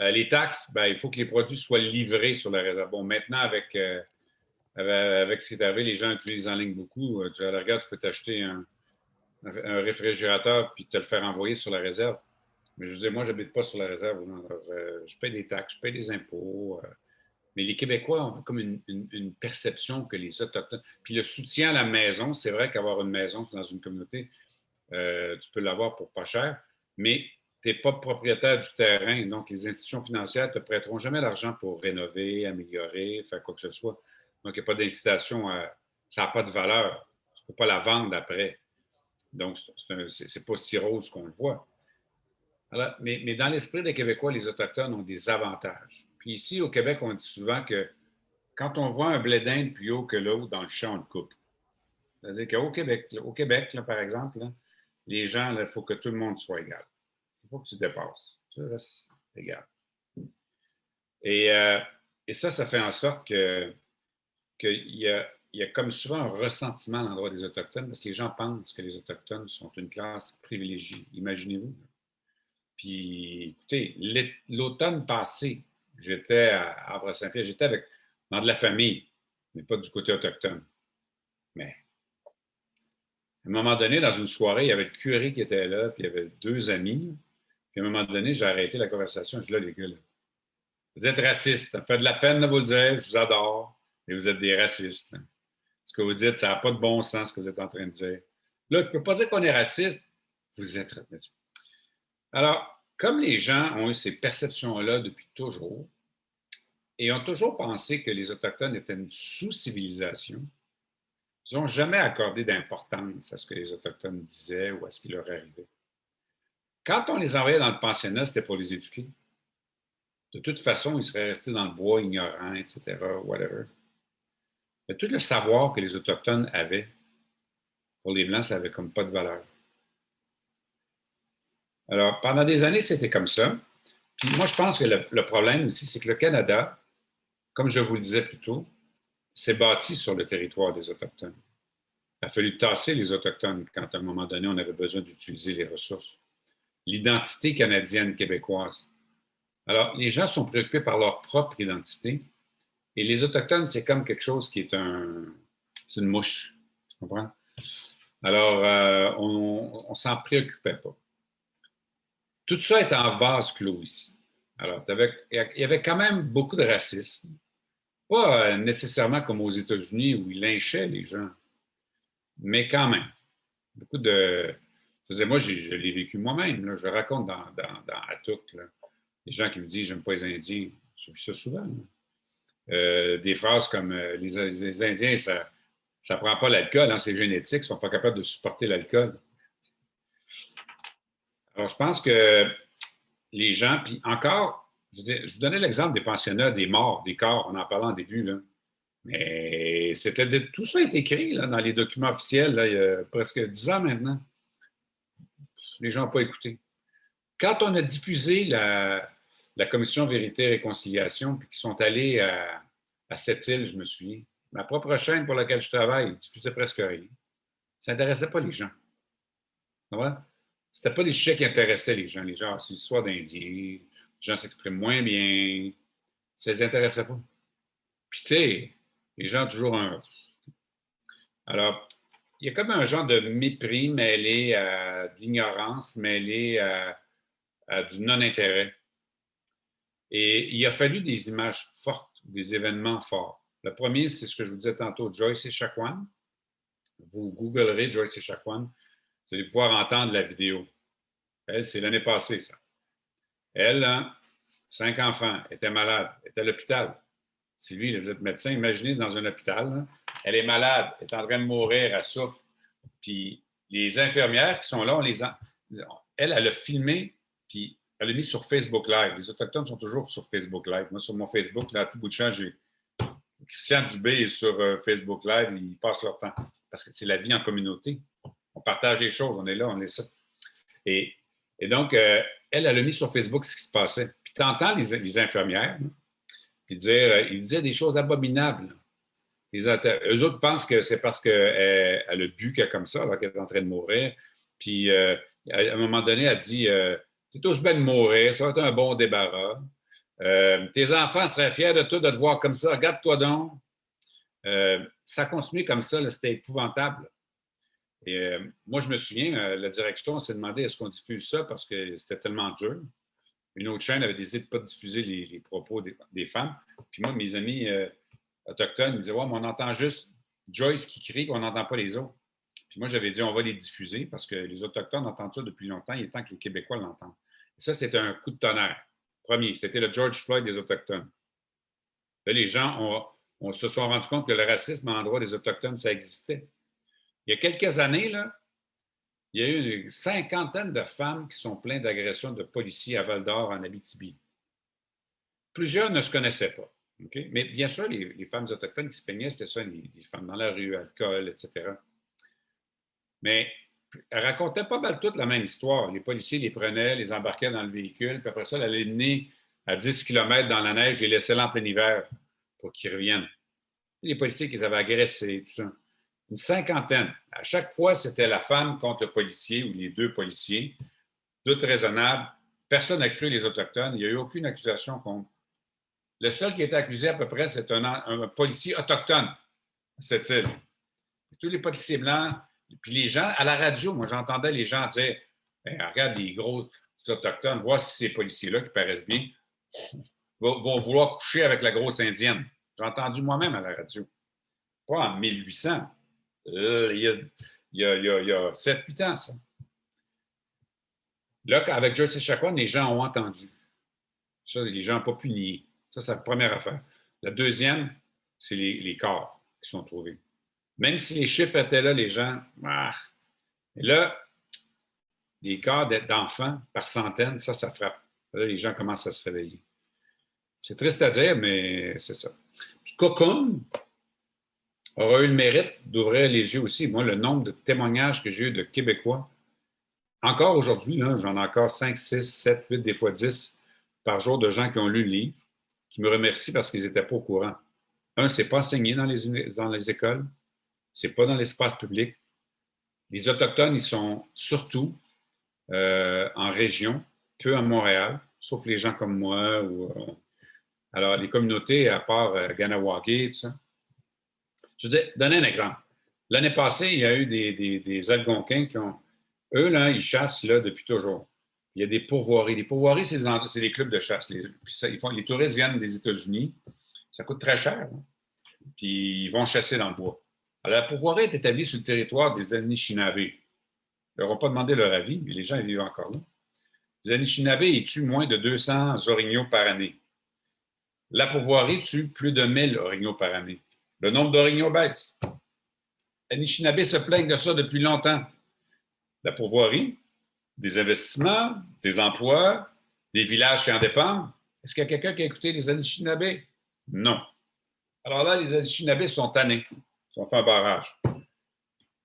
Euh, les taxes, ben, il faut que les produits soient livrés sur la réserve. Bon, maintenant, avec, euh, avec ce qui est arrivé, les gens utilisent en ligne beaucoup. Euh, tu à la regarde, tu peux t'acheter un, réfrigérateur puis te le faire envoyer sur la réserve. Mais je veux dire, moi, je n'habite pas sur la réserve. je paye des taxes, je paye des impôts. mais les Québécois ont comme une, perception que les Autochtones. Puis le soutien à la maison, c'est vrai qu'avoir une maison dans une communauté, tu peux l'avoir pour pas cher. Mais tu n'es pas propriétaire du terrain, donc les institutions financières ne te prêteront jamais l'argent pour rénover, améliorer, faire quoi que ce soit. Donc, il n'y a pas d'incitation, à... ça n'a pas de valeur. Tu ne peux pas la vendre après. Donc, ce n'est pas si rose qu'on le voit. mais, dans l'esprit des Québécois, les Autochtones ont des avantages. Puis ici, au Québec, on dit souvent que quand on voit un blé d'Inde plus haut que l'autre dans le champ, on le coupe. C'est-à-dire qu'au Québec, au Québec par exemple, les gens, il faut que tout le monde soit égal. Il faut que tu dépasses. Tu restes égal. Et, euh, ça, ça fait en sorte qu'il y, a, y a comme souvent un ressentiment à l'endroit des Autochtones parce que les gens pensent que les Autochtones sont une classe privilégiée. Imaginez-vous. Puis, écoutez, l'automne passé, j'étais à Havre-Saint-Pierre, j'étais avec dans de la famille, mais pas du côté autochtone. Mais à un moment donné, dans une soirée, il y avait le curé qui était là, puis il y avait deux amis. Puis à un moment donné, j'ai arrêté la conversation. Je dis là, les gars, vous êtes racistes. Ça me fait de la peine de vous le dire. Je vous adore. et vous êtes des racistes. Ce que vous dites, ça n'a pas de bon sens ce que vous êtes en train de dire. Là, tu ne peux pas dire qu'on est raciste. Vous êtes. Alors, comme les gens ont eu ces perceptions-là depuis toujours et ont toujours pensé que les Autochtones étaient une sous-civilisation, ils n'ont jamais accordé d'importance à ce que les Autochtones disaient ou à ce qui leur arrivait. Quand on les envoyait dans le pensionnat, c'était pour les éduquer. De toute façon, ils seraient restés dans le bois ignorants, etc., whatever. Mais tout le savoir que les Autochtones avaient, pour les Blancs, ça n'avait comme pas de valeur. Alors, pendant des années, c'était comme ça. Puis moi, je pense que le, problème aussi, c'est que le Canada, comme je vous le disais plus tôt, s'est bâti sur le territoire des Autochtones. Il a fallu tasser les Autochtones quand, à un moment donné, on avait besoin d'utiliser les ressources. L'identité canadienne québécoise. Alors, les gens sont préoccupés par leur propre identité. Et les Autochtones, c'est comme quelque chose qui est un. C'est une mouche. Tu comprends? Alors, euh, on ne s'en préoccupait pas. Tout ça est en vase clos ici. Alors, il y avait quand même beaucoup de racisme. Pas euh, nécessairement comme aux États-Unis où ils lynchaient les gens, mais quand même. Beaucoup de. Je moi, je l'ai vécu moi-même. Je raconte dans, dans, Atouk, les gens qui me disent J'aime pas les Indiens. J'ai vu ça souvent. Euh, des phrases comme euh, les, Indiens, ça ne prend pas l'alcool, hein, c'est génétique, ils ne sont pas capables de supporter l'alcool. Alors, je pense que les gens, puis encore, je, vous donnais l'exemple des pensionnats, des morts, des corps, on en parlait en début, là. Mais c'était tout ça est écrit là, dans les documents officiels il y a presque dix ans maintenant. Les gens n'ont pas écouté. Quand on a diffusé la, commission Vérité et Réconciliation, puis qu'ils sont allés à, cette île, je me souviens, ma propre chaîne pour laquelle je travaille diffusait presque rien. Ça n'intéressait pas les gens. C'était pas des sujets qui intéressaient les gens. Les gens, c'est l'histoire d'Indiens, gens s'expriment moins bien. Ça les intéressait pas. Puis, tu sais, les gens ont toujours un. Alors, il y a comme un genre de mépris mêlé à d'ignorance, mêlé à, du non-intérêt. Et il a fallu des images fortes, des événements forts. Le premier, c'est ce que je vous disais tantôt, Joyce et Chacuan. Vous googlerez Joyce et Chacuan, vous allez pouvoir entendre la vidéo. C'est l'année passée, ça. Elle, hein, cinq enfants, était malade, était à l'hôpital. Sylvie, vous êtes médecin, imaginez dans un hôpital, elle est malade, est en train de mourir, elle souffre. Puis les infirmières qui sont là, on les a... Elle, elle a filmé, puis elle l'a mis sur Facebook Live. Les Autochtones sont toujours sur Facebook Live. Moi, sur mon Facebook, là, à tout bout de champ, j'ai Christian Dubé est sur euh, Facebook Live, ils passent leur temps. Parce que c'est la vie en communauté. On partage les choses, on est là, on est ça. Donc, euh, elle, elle a mis sur Facebook ce qui se passait. Puis tu entends les, infirmières, puis dire, euh, ils disaient des choses abominables. Les eux autres pensent que c'est parce qu'elle elle a bu qu'elle comme ça, alors qu'elle est en train de mourir. Puis, à un moment donné, elle dit T'es tous bien de mourir, ça va être un bon débarras. Euh, tes enfants seraient fiers de toi de te voir comme ça. Regarde-toi donc. Euh, ça continue comme ça, c'était épouvantable. Et euh, moi, je me souviens, la direction s'est demandé est-ce qu'on diffuse ça parce que c'était tellement dur? Une autre chaîne avait décidé de ne pas diffuser les, propos des, femmes. Puis moi, mes amis autochtones me disaient Ouais, mais on entend juste Joyce qui crie, on n'entend pas les autres. Puis moi, j'avais dit on va les diffuser parce que les Autochtones entendent ça depuis longtemps. Il est temps que les Québécois l'entendent. Ça, c'était un coup de tonnerre. Premier, c'était le George Floyd des Autochtones. Là, les gens ont, se sont rendus compte que le racisme à l'endroit des Autochtones, ça existait. Il y a quelques années, là, il y a eu une cinquantaine de femmes qui sont plaintes d'agressions de policiers à Val d'Or, en Abitibi. Plusieurs ne se connaissaient pas. Mais bien sûr, les, femmes autochtones qui se plaignaient, c'était ça, les, femmes dans la rue, alcool, etc. Mais elle racontait pas mal toute la même histoire. Les policiers les prenaient, les embarquaient dans le véhicule, puis après ça, elle les menait à 10 km dans la neige et les laissaient là en plein hiver pour qu'ils reviennent. Les policiers qu'ils avaient agressés, tout ça. Une cinquantaine. À chaque fois, c'était la femme contre le policier ou les deux policiers. Tout raisonnable. Personne n'a cru les Autochtones. Il n'y a eu aucune accusation contre. Le seul qui était accusé à peu près, c'est un, policier autochtone cette île. Tous les policiers blancs puis les gens, à la radio, moi, j'entendais les gens dire regarde les gros autochtones, vois si ces policiers-là qui paraissent bien vont, vouloir coucher avec la grosse indienne. J'ai entendu moi-même à la radio. Pas en 1800. Euh, il y a, y a, 7-8 ans, ça. Là, avec Joyce Chacon, les gens ont entendu. Ça, les gens n'ont pas pu nier. Ça, c'est la première affaire. La deuxième, c'est les, corps qui sont trouvés. Même si les chiffres étaient là, les gens. Ah. Là, les corps d'enfants par centaines, ça, ça frappe. Là, les gens commencent à se réveiller. C'est triste à dire, mais c'est ça. Puis Cocoon aura eu le mérite d'ouvrir les yeux aussi. Moi, le nombre de témoignages que j'ai eu de Québécois, encore aujourd'hui, j'en ai encore 5, 6, 7, 8, des fois 10 par jour de gens qui ont lu le livre, qui me remercient parce qu'ils n'étaient pas au courant. Un, c'est pas enseigné dans les, dans les écoles, pas dans l'espace public. Les Autochtones, ils sont surtout euh, en région, peu à Montréal, sauf les gens comme moi ou euh, alors, les communautés, à part euh, tout ça. Je vais donner un exemple. L'année passée, il y a eu des, des, Algonquins qui ont. Eux, là, ils chassent là, depuis toujours. Il y a des pourvoiries. Les pourvoiries, c'est des, clubs de chasse. Les, ils font, les touristes viennent des États-Unis. Ça coûte très cher. Hein. Puis ils vont chasser dans le bois. Alors, la pourvoirie est établie sur le territoire des Anishinaabe. Ils n'auront pas demandé leur avis, mais les gens ils vivent encore là. Les Anishinaabe, ils tuent moins de 200 orignaux par année. La pourvoirie tue plus de 1000 orignaux par année. Le nombre d'orignaux baisse. Anishinaabe se plaignent de ça depuis longtemps. La pourvoirie, des investissements, des emplois, des villages qui en dépendent. Est-ce qu'il y a quelqu'un qui a écouté les Anishinaabe? Non. Alors là, les Anishinaabe sont tannés. Ils ont fait un barrage.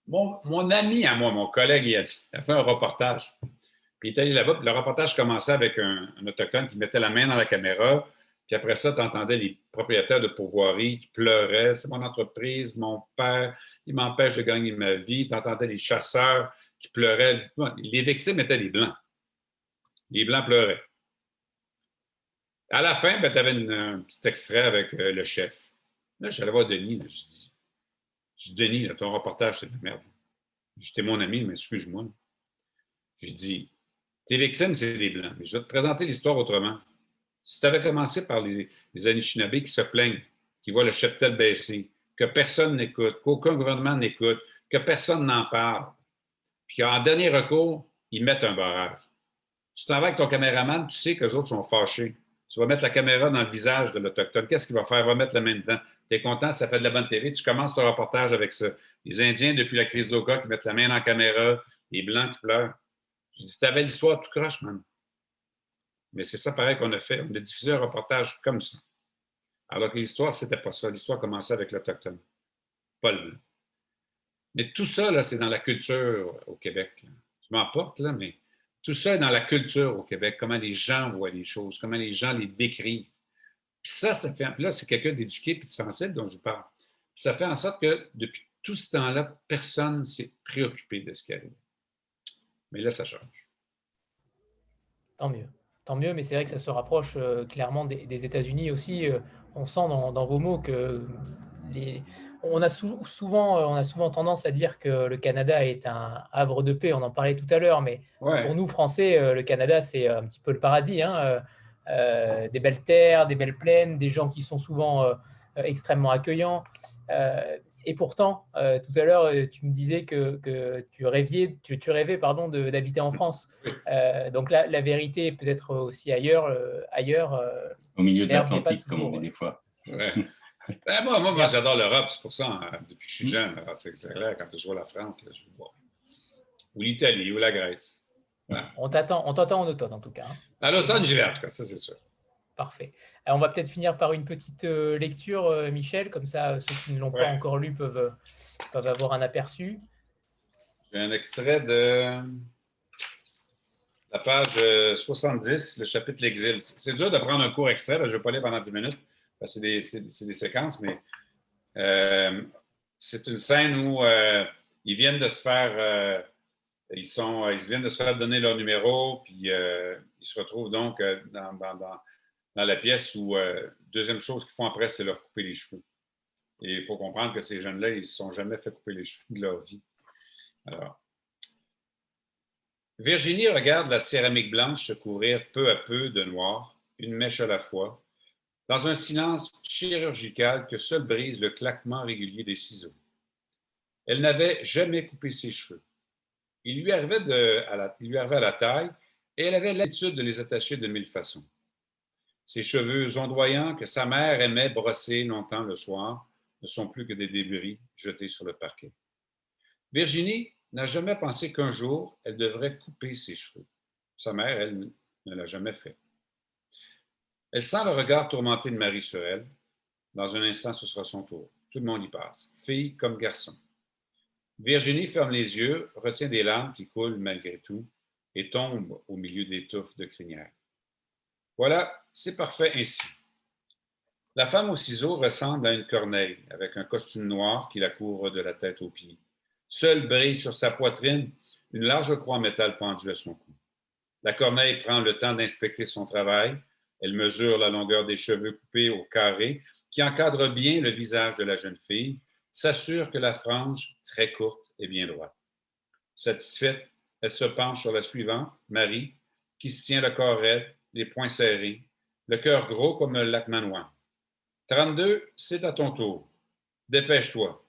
Mon, ami à moi, mon collègue, il a, fait un reportage. il est allé là-bas. Le reportage commençait avec un, autochtone qui mettait la main dans la caméra, puis après ça, tu entendais les propriétaires de pourvoiries qui pleuraient. C'est mon entreprise, mon père, il m'empêche de gagner ma vie. Tu entendais les chasseurs qui pleuraient. Les victimes étaient les Blancs. Les Blancs pleuraient. À la fin, ben, tu avais un petit extrait avec euh, le chef. Là, j'allais voir Denis. je dis, je dis Denis, ton reportage, c'est de la merde. J'étais mon ami, mais excuse-moi. J'ai dit, tes victimes, c'est les Blancs. Mais je vais te présenter l'histoire autrement. Si tu avais commencé par les, les Anishinaabe qui se plaignent, qui voient le cheptel baisser, que personne n'écoute, qu'aucun gouvernement n'écoute, que personne n'en parle, puis qu'en dernier recours, ils mettent un barrage. Tu t'en vas avec ton caméraman, tu sais que les autres sont fâchés. Tu vas mettre la caméra dans le visage de l'Autochtone. Qu'est-ce qu'il va faire? Il va mettre la main dedans. Tu es content, ça fait de la bonne télé. Tu commences ton reportage avec ça. Les Indiens, depuis la crise d'Oka, qui mettent la main dans la caméra, les Blancs qui pleurent. Je dis, tu avais l'histoire tout croche, man. Mais c'est ça pareil qu'on a fait. On a diffusé un reportage comme ça. Alors que l'histoire, c'était pas ça. L'histoire commençait avec l'Autochtone, pas le Mais tout ça, là, c'est dans la culture au Québec. Je m'emporte, là, mais tout ça est dans la culture au Québec, comment les gens voient les choses, comment les gens les décrivent. Puis ça, ça fait. Là, c'est quelqu'un d'éduqué et de sensible dont je vous parle. ça fait en sorte que depuis tout ce temps-là, personne ne s'est préoccupé de ce qui arrive. Mais là, ça change. Tant mieux tant mieux, mais c'est vrai que ça se rapproche euh, clairement des, États-Unis aussi. Euh, on sent dans, vos mots que les, on, a souvent, euh, on a souvent tendance à dire que le Canada est un havre de paix. On en parlait tout à l'heure, mais pour nous, Français, le Canada, c'est un petit peu le paradis. Hein, des belles terres, des belles plaines, des gens qui sont souvent extrêmement accueillants. Et pourtant, euh, tout à l'heure, euh, tu me disais que, que tu, rêviez, tu, tu rêvais pardon, d'habiter en France. Euh, donc là, la vérité est peut-être aussi ailleurs. ailleurs Au milieu de l'Atlantique, comme on dit des fois. Ben, moi, moi, j'adore l'Europe, c'est pour ça, hein, depuis que je suis mm. jeune, c'est clair, quand je vois la France, là, je vois. Ou l'Italie, ou la Grèce. On t'attend en automne, en tout cas. Hein. À l'automne, j'y vais, en tout cas, ça, c'est sûr. Parfait. on va peut-être finir par une petite euh, lecture, euh, Michel, comme ça ceux qui ne l'ont pas encore lu peuvent, peuvent avoir un aperçu. J'ai un extrait de la page 70, le chapitre L'exil. C'est dur de prendre un court extrait, je ne vais pas lire pendant 10 minutes, parce que c'est des, séquences, mais euh, c'est une scène où ils viennent de se faire. ils, sont, ils viennent de se faire donner leur numéro, puis ils se retrouvent donc dans dans la pièce où, euh, deuxième chose qu'ils font après, c'est leur couper les cheveux. Et il faut comprendre que ces jeunes-là, ils ne se sont jamais fait couper les cheveux de leur vie. Alors, Virginie regarde la céramique blanche se couvrir peu à peu de noir, une mèche à la fois, dans un silence chirurgical que seul brise le claquement régulier des ciseaux. Elle n'avait jamais coupé ses cheveux. Il lui arrivait, à, la, il lui arrivait à la taille et elle avait l'habitude de les attacher de mille façons. Ses cheveux ondoyants que sa mère aimait brosser longtemps le soir ne sont plus que des débris jetés sur le parquet. Virginie n'a jamais pensé qu'un jour, elle devrait couper ses cheveux. Sa mère, elle, ne l'a jamais fait. Elle sent le regard tourmenté de Marie sur elle. Dans un instant, ce sera son tour. Tout le monde y passe, fille comme garçon. Virginie ferme les yeux, retient des larmes qui coulent malgré tout et tombe au milieu des touffes de crinière. Voilà, c'est parfait ainsi. La femme au ciseau ressemble à une corneille avec un costume noir qui la couvre de la tête aux pieds. Seule brille sur sa poitrine une large croix en métal pendue à son cou. La corneille prend le temps d'inspecter son travail. Elle mesure la longueur des cheveux coupés au carré qui encadre bien le visage de la jeune fille, s'assure que la frange, très courte, est bien droite. Satisfaite, elle se penche sur la suivante, Marie, qui se tient le corps raide, les poings serrés, le cœur gros comme le lac Manoir. 32, c'est à ton tour. Dépêche-toi.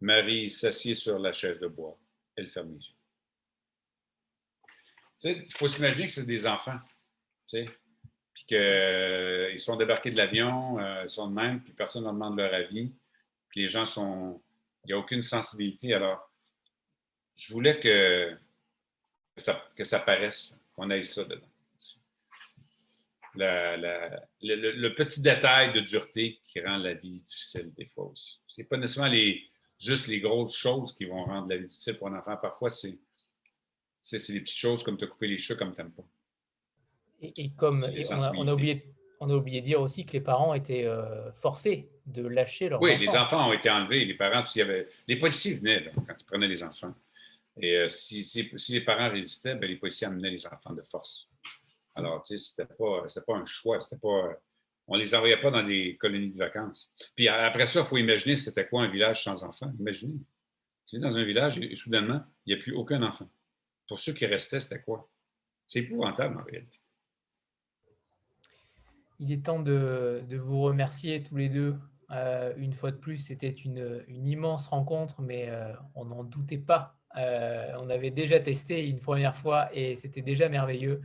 Marie s'assied sur la chaise de bois. Elle ferme les yeux. Il faut s'imaginer que c'est des enfants. Tu sais, puis qu'ils euh, sont débarqués de l'avion, euh, ils sont de même, puis personne ne demande leur avis. Les gens sont. Il n'y a aucune sensibilité. Alors, je voulais que, ça, que ça paraisse, qu'on aille ça dedans. Le, petit détail de dureté qui rend la vie difficile des fois aussi. Ce n'est pas nécessairement les, juste les grosses choses qui vont rendre la vie difficile pour un enfant. Parfois, c'est c'est les petites choses comme te couper les cheveux comme tu n'aimes pas. Et, comme on, a, oublié, on a oublié de dire aussi que les parents étaient euh, forcés de lâcher leurs oui, enfants. Oui, les enfants ont été enlevés. Les parents, s'il y avait, les policiers venaient quand ils prenaient les enfants. Et euh, si, si, les parents résistaient, ben, les policiers amenaient les enfants de force. Alors, tu sais, c'était pas, un choix. C'était pas, on les envoyait pas dans des colonies de vacances. Puis après ça, il faut imaginer c'était quoi un village sans enfants. Imaginez. Tu es dans un village et, soudainement, il n'y a plus aucun enfant. Pour ceux qui restaient, c'était quoi? C'est épouvantable en réalité. Il est temps de, vous remercier tous les deux. Euh, une fois de plus, c'était une, immense rencontre, mais euh, on n'en doutait pas. Euh, on avait déjà testé une première fois et c'était déjà merveilleux.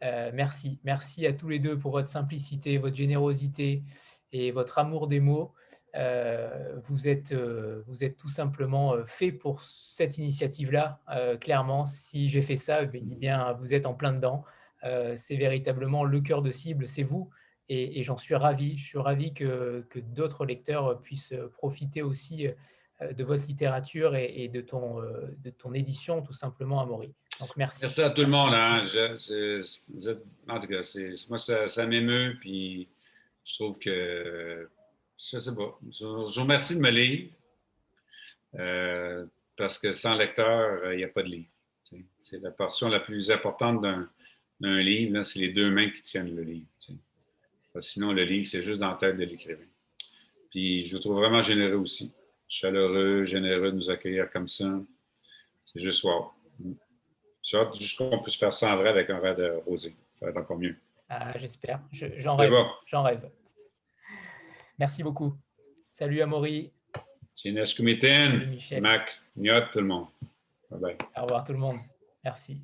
Merci. Merci à tous les deux pour votre simplicité, votre générosité et votre amour des mots. vous, êtes, vous êtes tout simplement fait pour cette initiative-là. clairement, si j'ai fait ça, eh bien, vous êtes en plein dedans. c'est véritablement le cœur de cible, c'est vous et, j'en suis ravi. Je suis ravi que, d'autres lecteurs puissent profiter aussi euh, de votre littérature et, de, ton, euh, de ton édition, tout simplement, Amaury. Donc, merci. Merci à tout le monde. Hein. en tout cas, moi, ça, m'émeut. Puis, je trouve que, je sais pas, je, vous remercie de me lire. Euh, parce que sans lecteur, il n'y a pas de livre. C'est la portion la plus importante d'un livre, c'est les deux mains qui tiennent le livre sinon, le livre, c'est juste dans la tête de l'écrivain. Puis je vous trouve vraiment généreux aussi. Chaleureux, généreux de nous accueillir comme ça. C'est juste wow. J'ai hâte juste qu'on puisse faire ça en vrai avec un verre de rosé. Ça va être encore mieux. Ah, J'espère. J'en rêve. J'en rêve. Merci beaucoup. Salut Amaury. Salut Michel. Max, Niot, tout le monde. Bye bye. Au revoir tout le monde. Merci.